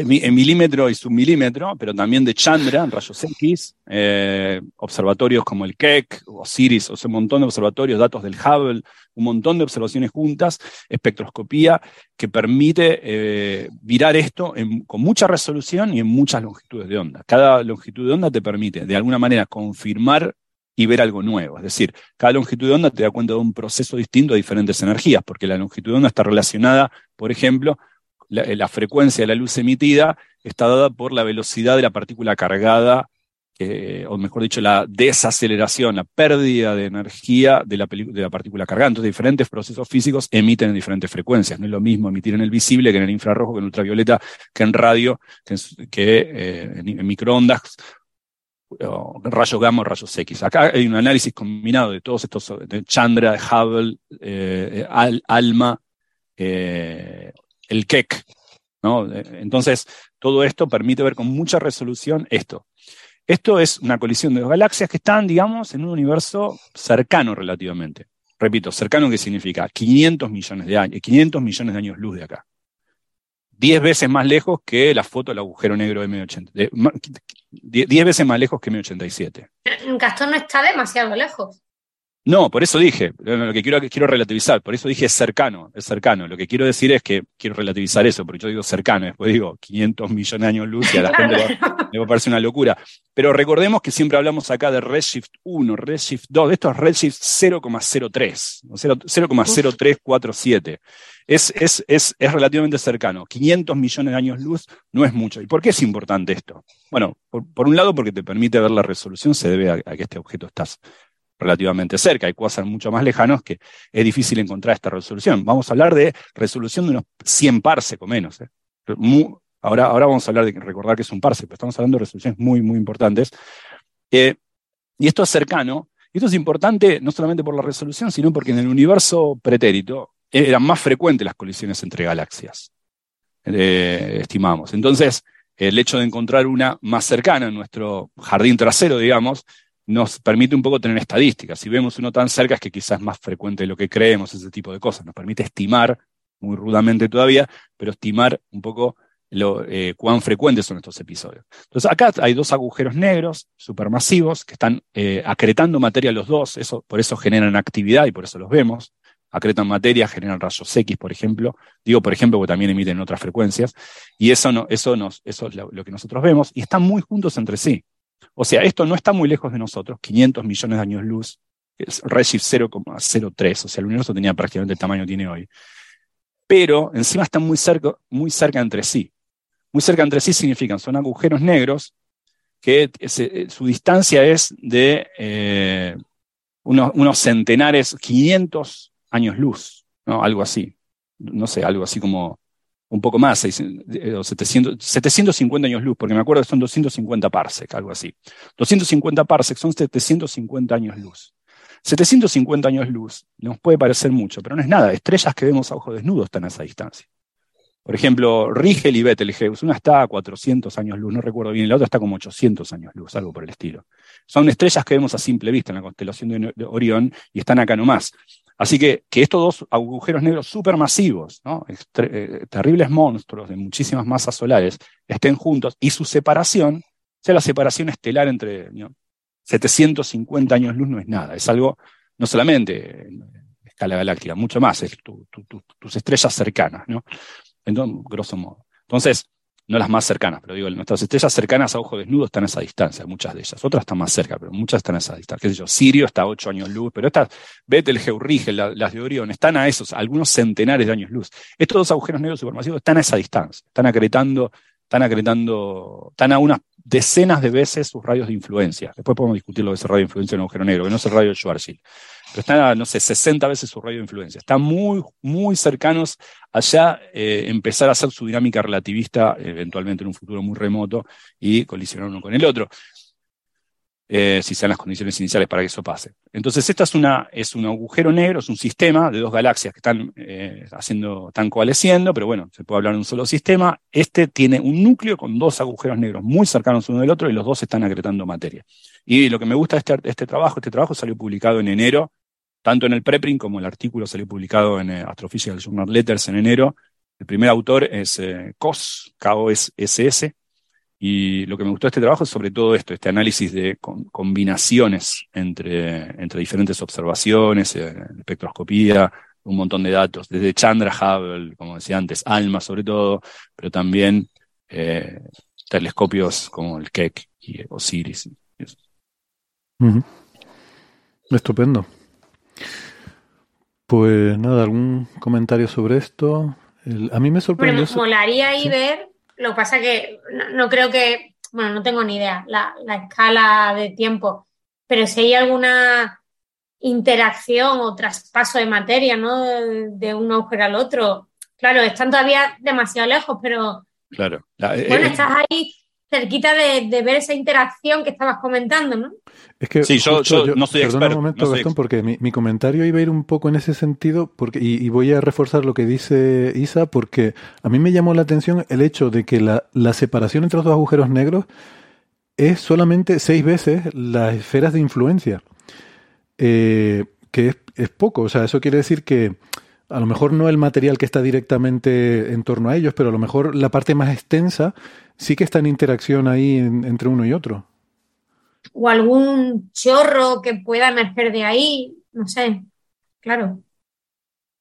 En, milímetro y submilímetro, pero también de Chandra, en rayos X, eh, observatorios como el Keck, Osiris, o sea, un montón de observatorios, datos del Hubble, un montón de observaciones juntas, espectroscopía, que permite eh, virar esto con mucha resolución y en muchas longitudes de onda. Cada longitud de onda te permite, de alguna manera, confirmar y ver algo nuevo. Es decir, cada longitud de onda te da cuenta de un proceso distinto de diferentes energías, porque la longitud de onda está relacionada, por ejemplo, la, frecuencia de la luz emitida está dada por la velocidad de la partícula cargada, o mejor dicho, la desaceleración, la pérdida de energía de la, de la partícula cargada. Entonces, diferentes procesos físicos emiten en diferentes frecuencias. No es lo mismo emitir en el visible que en el infrarrojo, que en ultravioleta, que en radio, que, eh, en, microondas rayos gamma rayos X. Acá hay un análisis combinado de todos estos, de Chandra, Hubble, eh, ALMA, eh, el Keck. ¿no? Entonces, todo esto permite ver con mucha resolución esto. Esto es una colisión de dos galaxias que están, digamos, en un universo cercano relativamente. Repito, cercano ¿qué significa 500 millones de años, 500 millones de años luz de acá. 10 veces más lejos que la foto del agujero negro M80. 10 veces más lejos que M87. Gastón no está demasiado lejos. No, por eso dije, lo que quiero, quiero relativizar, por eso dije cercano, es cercano. Lo que quiero decir es que quiero relativizar eso, porque yo digo cercano, después digo 500 millones de años luz y a la gente le va, a parecer una locura. Pero recordemos que siempre hablamos acá de Redshift 1, Redshift 2, esto es Redshift 0,03, 0,0347. Es, es, es, es relativamente cercano. 500 millones de años luz no es mucho. ¿Y por qué es importante esto? Bueno, por, un lado porque te permite ver la resolución, se debe a, a que este objeto está relativamente cerca, hay cosas mucho más lejanos que es difícil encontrar esta resolución. Vamos a hablar de resolución de unos 100 parsec o menos. ¿eh? ahora, ahora vamos a hablar de recordar que es un parsec, pero estamos hablando de resoluciones muy, muy importantes. Y esto es cercano, y esto es importante no solamente por la resolución, sino porque en el universo pretérito eran más frecuentes las colisiones entre galaxias, eh, estimamos. Entonces, el hecho de encontrar una más cercana en nuestro jardín trasero, digamos, nos permite un poco tener estadísticas. Si vemos uno tan cerca es que quizás es más frecuente de lo que creemos, ese tipo de cosas. Nos permite estimar, muy rudamente todavía, pero estimar un poco eh, cuán frecuentes son estos episodios. Entonces acá hay dos agujeros negros supermasivos que están eh, acretando materia los dos, eso, por eso generan actividad y por eso los vemos. Acretan materia, generan rayos X, por ejemplo. Digo, por ejemplo, porque también emiten otras frecuencias. Y eso, no, eso, nos, eso es lo que nosotros vemos. Y están muy juntos entre sí. O sea, esto no está muy lejos de nosotros, 500 millones de años luz, es Redshift 0,03, o sea, el universo tenía prácticamente el tamaño que tiene hoy. Pero encima están muy cerca, muy cerca entre sí. Muy cerca entre sí significan, son agujeros negros que eh, su distancia es de eh, unos, unos, centenares, 500 años luz, ¿no? algo así. No sé, algo así como un poco más, 700, 750 años luz, porque me acuerdo que son 250 parsec, algo así. 250 parsec son 750 años luz. 750 años luz nos puede parecer mucho, pero no es nada. Estrellas que vemos a ojo desnudo están a esa distancia. Por ejemplo, Rigel y Betelgeuse, una está a 400 años luz, no recuerdo bien, la otra está como 800 años luz, algo por el estilo. Son estrellas que vemos a simple vista en la constelación de Orión y están acá nomás. Así que, que estos dos agujeros negros supermasivos, ¿no? Eh, terribles monstruos de muchísimas masas solares, estén juntos y su separación, sea la separación estelar entre 750 años luz no es nada, es algo no solamente en escala galáctica, mucho más, es tus estrellas cercanas, ¿no? Entonces, grosso modo. Entonces, no las más cercanas, pero digo, nuestras estrellas cercanas a ojo desnudo están a esa distancia, muchas de ellas. Otras están más cerca, pero muchas están a esa distancia. ¿Qué yo? Sirio está a 8 años luz, pero estas, Betelgeuse, las de Orión, están a esos, algunos centenares de años luz. Estos dos agujeros negros supermasivos están a esa distancia, están acretando, están acretando, están a unas decenas de veces sus radios de influencia. Después podemos discutir lo de ese radio de influencia en un agujero negro, que no es el radio de Schwarzschild pero están a, no sé, 60 veces su radio de influencia. Están muy, muy cercanos allá eh, empezar a hacer su dinámica relativista, eventualmente en un futuro muy remoto, y colisionar uno con el otro. Eh, si sean las condiciones iniciales para que eso pase. Entonces, esta es, una, es un agujero negro, es un sistema de dos galaxias que están eh, haciendo, están coalesciendo, pero bueno, se puede hablar de un solo sistema. Este tiene un núcleo con dos agujeros negros muy cercanos uno del otro y los dos están acretando materia. Y lo que me gusta de este, este trabajo, este trabajo salió publicado en enero tanto en el preprint como el artículo salió publicado en eh, Astrophysical Journal Letters en enero, el primer autor es eh, COS, KOSS, y lo que me gustó de este trabajo es sobre todo esto, este análisis de combinaciones entre, entre diferentes observaciones, eh, espectroscopía, un montón de datos, desde Chandra, Hubble, como decía antes, ALMA sobre todo, pero también eh, telescopios como el Keck y Osiris. Estupendo. Pues nada, ¿algún comentario sobre esto? a mí me sorprendió. Bueno, molaría ahí ver, lo que pasa que no, creo que, bueno, no tengo ni idea, la, escala de tiempo, pero si hay alguna interacción o traspaso de materia, ¿no? De, un agujero al otro. Claro, están todavía demasiado lejos, pero. Claro. bueno, eh, estás ahí cerquita de, ver esa interacción que estabas comentando, ¿no? Es que sí, yo, no soy un momento, Gastón, porque mi, comentario iba a ir un poco en ese sentido porque, y, voy a reforzar lo que dice Isa porque a mí me llamó la atención el hecho de que la, separación entre los dos agujeros negros es solamente seis veces las esferas de influencia, eh, que es, es poco. O sea, eso quiere decir que a lo mejor no el material que está directamente en torno a ellos, pero a lo mejor la parte más extensa sí que está en interacción ahí entre uno y otro. O algún chorro que pueda emerger de ahí, no sé, claro.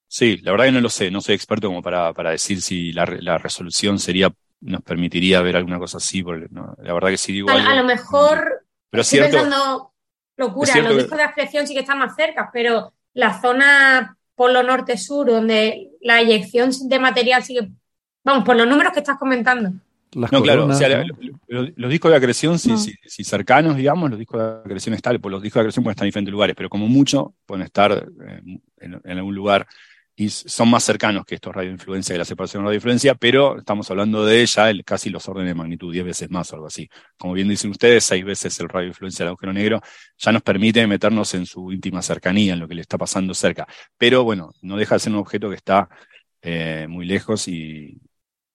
Sí, la verdad que no lo sé, no soy experto como para, para decir si la, resolución sería, nos permitiría ver alguna cosa así, porque la verdad que sí digo. A, lo mejor pero estoy pensando locura, los discos de acreción sí que están más cerca, pero la zona polo norte-sur, donde la eyección de material sigue, vamos, por los números que estás comentando no, claro, los, discos de acreción, si, cercanos, digamos, los discos de acreción están, pues los discos de acreción pueden estar en diferentes lugares, pero como mucho pueden estar eh, en, algún lugar y son más cercanos que estos radioinfluencia y la separación de radioinfluencia, pero estamos hablando de ya el, casi los órdenes de magnitud, 10 veces más o algo así. Como bien dicen ustedes, seis veces el radioinfluencia del agujero negro ya nos permite meternos en su íntima cercanía, en lo que le está pasando cerca. Pero bueno, no deja de ser un objeto que está eh, muy lejos y,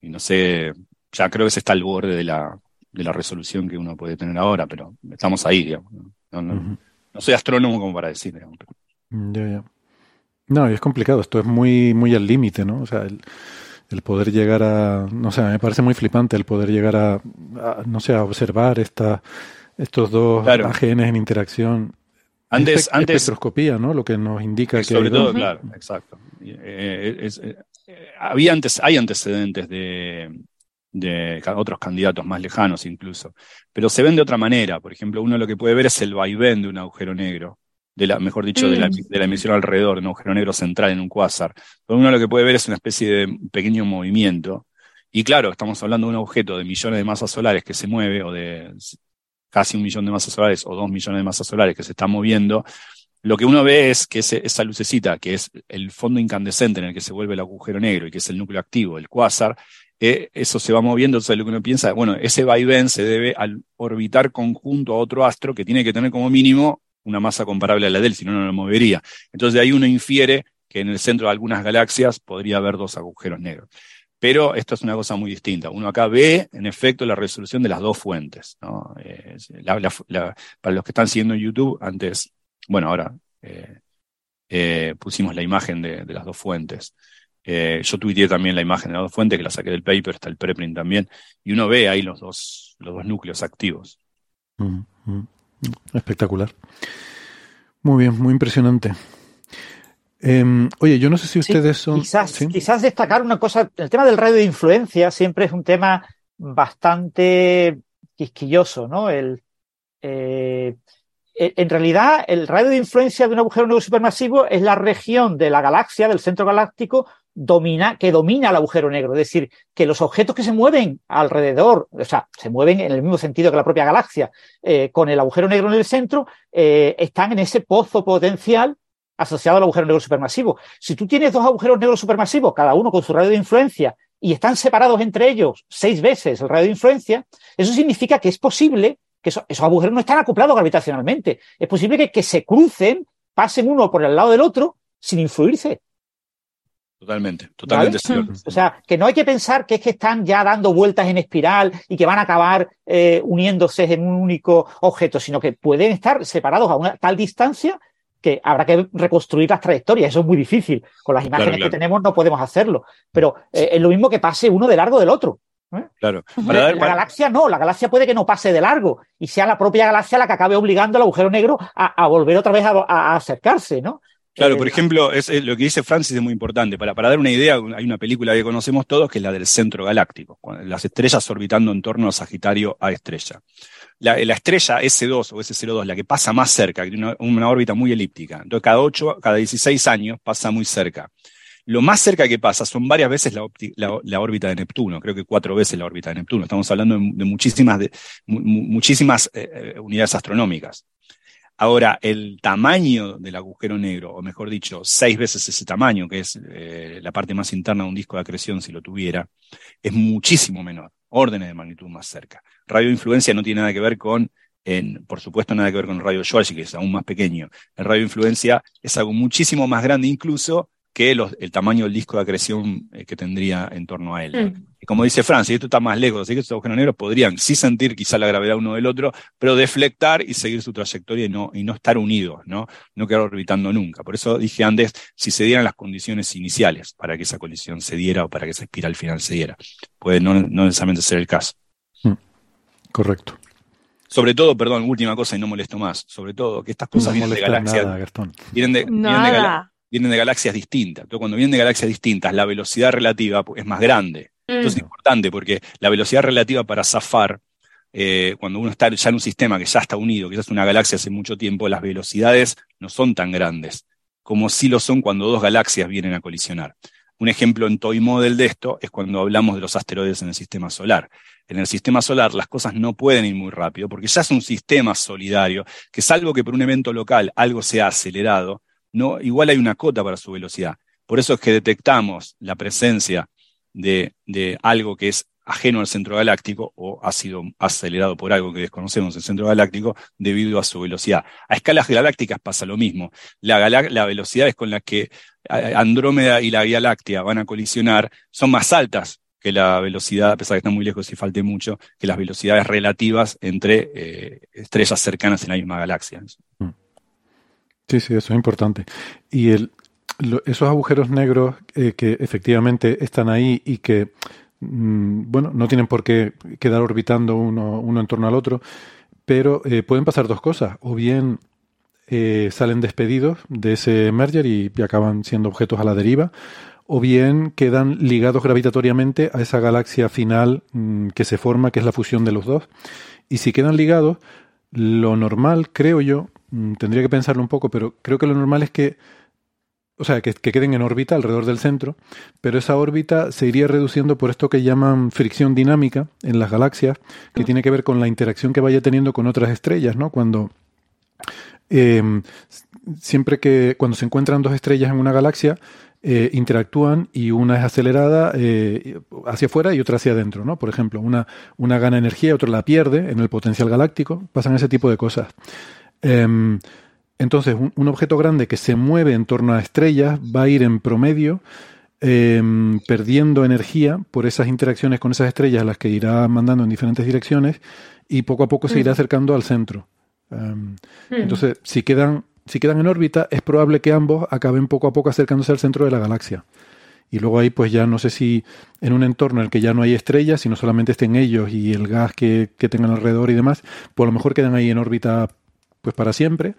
y no sé, ya creo que se está al borde de la, de la resolución que uno puede tener ahora, pero estamos ahí, digamos. No, soy astrónomo como para decir, digamos. Ya, ya. No, es complicado, esto es muy, muy al límite, ¿no? O sea, el, poder llegar a, no sé, me parece muy flipante el poder llegar a, no sé, a observar esta, estos dos AGNs en interacción. Antes, antes espectroscopía, ¿no? Lo que nos indica que sobre todo, claro, exacto. Eh, eh, había antes, hay antecedentes de, de otros candidatos más lejanos incluso. Pero se ven de otra manera. Por ejemplo, uno lo que puede ver es el vaivén de un agujero negro, de la, mejor dicho, de, la, mm. de, la, emisión alrededor de un agujero negro central en un cuásar. Pero uno lo que puede ver es una especie de pequeño movimiento. Y claro, estamos hablando de un objeto de millones de masas solares que se mueve, o de casi un millón de masas solares, o dos millones de masas solares que se está moviendo. Lo que uno ve es que esa lucecita, que es el fondo incandescente en el que se vuelve el agujero negro y que es el núcleo activo, el cuásar, eso se va moviendo, entonces lo que uno piensa, bueno, ese vaivén se debe al orbitar conjunto a otro astro que tiene que tener como mínimo una masa comparable a la de él, si no, no lo movería. Entonces de ahí uno infiere que en el centro de algunas galaxias podría haber dos agujeros negros. Pero esto es una cosa muy distinta. Uno acá ve, en efecto, la resolución de las dos fuentes. para los que están siguiendo en YouTube, antes, bueno, ahora eh, eh, pusimos la imagen de, las dos fuentes. Eh, yo tuiteé también la imagen de la fuente, que la saqué del paper, está el preprint también, y uno ve ahí los dos, los dos núcleos activos. Mm, mm. Espectacular. Muy bien, muy impresionante. Em, oye, yo no sé si ustedes son. Quizás, quizás destacar una cosa. El tema del radio de influencia siempre es un tema bastante quisquilloso, ¿no? El, eh, en realidad, el radio de influencia de un agujero negro supermasivo es la región de la galaxia, del centro galáctico, domina, que domina el agujero negro. Es decir, que los objetos que se mueven alrededor, o sea, se mueven en el mismo sentido que la propia galaxia, eh, con el agujero negro en el centro, eh, están en ese pozo potencial asociado al agujero negro supermasivo. Si tú tienes dos agujeros negros supermasivos, cada uno con su radio de influencia, y están separados entre ellos seis veces el radio de influencia, eso significa que es posible que esos, agujeros no están acoplados gravitacionalmente. Es posible que, que se crucen, pasen uno por el lado del otro sin influirse. Totalmente, totalmente O sea, que no hay que pensar que es que están ya dando vueltas en espiral y que van a acabar eh, uniéndose en un único objeto, sino que pueden estar separados a una tal distancia que habrá que reconstruir las trayectorias. Eso es muy difícil. Con las imágenes que tenemos no podemos hacerlo. Pero eh, es lo mismo que pase uno de largo del otro. ¿eh? Claro. la, galaxia no, la galaxia puede que no pase de largo y sea la propia galaxia la que acabe obligando al agujero negro a, volver otra vez a, acercarse, ¿no? Claro, por ejemplo, es, lo que dice Francis es muy importante. Para, para dar una idea, hay una película que conocemos todos que es la del centro galáctico, las estrellas orbitando en torno a Sagitario a estrella. La, estrella S2 o S02, la que pasa más cerca, que tiene una, órbita muy elíptica. Entonces, cada 8, cada 16 años pasa muy cerca. Lo más cerca que pasa son varias veces la, órbita de Neptuno, creo que cuatro veces la órbita de Neptuno. Estamos hablando de, muchísimas, de, muchísimas eh, eh, unidades astronómicas. Ahora, el tamaño del agujero negro, o mejor dicho, seis veces ese tamaño, que es eh, la parte más interna de un disco de acreción si lo tuviera, es muchísimo menor, órdenes de magnitud más cerca. Radioinfluencia no tiene nada que ver con, en, por supuesto, nada que ver con el radio Schwarzschild, que es aún más pequeño. El radioinfluencia es algo muchísimo más grande, incluso que el tamaño del disco de acreción eh, que tendría en torno a él. Mm. Y como dice Francis, esto está más lejos, así que estos agujeros negros podrían sí sentir quizá la gravedad uno del otro, pero deflectar y seguir su trayectoria y no, y no estar unidos, ¿no? no quedar orbitando nunca. Por eso dije antes, si se dieran las condiciones iniciales para que esa colisión se diera o para que esa espiral final se diera, puede no, necesariamente ser el caso. Mm. Correcto. Sobre todo, perdón, última cosa y no molesto más, sobre todo que estas cosas vienen de galaxias. Vienen de, vienen de, vienen de galaxias distintas. Entonces, cuando vienen de galaxias distintas, la velocidad relativa es más grande. Entonces es mm. importante porque la velocidad relativa para zafar, eh, cuando uno está ya en un sistema que ya está unido, que ya es una galaxia hace mucho tiempo, las velocidades no son tan grandes como sí lo son cuando dos galaxias vienen a colisionar. Un ejemplo en Toy Model de esto es cuando hablamos de los asteroides en el sistema solar. En el sistema solar las cosas no pueden ir muy rápido porque ya es un sistema solidario que salvo que por un evento local algo sea acelerado, no, igual hay una cota para su velocidad. Por eso es que detectamos la presencia de, algo que es ajeno al centro galáctico o ha sido acelerado por algo que desconocemos el centro galáctico debido a su velocidad. A escalas galácticas pasa lo mismo. La, la velocidades con las que Andrómeda y la Vía Láctea van a colisionar son más altas que la velocidad, a pesar de que están muy lejos y falte mucho, que las velocidades relativas entre eh, estrellas cercanas en la misma galaxia. Mm. Sí, sí, eso es importante. Y el, esos agujeros negros eh, que efectivamente están ahí y que, mm, bueno, no tienen por qué quedar orbitando uno, uno en torno al otro, pero eh, pueden pasar dos cosas. O bien eh, salen despedidos de ese merger y, acaban siendo objetos a la deriva, o bien quedan ligados gravitatoriamente a esa galaxia final mm, que se forma, que es la fusión de los dos. Y si quedan ligados, lo normal, creo yo, tendría que pensarlo un poco, pero creo que lo normal es que o sea, que, queden en órbita alrededor del centro, pero esa órbita se iría reduciendo por esto que llaman fricción dinámica en las galaxias, que mm. tiene que ver con la interacción que vaya teniendo con otras estrellas, ¿no? Cuando em, siempre que cuando se encuentran dos estrellas en una galaxia, eh, interactúan y una es acelerada eh, hacia afuera y otra hacia adentro, ¿no? Por ejemplo, una, una gana energía, otra la pierde en el potencial galáctico, pasan ese tipo de cosas. Em, entonces, un, objeto grande que se mueve en torno a estrellas va a ir en promedio em, perdiendo energía por esas interacciones con esas estrellas a las que irá mandando en diferentes direcciones y poco a poco se irá mm. acercando al centro. Em, mm. Entonces, si quedan, si quedan en órbita, es probable que ambos acaben poco a poco acercándose al centro de la galaxia. Y luego ahí, pues ya no sé si en un entorno en el que ya no hay estrellas, sino solamente estén ellos y el gas que, que tengan alrededor y demás, pues a lo mejor quedan ahí en órbita pues para siempre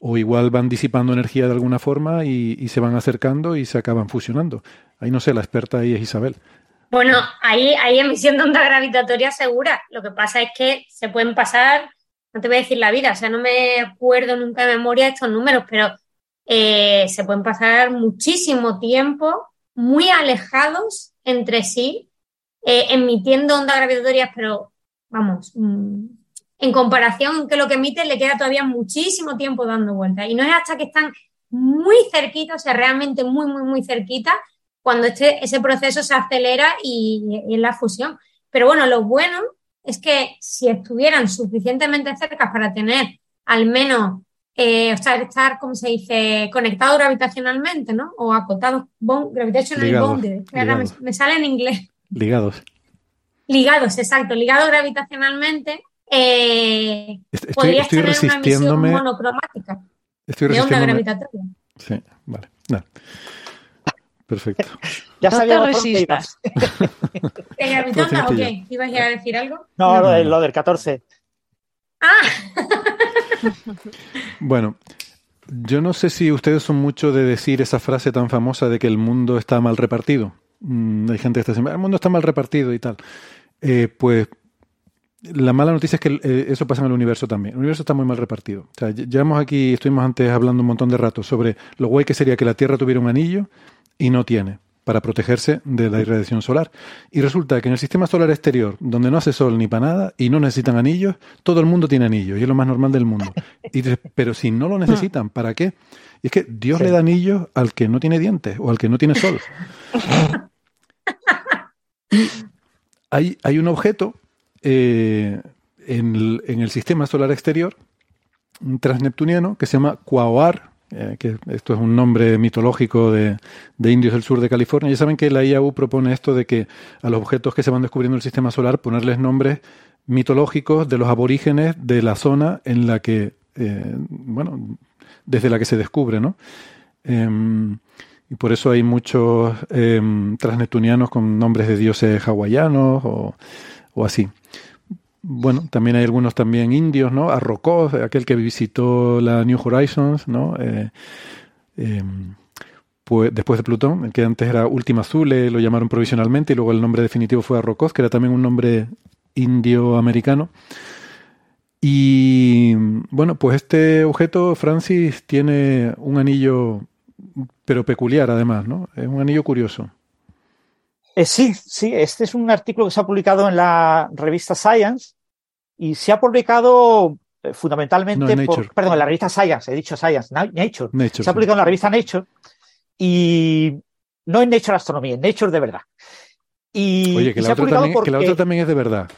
o igual van disipando energía de alguna forma y, se van acercando y se acaban fusionando. Ahí no sé, la experta ahí es Isabel. Bueno, ahí hay emisión de onda gravitatoria segura. Lo que pasa es que se pueden pasar, no te voy a decir la vida, o sea, no me acuerdo nunca de memoria estos números, pero eh, se pueden pasar muchísimo tiempo muy alejados entre sí, eh, emitiendo ondas gravitatorias, pero vamos, mm, en comparación que lo que emite le queda todavía muchísimo tiempo dando vueltas. Y no es hasta que están muy cerquita, o sea, realmente muy, muy, muy cerquita, cuando este, ese proceso se acelera y, es la fusión. Pero bueno, lo bueno es que si estuvieran suficientemente cerca para tener al menos, eh, o sea, estar, como se dice, conectados gravitacionalmente, ¿no? O acotados, gravitational bonded, me sale en inglés. Ligados. Ligados, exacto, ligados gravitacionalmente, eh, estoy, resistiéndome, monocromática. Estoy de onda gravitatoria. Sí, vale. Perfecto. ya no te resistas. ¿En gravitona o qué? ¿Ibas a decir algo? No, lo, lo del 14. Ah. bueno, yo no sé si ustedes son mucho de decir esa frase tan famosa de que el mundo está mal repartido. Mm, hay gente que está diciendo, el mundo está mal repartido y tal. Eh, pues la mala noticia es que eh, eso pasa en el universo también. El universo está muy mal repartido. O sea, llevamos aquí, estuvimos antes hablando un montón de rato sobre lo guay que sería que la Tierra tuviera un anillo y no tiene para protegerse de la irradiación solar. Y resulta que en el sistema solar exterior, donde no hace sol ni para nada y no necesitan anillos, todo el mundo tiene anillos y es lo más normal del mundo. Y pero si no lo necesitan, ¿para qué? Y es que Dios le da anillos al que no tiene dientes o al que no tiene sol. hay, hay un objeto eh, en, el, sistema solar exterior, un transneptuniano, que se llama Quaoar, eh, que esto es un nombre mitológico de, indios del sur de California. Ya saben que la IAU propone esto de que a los objetos que se van descubriendo en el sistema solar ponerles nombres mitológicos de los aborígenes de la zona en la que, eh, bueno, desde la que se descubre, ¿no? Em, y por eso hay muchos em, transneptunianos con nombres de dioses hawaianos o, o así. Bueno, también hay algunos también indios, ¿no? Arrokoth, aquel que visitó la New Horizons, ¿no? Pues después de Plutón, que antes era Última Azule, lo llamaron provisionalmente y luego el nombre definitivo fue Arrokoth, que era también un nombre indio-americano. Y bueno, pues este objeto, Francis, tiene un anillo, pero peculiar además, ¿no? Es un anillo curioso. Eh, sí, sí, este es un artículo que se ha publicado en la revista Science y se ha publicado eh, fundamentalmente por, perdón, en la revista Science, he dicho Science, Nature. se ha publicado en la revista Nature y no en Nature Astronomía, en Nature de verdad. Y, Oye, que, la otra, también, que la otra también es de verdad.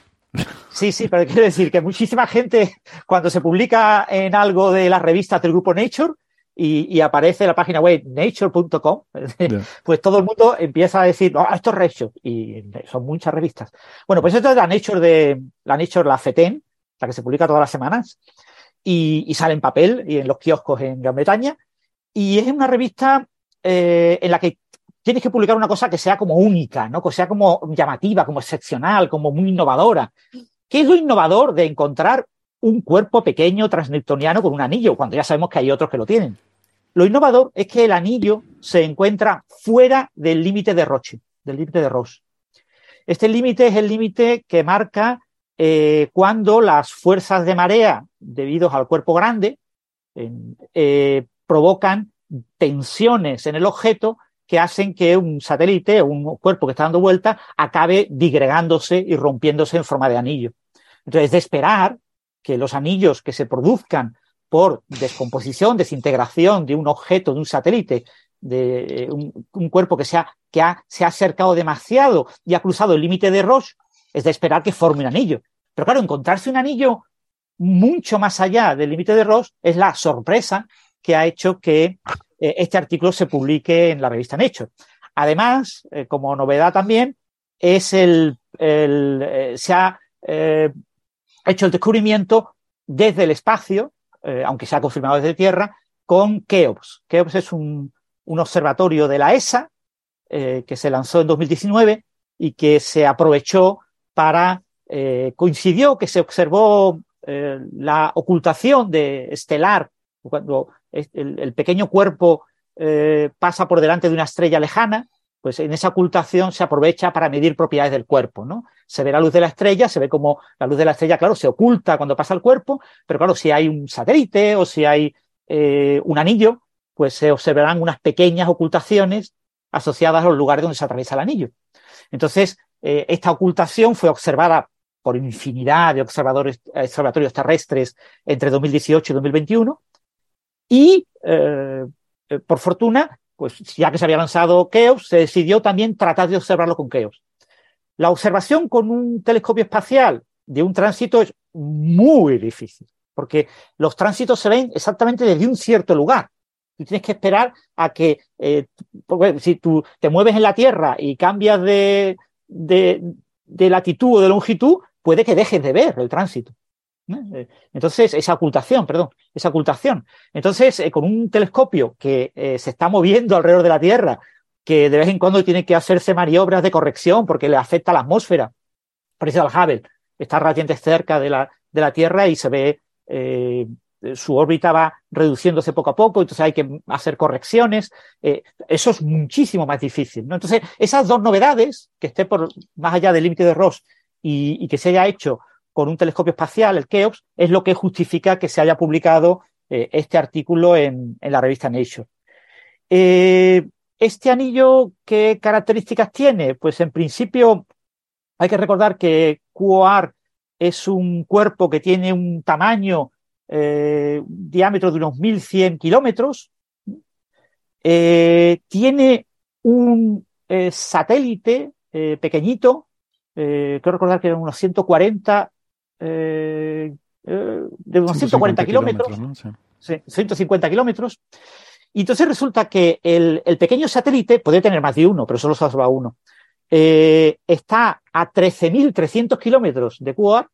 Sí, sí, pero quiero decir que muchísima gente, cuando se publica en algo de las revistas del grupo Nature, y, aparece la página web nature.com, pues todo el mundo empieza a decir, no, esto es Redshift, y son muchas revistas. Bueno, pues esto es la Nature de la Nature, la FETEN, la que se publica todas las semanas, y, sale en papel y en los kioscos en Gran Bretaña, y es una revista eh, en la que tienes que publicar una cosa que sea como única, ¿no? Que sea como llamativa, como excepcional, como muy innovadora. ¿Qué es lo innovador de encontrar un cuerpo pequeño transneptuniano con un anillo, cuando ya sabemos que hay otros que lo tienen? Lo innovador es que el anillo se encuentra fuera del límite de Roche, del límite de Roche. Este límite es el límite que marca eh, cuando las fuerzas de marea, debido al cuerpo grande, eh, provocan tensiones en el objeto que hacen que un satélite o un cuerpo que está dando vuelta acabe digregándose y rompiéndose en forma de anillo. Entonces, de esperar que los anillos que se produzcan por descomposición, desintegración de un objeto, de un satélite, de un, cuerpo que, se ha, que se ha acercado demasiado y ha cruzado el límite de Roche, es de esperar que forme un anillo. Pero claro, encontrarse un anillo mucho más allá del límite de Roche es la sorpresa que ha hecho que eh, este artículo se publique en la revista Nature. Además, eh, como novedad también, es el, eh, se ha hecho el descubrimiento desde el espacio eh, aunque se ha confirmado desde tierra, con Keops. Keops es un, observatorio de la ESA eh, que se lanzó en 2019 y que se aprovechó para, eh, coincidió que se observó la ocultación de estelar, cuando el, pequeño cuerpo pasa por delante de una estrella lejana, pues en esa ocultación se aprovecha para medir propiedades del cuerpo, ¿no? Se ve la luz de la estrella, se ve como la luz de la estrella, claro, se oculta cuando pasa el cuerpo, pero claro, si hay un satélite o si hay eh, un anillo, pues se observarán unas pequeñas ocultaciones asociadas a los lugares donde se atraviesa el anillo. Entonces, eh, esta ocultación fue observada por infinidad de observadores, observatorios terrestres entre 2018 y 2021 y, eh, por fortuna, pues ya que se había lanzado Keops, se decidió también tratar de observarlo con Keops. La observación con un telescopio espacial de un tránsito es muy difícil, porque los tránsitos se ven exactamente desde un cierto lugar. Tú tienes que esperar a que, eh, si tú te mueves en la Tierra y cambias de, de, latitud o de longitud, puede que dejes de ver el tránsito. ¿Eh? Entonces, esa ocultación, perdón, esa ocultación. Entonces, con un telescopio que se está moviendo alrededor de la Tierra, que de vez en cuando tiene que hacerse maniobras de corrección porque le afecta la atmósfera, parece al Hubble, está relativamente cerca de la, de la Tierra y se ve su órbita va reduciéndose poco a poco, entonces hay que hacer correcciones. Eh, eso es muchísimo más difícil. ¿no? Entonces, esas dos novedades, que esté por más allá del límite de Ross y, que se haya hecho con un telescopio espacial, el Keops, es lo que justifica que se haya publicado eh, este artículo en, la revista Nature. Eh, ¿Este anillo qué características tiene? Pues en principio hay que recordar que QOR es un cuerpo que tiene un tamaño eh, diámetro de unos 1.100 kilómetros. Tiene un satélite pequeñito, quiero recordar que eran unos 140, de unos 140 kilómetros, 150 kilómetros. Y entonces resulta que el, pequeño satélite, puede tener más de uno, pero solo se observa uno, está a 13.300 kilómetros de Quad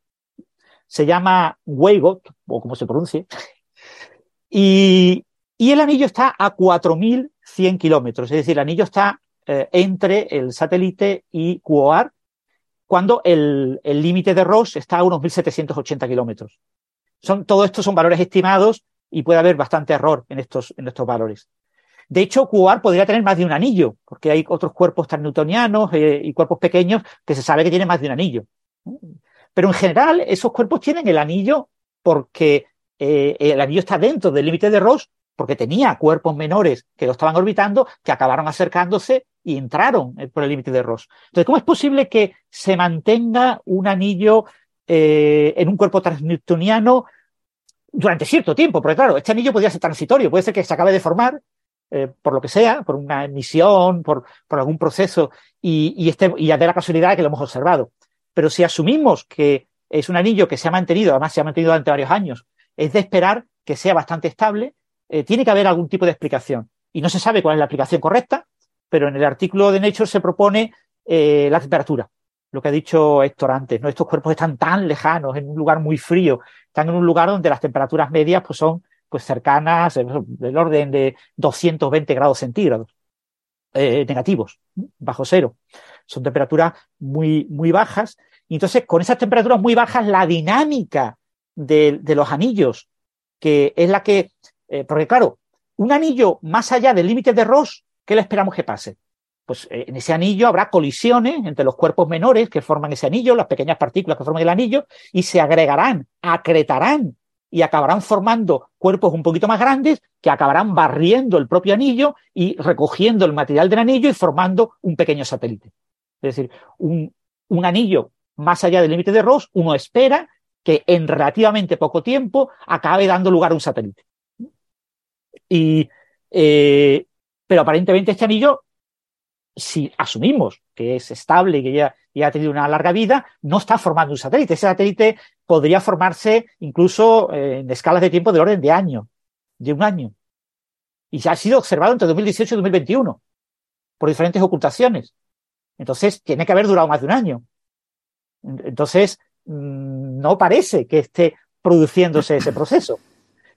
se llama Weigot, o como se pronuncie, y, el anillo está a 4.100 kilómetros, es decir, el anillo está eh, entre el satélite y Quoar, cuando el límite de Ross está a unos 1.780 kilómetros. Son, todo esto son valores estimados y puede haber bastante error en estos, en estos valores. De hecho, Quoar podría tener más de un anillo, porque hay otros cuerpos tan newtonianos eh, y cuerpos pequeños que se sabe que tienen más de un anillo. Pero en general, esos cuerpos tienen el anillo porque eh, el anillo está dentro del límite de Ross, porque tenía cuerpos menores que lo estaban orbitando, que acabaron acercándose y entraron eh, por el límite de Ross. Entonces, ¿cómo es posible que se mantenga un anillo eh, en un cuerpo transnewtoniano durante cierto tiempo? Porque claro, este anillo podría ser transitorio, puede ser que se acabe de formar, por lo que sea, por una emisión, por, algún proceso, y, y, este, y de la casualidad que lo hemos observado. Pero si asumimos que es un anillo que se ha mantenido, además se ha mantenido durante varios años, es de esperar que sea bastante estable, eh, tiene que haber algún tipo de explicación. Y no se sabe cuál es la explicación correcta, pero en el artículo de Nature se propone eh, la temperatura. Lo que ha dicho Héctor antes, ¿no? Estos cuerpos están tan lejanos, en un lugar muy frío, están en un lugar donde las temperaturas medias pues, son pues, cercanas, del orden de 220 grados centígrados, eh, negativos, bajo cero. Son temperaturas muy, muy bajas y entonces, con esas temperaturas muy bajas, la dinámica de, los anillos, que es la que, eh, porque claro, un anillo más allá del límite de Ross, ¿qué le esperamos que pase? Pues eh, en ese anillo habrá colisiones entre los cuerpos menores que forman ese anillo, las pequeñas partículas que forman el anillo, y se agregarán, acretarán y acabarán formando cuerpos un poquito más grandes que acabarán barriendo el propio anillo y recogiendo el material del anillo y formando un pequeño satélite. Es decir, un, un anillo más allá del límite de Ross, uno espera que en relativamente poco tiempo acabe dando lugar a un satélite. Y, eh, pero aparentemente este anillo, si asumimos que es estable y que ya, ha tenido una larga vida, no está formando un satélite. Ese satélite podría formarse incluso eh, en escalas de tiempo de orden de año, de un año. Y ya ha sido observado entre 2018 y 2021 por diferentes ocultaciones. Entonces, tiene que haber durado más de un año. Entonces, mm, no parece que esté produciéndose ese proceso.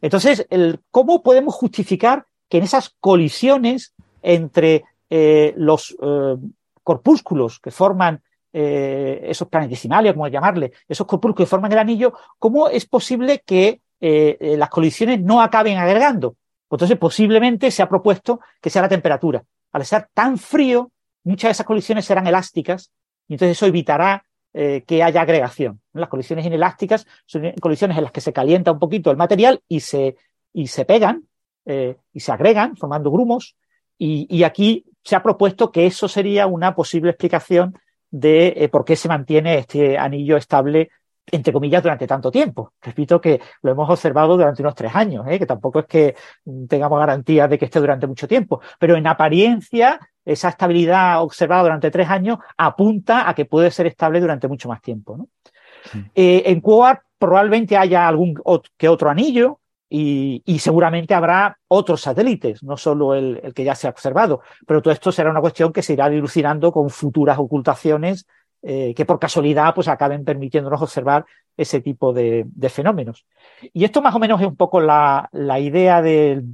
Entonces, ¿cómo podemos justificar que en esas colisiones entre eh, los eh, corpúsculos que forman eh, esos planetesimales, como llamarle, esos corpúsculos que forman el anillo, cómo es posible que las colisiones no acaben agregando? Entonces, posiblemente se ha propuesto que sea la temperatura. Al ser tan frío, muchas de esas colisiones serán elásticas y entonces eso evitará que haya agregación. Las colisiones inelásticas son colisiones en las que se calienta un poquito el material y se, y se pegan eh, y se agregan formando grumos. Y, aquí se ha propuesto que eso sería una posible explicación de eh, por qué se mantiene este anillo estable entre comillas, durante tanto tiempo. Repito que lo hemos observado durante unos tres años, que tampoco es que tengamos garantía de que esté durante mucho tiempo, pero en apariencia esa estabilidad observada durante tres años apunta a que puede ser estable durante mucho más tiempo. Eh, en Quasar probablemente haya algún que otro anillo y, seguramente habrá otros satélites, no solo el, que ya se ha observado, pero todo esto será una cuestión que se irá dilucidando con futuras ocultaciones eh, que por casualidad pues acaben permitiéndonos observar ese tipo de, fenómenos. Y esto más o menos es un poco la, idea de,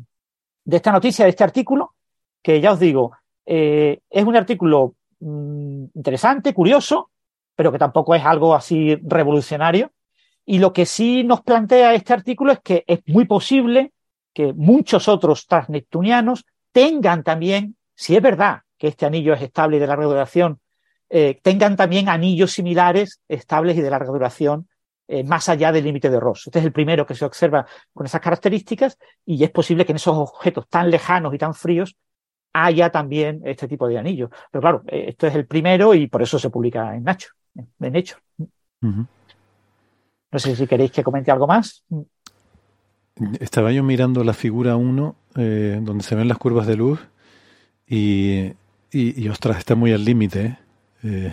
esta noticia, de este artículo, que ya os digo, eh, es un artículo mm, interesante, curioso, pero que tampoco es algo así revolucionario. Y lo que sí nos plantea este artículo es que es muy posible que muchos otros transneptunianos tengan también, si es verdad que este anillo es estable y de larga duración, eh, tengan también anillos similares, estables y de larga duración, eh, más allá del límite de Ross. Este es el primero que se observa con esas características y es posible que en esos objetos tan lejanos y tan fríos haya también este tipo de anillos. Pero claro, eh, esto es el primero y por eso se publica en Nacho, en hecho. No sé si queréis que comente algo más. Estaba yo mirando la figura 1, donde se ven las curvas de luz, y, y, ostras, está muy al límite. Eh,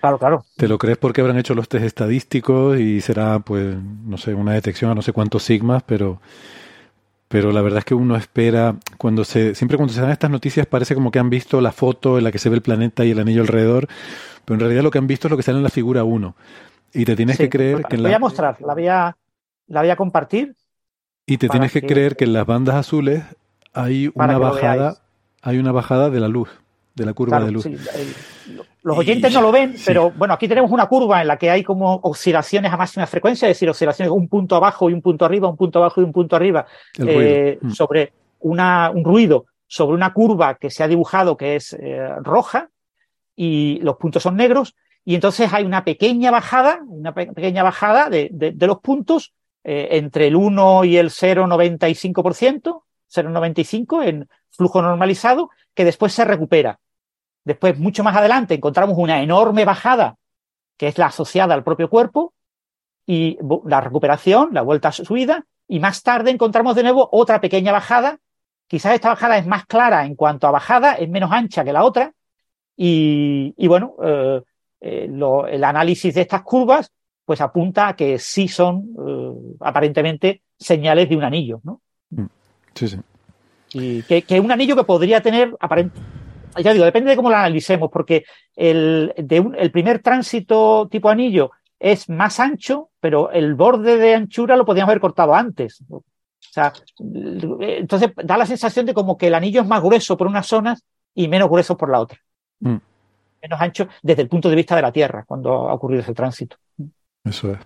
claro, claro. ¿Te lo crees porque habrán hecho los test estadísticos y será, pues, no sé, una detección a no sé cuántos sigmas, pero, pero la verdad es que uno espera, cuando se, siempre cuando se dan estas noticias parece como que han visto la foto en la que se ve el planeta y el anillo alrededor, pero en realidad lo que han visto es lo que sale en la figura 1. Y te tienes que creer que en la... voy a mostrar, la voy a, la voy a compartir. Y te tienes que, creer que en las bandas azules hay una bajada, hay una bajada de la luz de la curva de luz. los oyentes no lo ven, pero bueno, aquí tenemos una curva en la que hay como oscilaciones a máxima frecuencia, es decir, oscilaciones un punto abajo y un punto arriba, un punto abajo y un punto arriba, eh, mm. sobre una, un ruido, sobre una curva que se ha dibujado que es eh, roja y los puntos son negros, y entonces hay una pequeña bajada, una pequeña bajada de, de, los puntos eh, entre el 1 y el 0,95%, 0,95 en flujo normalizado, que después se recupera. Después, mucho más adelante, encontramos una enorme bajada, que es la asociada al propio cuerpo, y la recuperación, la vuelta a subida, y más tarde encontramos de nuevo otra pequeña bajada. Quizás esta bajada es más clara en cuanto a bajada, es menos ancha que la otra, y, bueno, eh, eh, el análisis de estas curvas pues apunta a que sí son eh, aparentemente señales de un anillo, ¿no? Mm. Sí, sí. Y que, que un anillo que podría tener aparentemente ya digo, depende de cómo lo analicemos, porque el, el primer tránsito tipo anillo es más ancho, pero el borde de anchura lo podríamos haber cortado antes. O sea, entonces da la sensación de como que el anillo es más grueso por unas zonas y menos grueso por la otra. Mm. Menos ancho desde el punto de vista de la Tierra, cuando ha ocurrido ese tránsito. Eso es.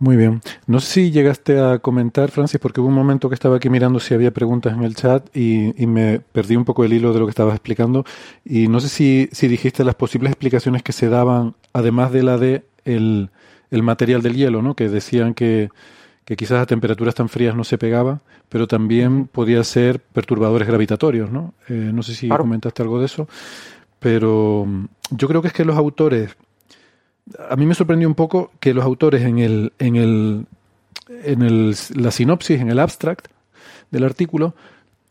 Muy bien. No sé si llegaste a comentar, Francis, porque hubo un momento que estaba aquí mirando si había preguntas en el chat y, me perdí un poco el hilo de lo que estabas explicando. Y no sé si, si dijiste las posibles explicaciones que se daban, además de la de el, material del hielo, ¿no? Que decían que, que quizás a temperaturas tan frías no se pegaba, pero también podía ser perturbadores gravitatorios, ¿no? Eh, no sé si comentaste algo de eso, pero mm, yo creo que es que los autores a mí me sorprendió un poco que los autores en el, en el, en el, la sinopsis, en el abstract del artículo,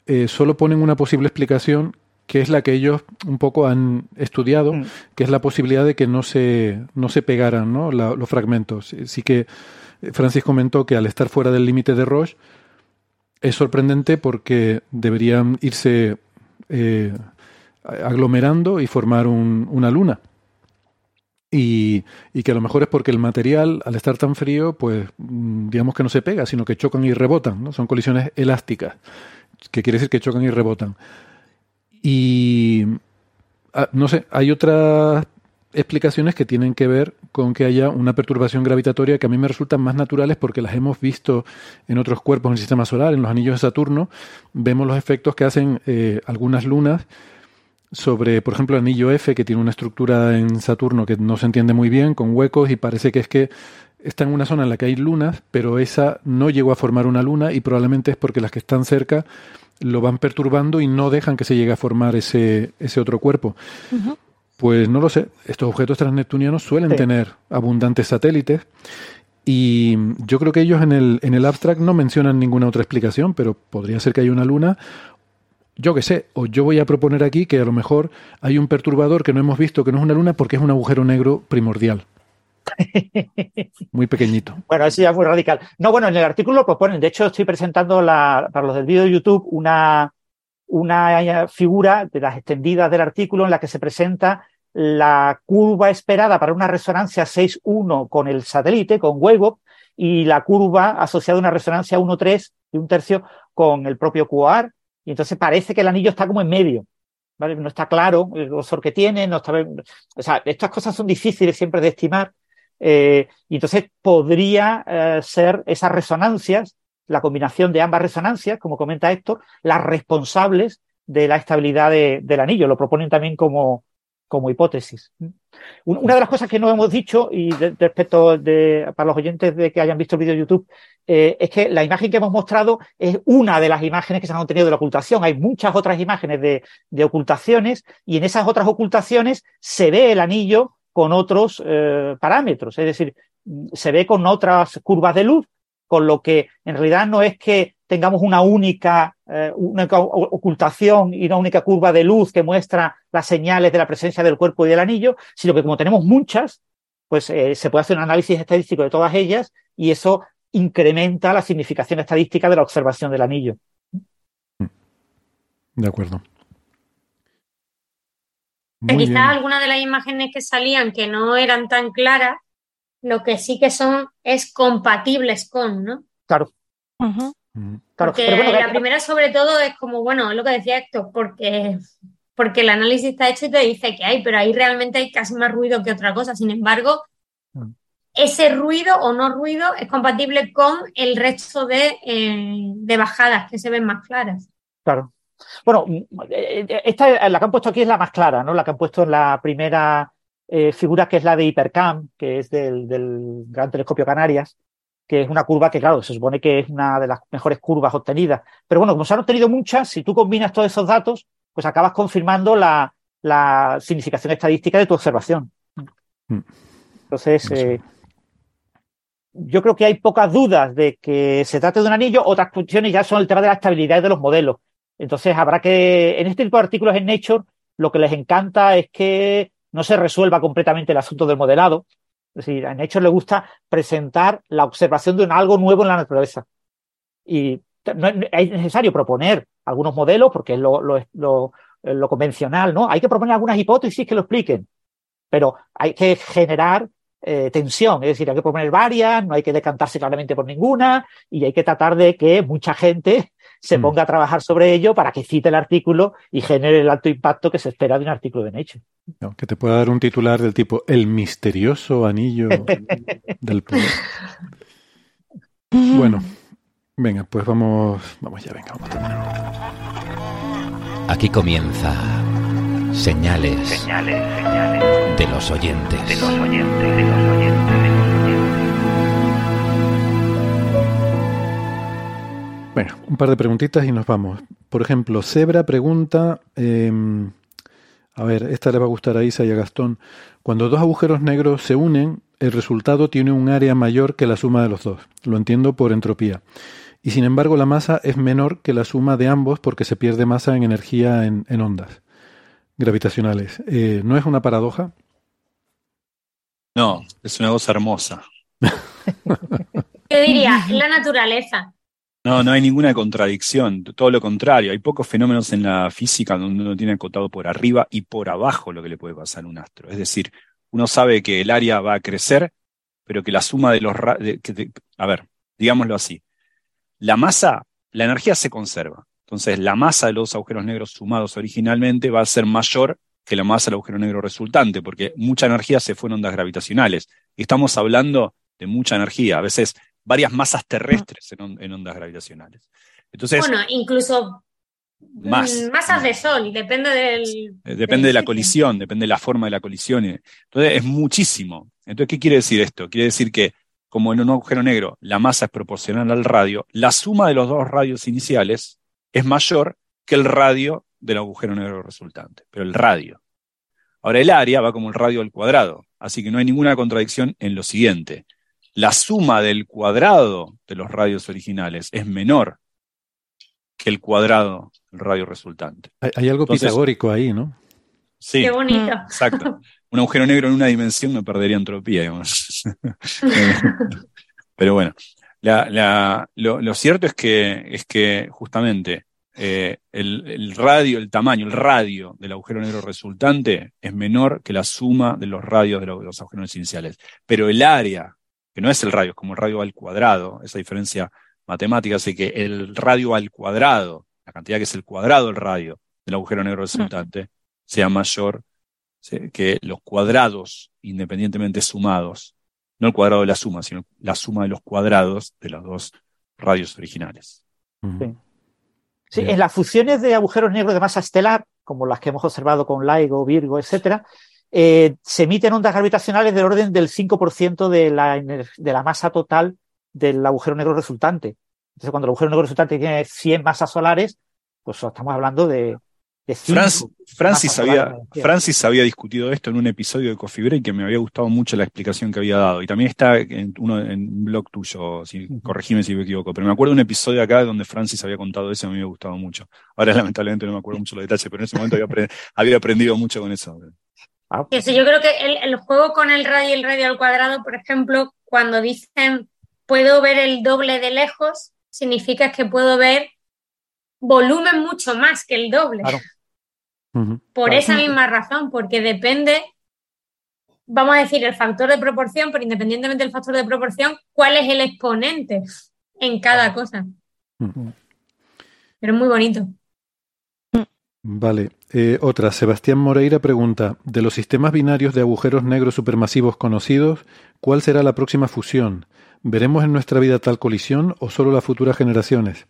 eh, solo ponen una posible explicación que es la que ellos un poco han estudiado, mm. que es la posibilidad de que no se, no se pegaran ¿no? los fragmentos. Sí que Francis comentó que al estar fuera del límite de Roche es sorprendente porque deberían irse eh, aglomerando y formar un, una luna. Y, que a lo mejor es porque el material, al estar tan frío, pues mm, digamos que no se pega, sino que chocan y rebotan, ¿no? Son colisiones elásticas, que quiere decir que chocan y rebotan. Y ah, no sé, hay otras explicaciones que tienen que ver con que haya una perturbación gravitatoria que a mí me resultan más naturales porque las hemos visto en otros cuerpos en el sistema solar, en los anillos de Saturno, vemos los efectos que hacen eh, algunas lunas sobre, por ejemplo, el anillo F, que tiene una estructura en Saturno que no se entiende muy bien, con huecos, y parece que es que está en una zona en la que hay lunas, pero esa no llegó a formar una luna y probablemente es porque las que están cerca lo van perturbando y no dejan que se llegue a formar ese, ese otro cuerpo. Pues no lo sé, estos objetos transneptunianos suelen tener abundantes satélites y yo creo que ellos en el, en el abstract no mencionan ninguna otra explicación, pero podría ser que haya una luna yo qué sé, o yo voy a proponer aquí que a lo mejor hay un perturbador que no hemos visto, que no es una luna, porque es un agujero negro primordial. Muy pequeñito. Bueno, eso ya es muy radical. No, bueno, en el artículo lo proponen. De hecho, estoy presentando la, para los del vídeo de YouTube una, una figura de las extendidas del artículo en la que se presenta la curva esperada para una resonancia 6.1 con el satélite, con Wavebox, y la curva asociada a una resonancia 1.3 y un tercio con el propio QAR. Y entonces parece que el anillo está como en medio. No está claro el grosor que tiene, no está. O sea, estas cosas son difíciles siempre de estimar. Eh, y entonces podría eh, ser esas resonancias, la combinación de ambas resonancias, como comenta Héctor, las responsables de la estabilidad del anillo. Lo proponen también como, como hipótesis. Una de las cosas que no hemos dicho, y respecto de, para los oyentes de que hayan visto el vídeo de YouTube, eh, es que la imagen que hemos mostrado es una de las imágenes que se han obtenido de la ocultación. Hay muchas otras imágenes de, de ocultaciones y en esas otras ocultaciones se ve el anillo con otros eh, parámetros, es decir, se ve con otras curvas de luz, con lo que en realidad no es que tengamos una única, eh, ocultación y una única curva de luz que muestra las señales de la presencia del cuerpo y del anillo, sino que como tenemos muchas, pues eh, se puede hacer un análisis estadístico de todas ellas y eso incrementa la significación estadística de la observación del anillo. De acuerdo. quizás algunas de las imágenes que salían que no eran tan claras, lo que sí que son es compatibles con, ¿no? Claro. Porque la primera sobre todo es como, bueno, es lo que decía Héctor, porque, porque el análisis está hecho y te dice que hay, pero ahí realmente hay casi más ruido que otra cosa. Sin embargo, mm ese ruido o no ruido es compatible con el resto de, eh, bajadas que se ven más claras. Claro. Bueno, eh, esta, la que han puesto aquí es la más clara, ¿no? La que han puesto en la primera eh, figura, que es la de Hipercam, que es del, del, Gran Telescopio Canarias, que es una curva que, claro, se supone que es una de las mejores curvas obtenidas. Pero bueno, como se han obtenido muchas, si tú combinas todos esos datos, pues acabas confirmando la, la significación estadística de tu observación. Mm. Entonces, yo creo que hay pocas dudas de que se trate de un anillo. Otras cuestiones ya son el tema de la estabilidad de los modelos. Entonces habrá que, en este tipo de artículos en Nature, lo que les encanta es que no se resuelva completamente el asunto del modelado. Es decir, a Nature le gusta presentar la observación de un algo nuevo en la naturaleza. Y no es necesario proponer algunos modelos porque es lo, lo convencional, ¿no? Hay que proponer algunas hipótesis que lo expliquen, pero hay que generar eh, tensión, es decir, hay que poner varias, no hay que decantarse claramente por ninguna y hay que tratar de que mucha gente se mm. ponga a trabajar sobre ello para que cite el artículo y genere el alto impacto que se espera de un artículo de Nature. que te pueda dar un titular del tipo El misterioso anillo del poder. Bueno, venga, pues vamos, vamos ya, venga, vamos Aquí comienza Señales, señales. De los oyentes, de los oyentes, de los oyentes. Bueno, un par de preguntitas y nos vamos. Por ejemplo, Zebra pregunta, em, a ver, esta le va a gustar a Isa y a Gastón. Cuando dos agujeros negros se unen, el resultado tiene un área mayor que la suma de los dos. Lo entiendo por entropía. Y sin embargo, la masa es menor que la suma de ambos porque se pierde masa en energía en ondas gravitacionales. Eh, ¿No es una paradoja? No, es una cosa hermosa. Yo diría, la naturaleza. No, no hay ninguna contradicción, todo lo contrario. Hay pocos fenómenos en la física donde uno tiene acotado por arriba y por abajo lo que le puede pasar a un astro. Es decir, uno sabe que el área va a crecer, pero que la suma de los... a ver, digámoslo así. La masa, la energía se conserva. Entonces, la masa de los agujeros negros sumados originalmente va a ser mayor que la masa del agujero negro resultante, porque mucha energía se fue en ondas gravitacionales. Y estamos hablando de mucha energía, a veces varias masas terrestres en, ondas gravitacionales. Entonces, bueno, incluso más, masas de sol, depende del... Depende de la colisión, depende de la forma de la colisión. Entonces, es muchísimo. Entonces, ¿qué quiere decir esto? Quiere decir que como en un agujero negro la masa es proporcional al radio, la suma de los dos radios iniciales es mayor que el radio del agujero negro resultante, pero el radio. Ahora el área va como el radio al cuadrado, así que no hay ninguna contradicción en lo siguiente. La suma del cuadrado de los radios originales es menor que el cuadrado del radio resultante. Hay, algo pitagórico ahí, ¿no? Sí. Qué bonito. Exacto. Un agujero negro en una dimensión no perdería entropía, digamos. Pero bueno, la, lo, cierto es que, es que justamente eh, el, radio, el tamaño, el radio del agujero negro resultante es menor que la suma de los radios de los, agujeros negros iniciales. Pero el área, que no es el radio, es como el radio al cuadrado, esa diferencia matemática hace que el radio al cuadrado, la cantidad que es el cuadrado del radio del agujero negro resultante, sea mayor que los cuadrados independientemente sumados, no el cuadrado de la suma, sino la suma de los cuadrados de los dos radios originales. Sí. en las fusiones de agujeros negros de masa estelar, como las que hemos observado con LIGO, Virgo, etcétera, eh, se emiten ondas gravitacionales del orden del 5% de la, de la masa total del agujero negro resultante. Entonces, cuando el agujero negro resultante tiene 100 masas solares, pues estamos hablando de, Francis, había, Francis había discutido esto en un episodio de Coffee Break que me había gustado mucho la explicación que había dado. Y también está en, uno, en un blog tuyo, si, corregime si me equivoco. Pero me acuerdo de un episodio acá donde Francis había contado eso y a mí me había gustado mucho. Ahora lamentablemente no me acuerdo mucho los detalles, pero en ese momento había, aprendido mucho con eso. Ah, pues yo creo que el, el, juego con el radio y el radio al cuadrado, por ejemplo, cuando dicen puedo ver el doble de lejos, significa que puedo ver volumen mucho más que el doble. Por esa misma razón, porque depende, vamos a decir, el factor de proporción, pero independientemente del factor de proporción, cuál es el exponente en cada cosa. Pero es muy bonito. Vale. Eh, otra, Sebastián Moreira pregunta, de los sistemas binarios de agujeros negros supermasivos conocidos, ¿cuál será la próxima fusión? ¿Veremos en nuestra vida tal colisión o solo las futuras generaciones?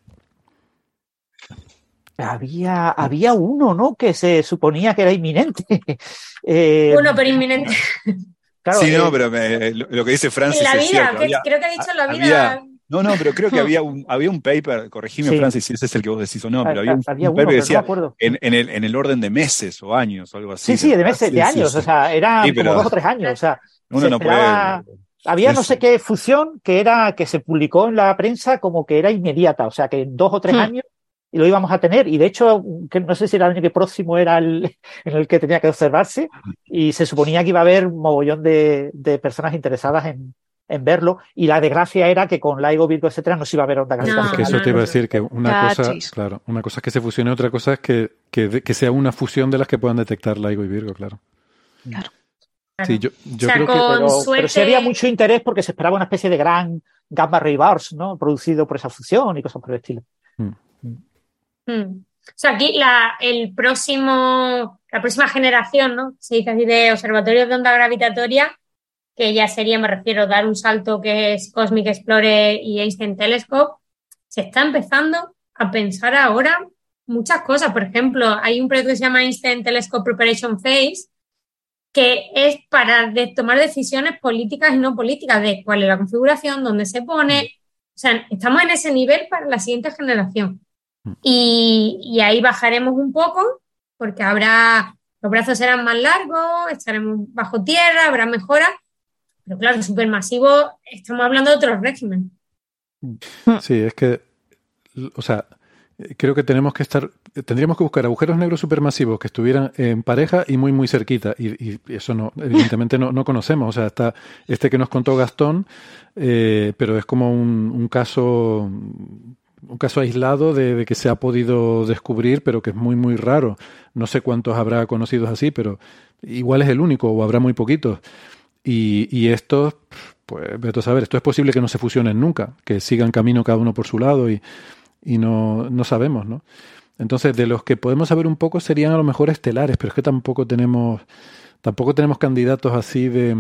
Había, había uno, ¿no? Que se suponía que era inminente. eh, uno, pero inminente. sí, no, eh, pero lo, que dice Francis. En la vida, creo que ha dicho en la vida. No, no, pero creo que había un, había un paper, corregime Francis si ese es el que vos decís o no, pero había un, paper que decía en, en, el, en el orden de meses o años o algo así. Sí, sí, de meses, de años, o sea, era como dos o tres años, o sea, uno no puede, había no sé qué fusión que era que se publicó en la prensa como que era inmediata, o sea, que en dos o tres hmm. años y lo íbamos a tener. Y de hecho, que no sé si era el año que próximo era el en el que tenía que observarse. Y se suponía que iba a haber un mogollón de, de personas interesadas en, en, verlo. Y la desgracia era que con LIGO, Virgo, etcétera, no se iba a ver onda no, que eso te iba a decir que una cosa, claro, una cosa es que se fusione, otra cosa es que, que, que sea una fusión de las que puedan detectar LIGO y Virgo, claro. Claro. Sí, yo, yo creo que pero, sí había mucho interés porque se esperaba una especie de gran gamma ray burst, ¿no? Producido por esa fusión y cosas por el estilo. Mm. Hmm. O sea, aquí la, el próximo, la próxima generación, ¿no? Se dice así de observatorios de onda gravitatoria, que ya sería, me refiero, dar un salto que es Cosmic Explorer y Einstein Telescope, se está empezando a pensar ahora muchas cosas. Por ejemplo, hay un proyecto que se llama Einstein Telescope Preparation Phase, que es para tomar decisiones políticas y no políticas de cuál es la configuración, dónde se pone. O sea, estamos en ese nivel para la siguiente generación. Y, ahí bajaremos un poco porque habrá, los brazos serán más largos, estaremos bajo tierra, habrá mejoras. Pero claro, supermasivo, estamos hablando de otros régimen. Sí, es que, o sea, creo que tenemos que estar, tendríamos que buscar agujeros negros supermasivos que estuvieran en pareja y muy, muy cerquita. Y, eso no, evidentemente no, no, conocemos. O sea, está este que nos contó Gastón, eh, pero es como un, un caso un caso aislado de, que se ha podido descubrir, pero que es muy, muy raro. No sé cuántos habrá conocidos así, pero igual es el único o habrá muy poquitos. Y, y estos, pues, a saber, esto es posible que no se fusionen nunca, que sigan camino cada uno por su lado y, y no, no sabemos, ¿no? Entonces, de los que podemos saber un poco serían a lo mejor estelares, pero es que tampoco tenemos, tampoco tenemos candidatos así de,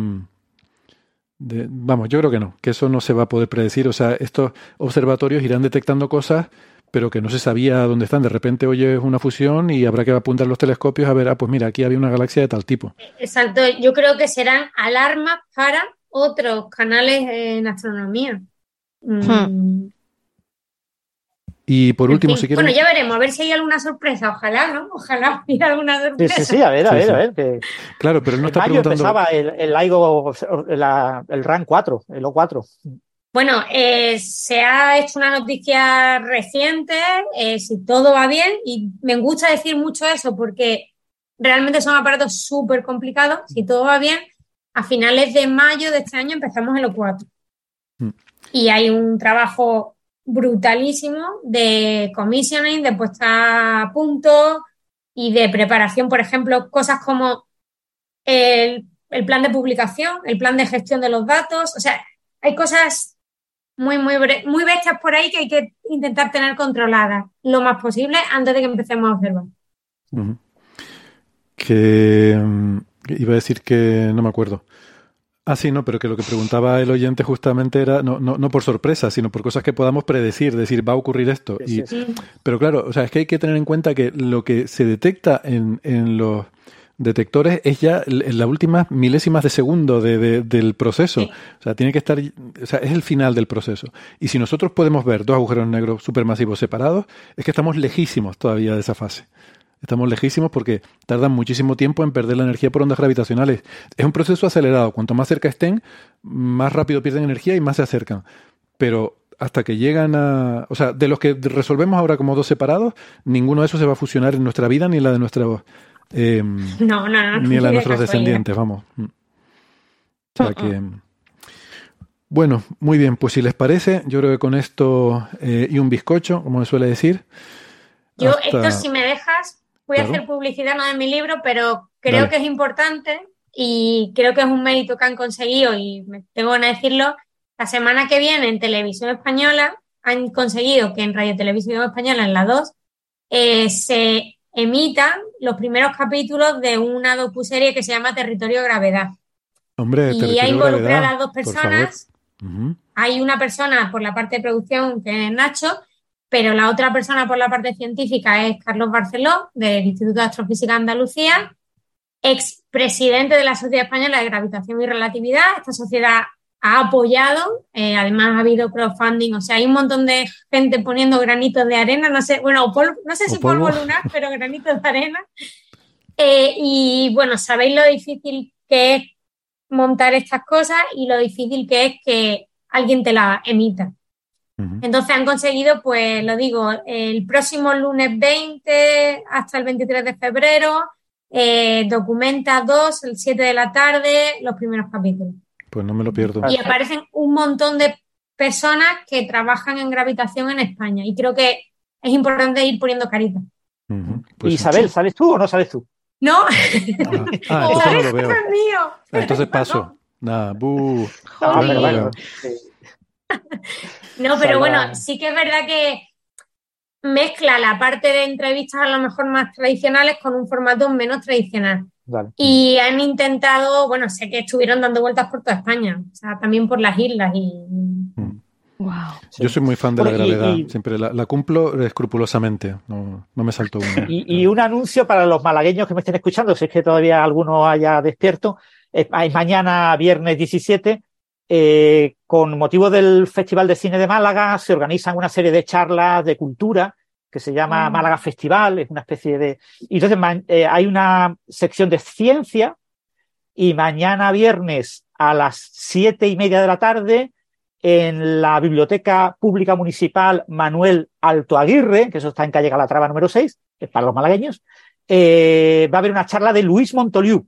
vamos, yo creo que no, que eso no se va a poder predecir. O sea, estos observatorios irán detectando cosas, pero que no se sabía dónde están. De repente oyes una fusión y habrá que apuntar los telescopios a ver, ah, pues mira, aquí había una galaxia de tal tipo. Exacto, yo creo que serán alarmas para otros canales en astronomía. Hmm. Mm. Y por último, si Bueno, ya veremos, a ver si hay alguna sorpresa. Ojalá, ¿no? Ojalá haya alguna sorpresa. Sí, sí, a ver, a ver, a ver. Claro, pero no está mayo empezaba el, el LIGO, el RAN 4, el O4. Bueno, eh, se ha hecho una noticia reciente, eh, si todo va bien, y me gusta decir mucho eso porque realmente son aparatos súper complicados. Si todo va bien, a finales de mayo de este año empezamos el O4. Mm. Y hay un trabajo brutalísimo de commissioning, de puesta a punto y de preparación, por ejemplo, cosas como el, el plan de publicación, el plan de gestión de los datos, o sea, hay cosas muy, muy, muy bestias por ahí que hay que intentar tener controladas lo más posible antes de que empecemos a observar. Que mm, iba a decir que no me acuerdo. Ah, sí, no, pero que lo que preguntaba el oyente justamente era no, no, no por sorpresa, sino por cosas que podamos predecir, decir, va a ocurrir esto. y, Pero claro, o sea, es que hay que tener en cuenta que lo que se detecta en, en los detectores es ya en las últimas milésimas de segundo del proceso. O sea, tiene que estar, o sea, es el final del proceso. Y si nosotros podemos ver dos agujeros negros supermasivos separados, es que estamos lejísimos todavía de esa fase. Estamos lejísimos porque tardan muchísimo tiempo en perder la energía por ondas gravitacionales. Es un proceso acelerado. Cuanto más cerca estén, más rápido pierden energía y más se acercan. Pero hasta que llegan a... O sea, de los que resolvemos ahora como dos separados, ninguno de esos se va a fusionar en nuestra vida ni la de nuestra... Eh, no, no, no, ni la de nuestros descendientes, vamos. Mm. O sea que... Bueno, muy bien, pues si les parece, yo creo que con esto eh, y un bizcocho, como se suele decir. Yo, esto si me dejas, voy a hacer publicidad no de mi libro, pero creo que es importante y creo que es un mérito que han conseguido y me tengo que decirlo. La semana que viene en Televisión Española han conseguido que en Radio Televisión Española, en la 2, eh, se emitan los primeros capítulos de una docuserie que se llama Territorio Gravedad. Hombre, y hay involucradas a dos personas. Hay una persona por la parte de producción que es Nacho pero la otra persona por la parte científica es Carlos Barceló, del Instituto de Astrofísica de Andalucía, expresidente de la Sociedad Española de Gravitación y Relatividad. Esta sociedad ha apoyado, eh, además ha habido crowdfunding, o sea, hay un montón de gente poniendo granitos de arena, no sé, bueno, no sé si polvo. lunar, pero granitos de arena. Eh, y bueno, sabéis lo difícil que es montar estas cosas y lo difícil que es que alguien te la emita. Entonces han conseguido, pues lo digo, el próximo lunes 20 hasta el 23 de febrero, eh, documenta dos, el 7 de la tarde, los primeros capítulos. Pues no me lo pierdo. Y aparecen un montón de personas que trabajan en gravitación en España. Y creo que es importante ir poniendo carita. Pues Isabel, ¿sabes tú o no sabes tú? No. Ah, ah entonces no lo veo. Ah, entonces paso. Nada, buh. No, pero bueno, sí que es verdad que mezcla la parte de entrevistas a lo mejor más tradicionales con un formato menos tradicional. Y han intentado, bueno, sé que estuvieron dando vueltas por toda España, o sea, también por las islas y... Wow. Yo soy muy fan de la gravedad, siempre la, cumplo escrupulosamente, no, me salto una. Y, un anuncio para los malagueños que me estén escuchando, si es que todavía alguno haya despierto, es mañana viernes 17 eh, con motivo del Festival de Cine de Málaga se organizan una serie de charlas de cultura que se llama mm. Málaga Festival, es una especie de... Y entonces eh, hay una sección de ciencia y mañana viernes a las siete y media de la tarde en la Biblioteca Pública Municipal Manuel Alto Aguirre, que eso está en calle Calatrava número 6, es para los malagueños, eh, va a haber una charla de Luis Montoliu,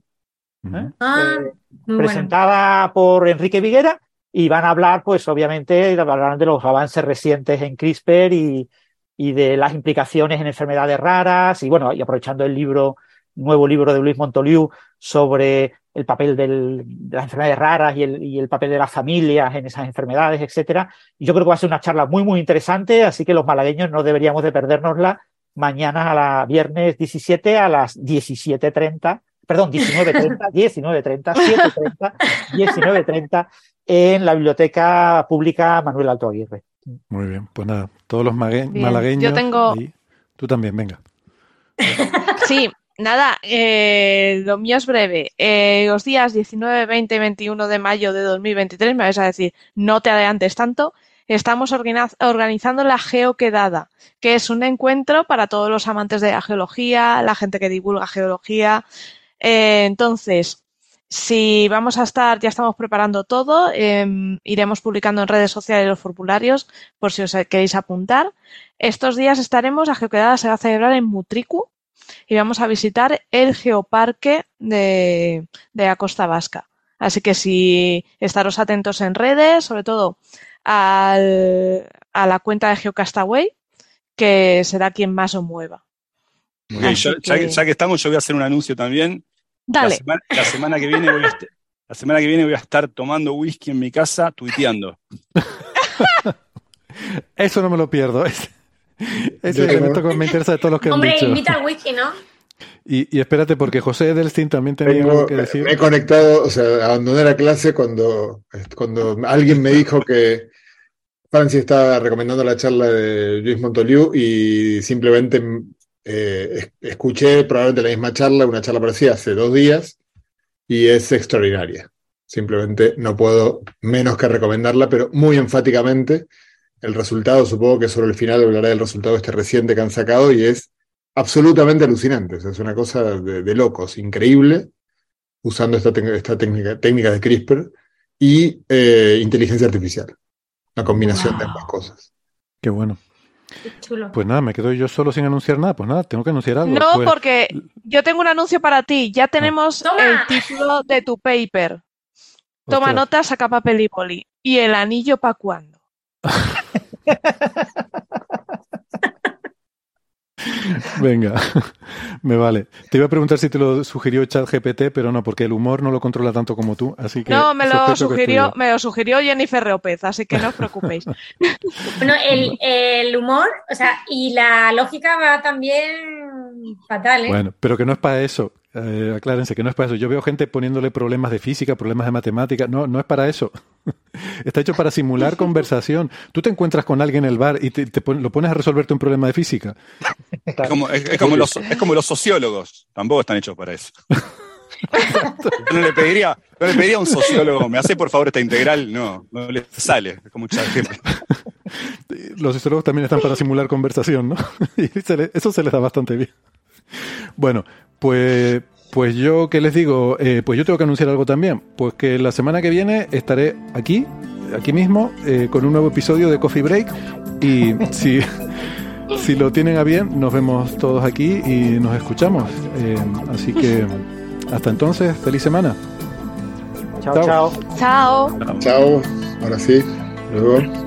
ah presentada por Enrique Viguera y van a hablar, pues obviamente, hablarán de los avances recientes en CRISPR y, y de las implicaciones en enfermedades raras y bueno, y aprovechando el libro, nuevo libro de Luis Montoliu sobre el papel de las enfermedades raras y el, y el, papel de las familias en esas enfermedades, etcétera. Y yo creo que va a ser una charla muy, muy interesante, así que los malagueños no deberíamos de perdérnosla mañana a la viernes 17 a las 17.30 perdón, 19.30, 19.30, 7.30, 19.30 en la Biblioteca Pública Manuel Alto Aguirre. Muy bien, pues nada, todos los malagueños. Yo tengo. Tú también, venga. Sí, nada, eh, lo mío es breve. Eh, los días 19, 20 y 21 de mayo de 2023, me vais a decir, no te adelantes tanto, estamos organizando la Geoquedada, que es un encuentro para todos los amantes de la geología, la gente que divulga geología, eh, entonces, si vamos a estar, ya estamos preparando todo, em, iremos publicando en redes sociales los formularios por si os queréis apuntar. Estos días estaremos, la Geoquedada se va a celebrar en Mutricu y vamos a visitar el Geoparque de, de la Costa Vasca. Así que si estaros atentos en redes, sobre todo al, a la cuenta de Geocastaway, que será quien más os mueva. ya, que... estamos, yo voy a hacer un anuncio también. Dale. La semana, que viene voy a la semana que viene voy a estar tomando whisky en mi casa, tuiteando. Eso no me lo pierdo. Ese, ese elemento que me interesa de todos los que Hombre, han dicho. invita al whisky, ¿no? Y, espérate, porque José Edelstein también tenía algo que decir. Me he conectado, o sea, abandoné la clase cuando, cuando alguien me dijo que Francis estaba recomendando la charla de Luis Montoliu y simplemente eh, escuché probablemente la misma charla, una charla parecida hace dos días y es extraordinaria. Simplemente no puedo menos que recomendarla, pero muy enfáticamente. El resultado, supongo que sobre el final hablaré del resultado este reciente que han sacado y es absolutamente alucinante. es una cosa de, locos, increíble, usando esta, esta técnica, técnica, de CRISPR y eh, inteligencia artificial. La combinación de ambas cosas. Qué bueno. Pues nada, me quedo yo solo sin anunciar nada. Pues nada, tengo que anunciar algo. No, pues porque yo tengo un anuncio para ti. Ya tenemos el título de tu paper. Toma nota, saca papel y poli. ¿Y el anillo para cuándo? Venga, me vale. Te iba a preguntar si te lo sugirió ChatGPT, pero no, porque el humor no lo controla tanto como tú, así que... No, me lo sugirió, me lo sugirió Jennifer López, así que no os preocupéis. bueno, el, el, humor, o sea, y la lógica va también fatal, ¿eh? Bueno, pero que no es para eso. Eh, aclárense que no es para eso. Yo veo gente poniéndole problemas de física, problemas de matemática. No, no es para eso. Está hecho para simular conversación. Tú te encuentras con alguien en el bar y te, lo pones a resolverte un problema de física. Es como, es, como los, es como los sociólogos. Tampoco están hechos para eso. no le pediría, no le pediría a un sociólogo, me hace por favor esta integral, no, no le sale, es como mucha gente. Los sociólogos también están para simular conversación, ¿no? Y eso se les da bastante bien. Bueno, pues, pues yo, ¿qué les digo? Eh, pues yo tengo que anunciar algo también. Pues que la semana que viene estaré aquí, aquí mismo, eh, con un nuevo episodio de Coffee Break. Y si, si lo tienen a bien, nos vemos todos aquí y nos escuchamos. Eh, así que hasta entonces, feliz semana. Chao, chao. Chao. Chao. Ahora sí. Luego.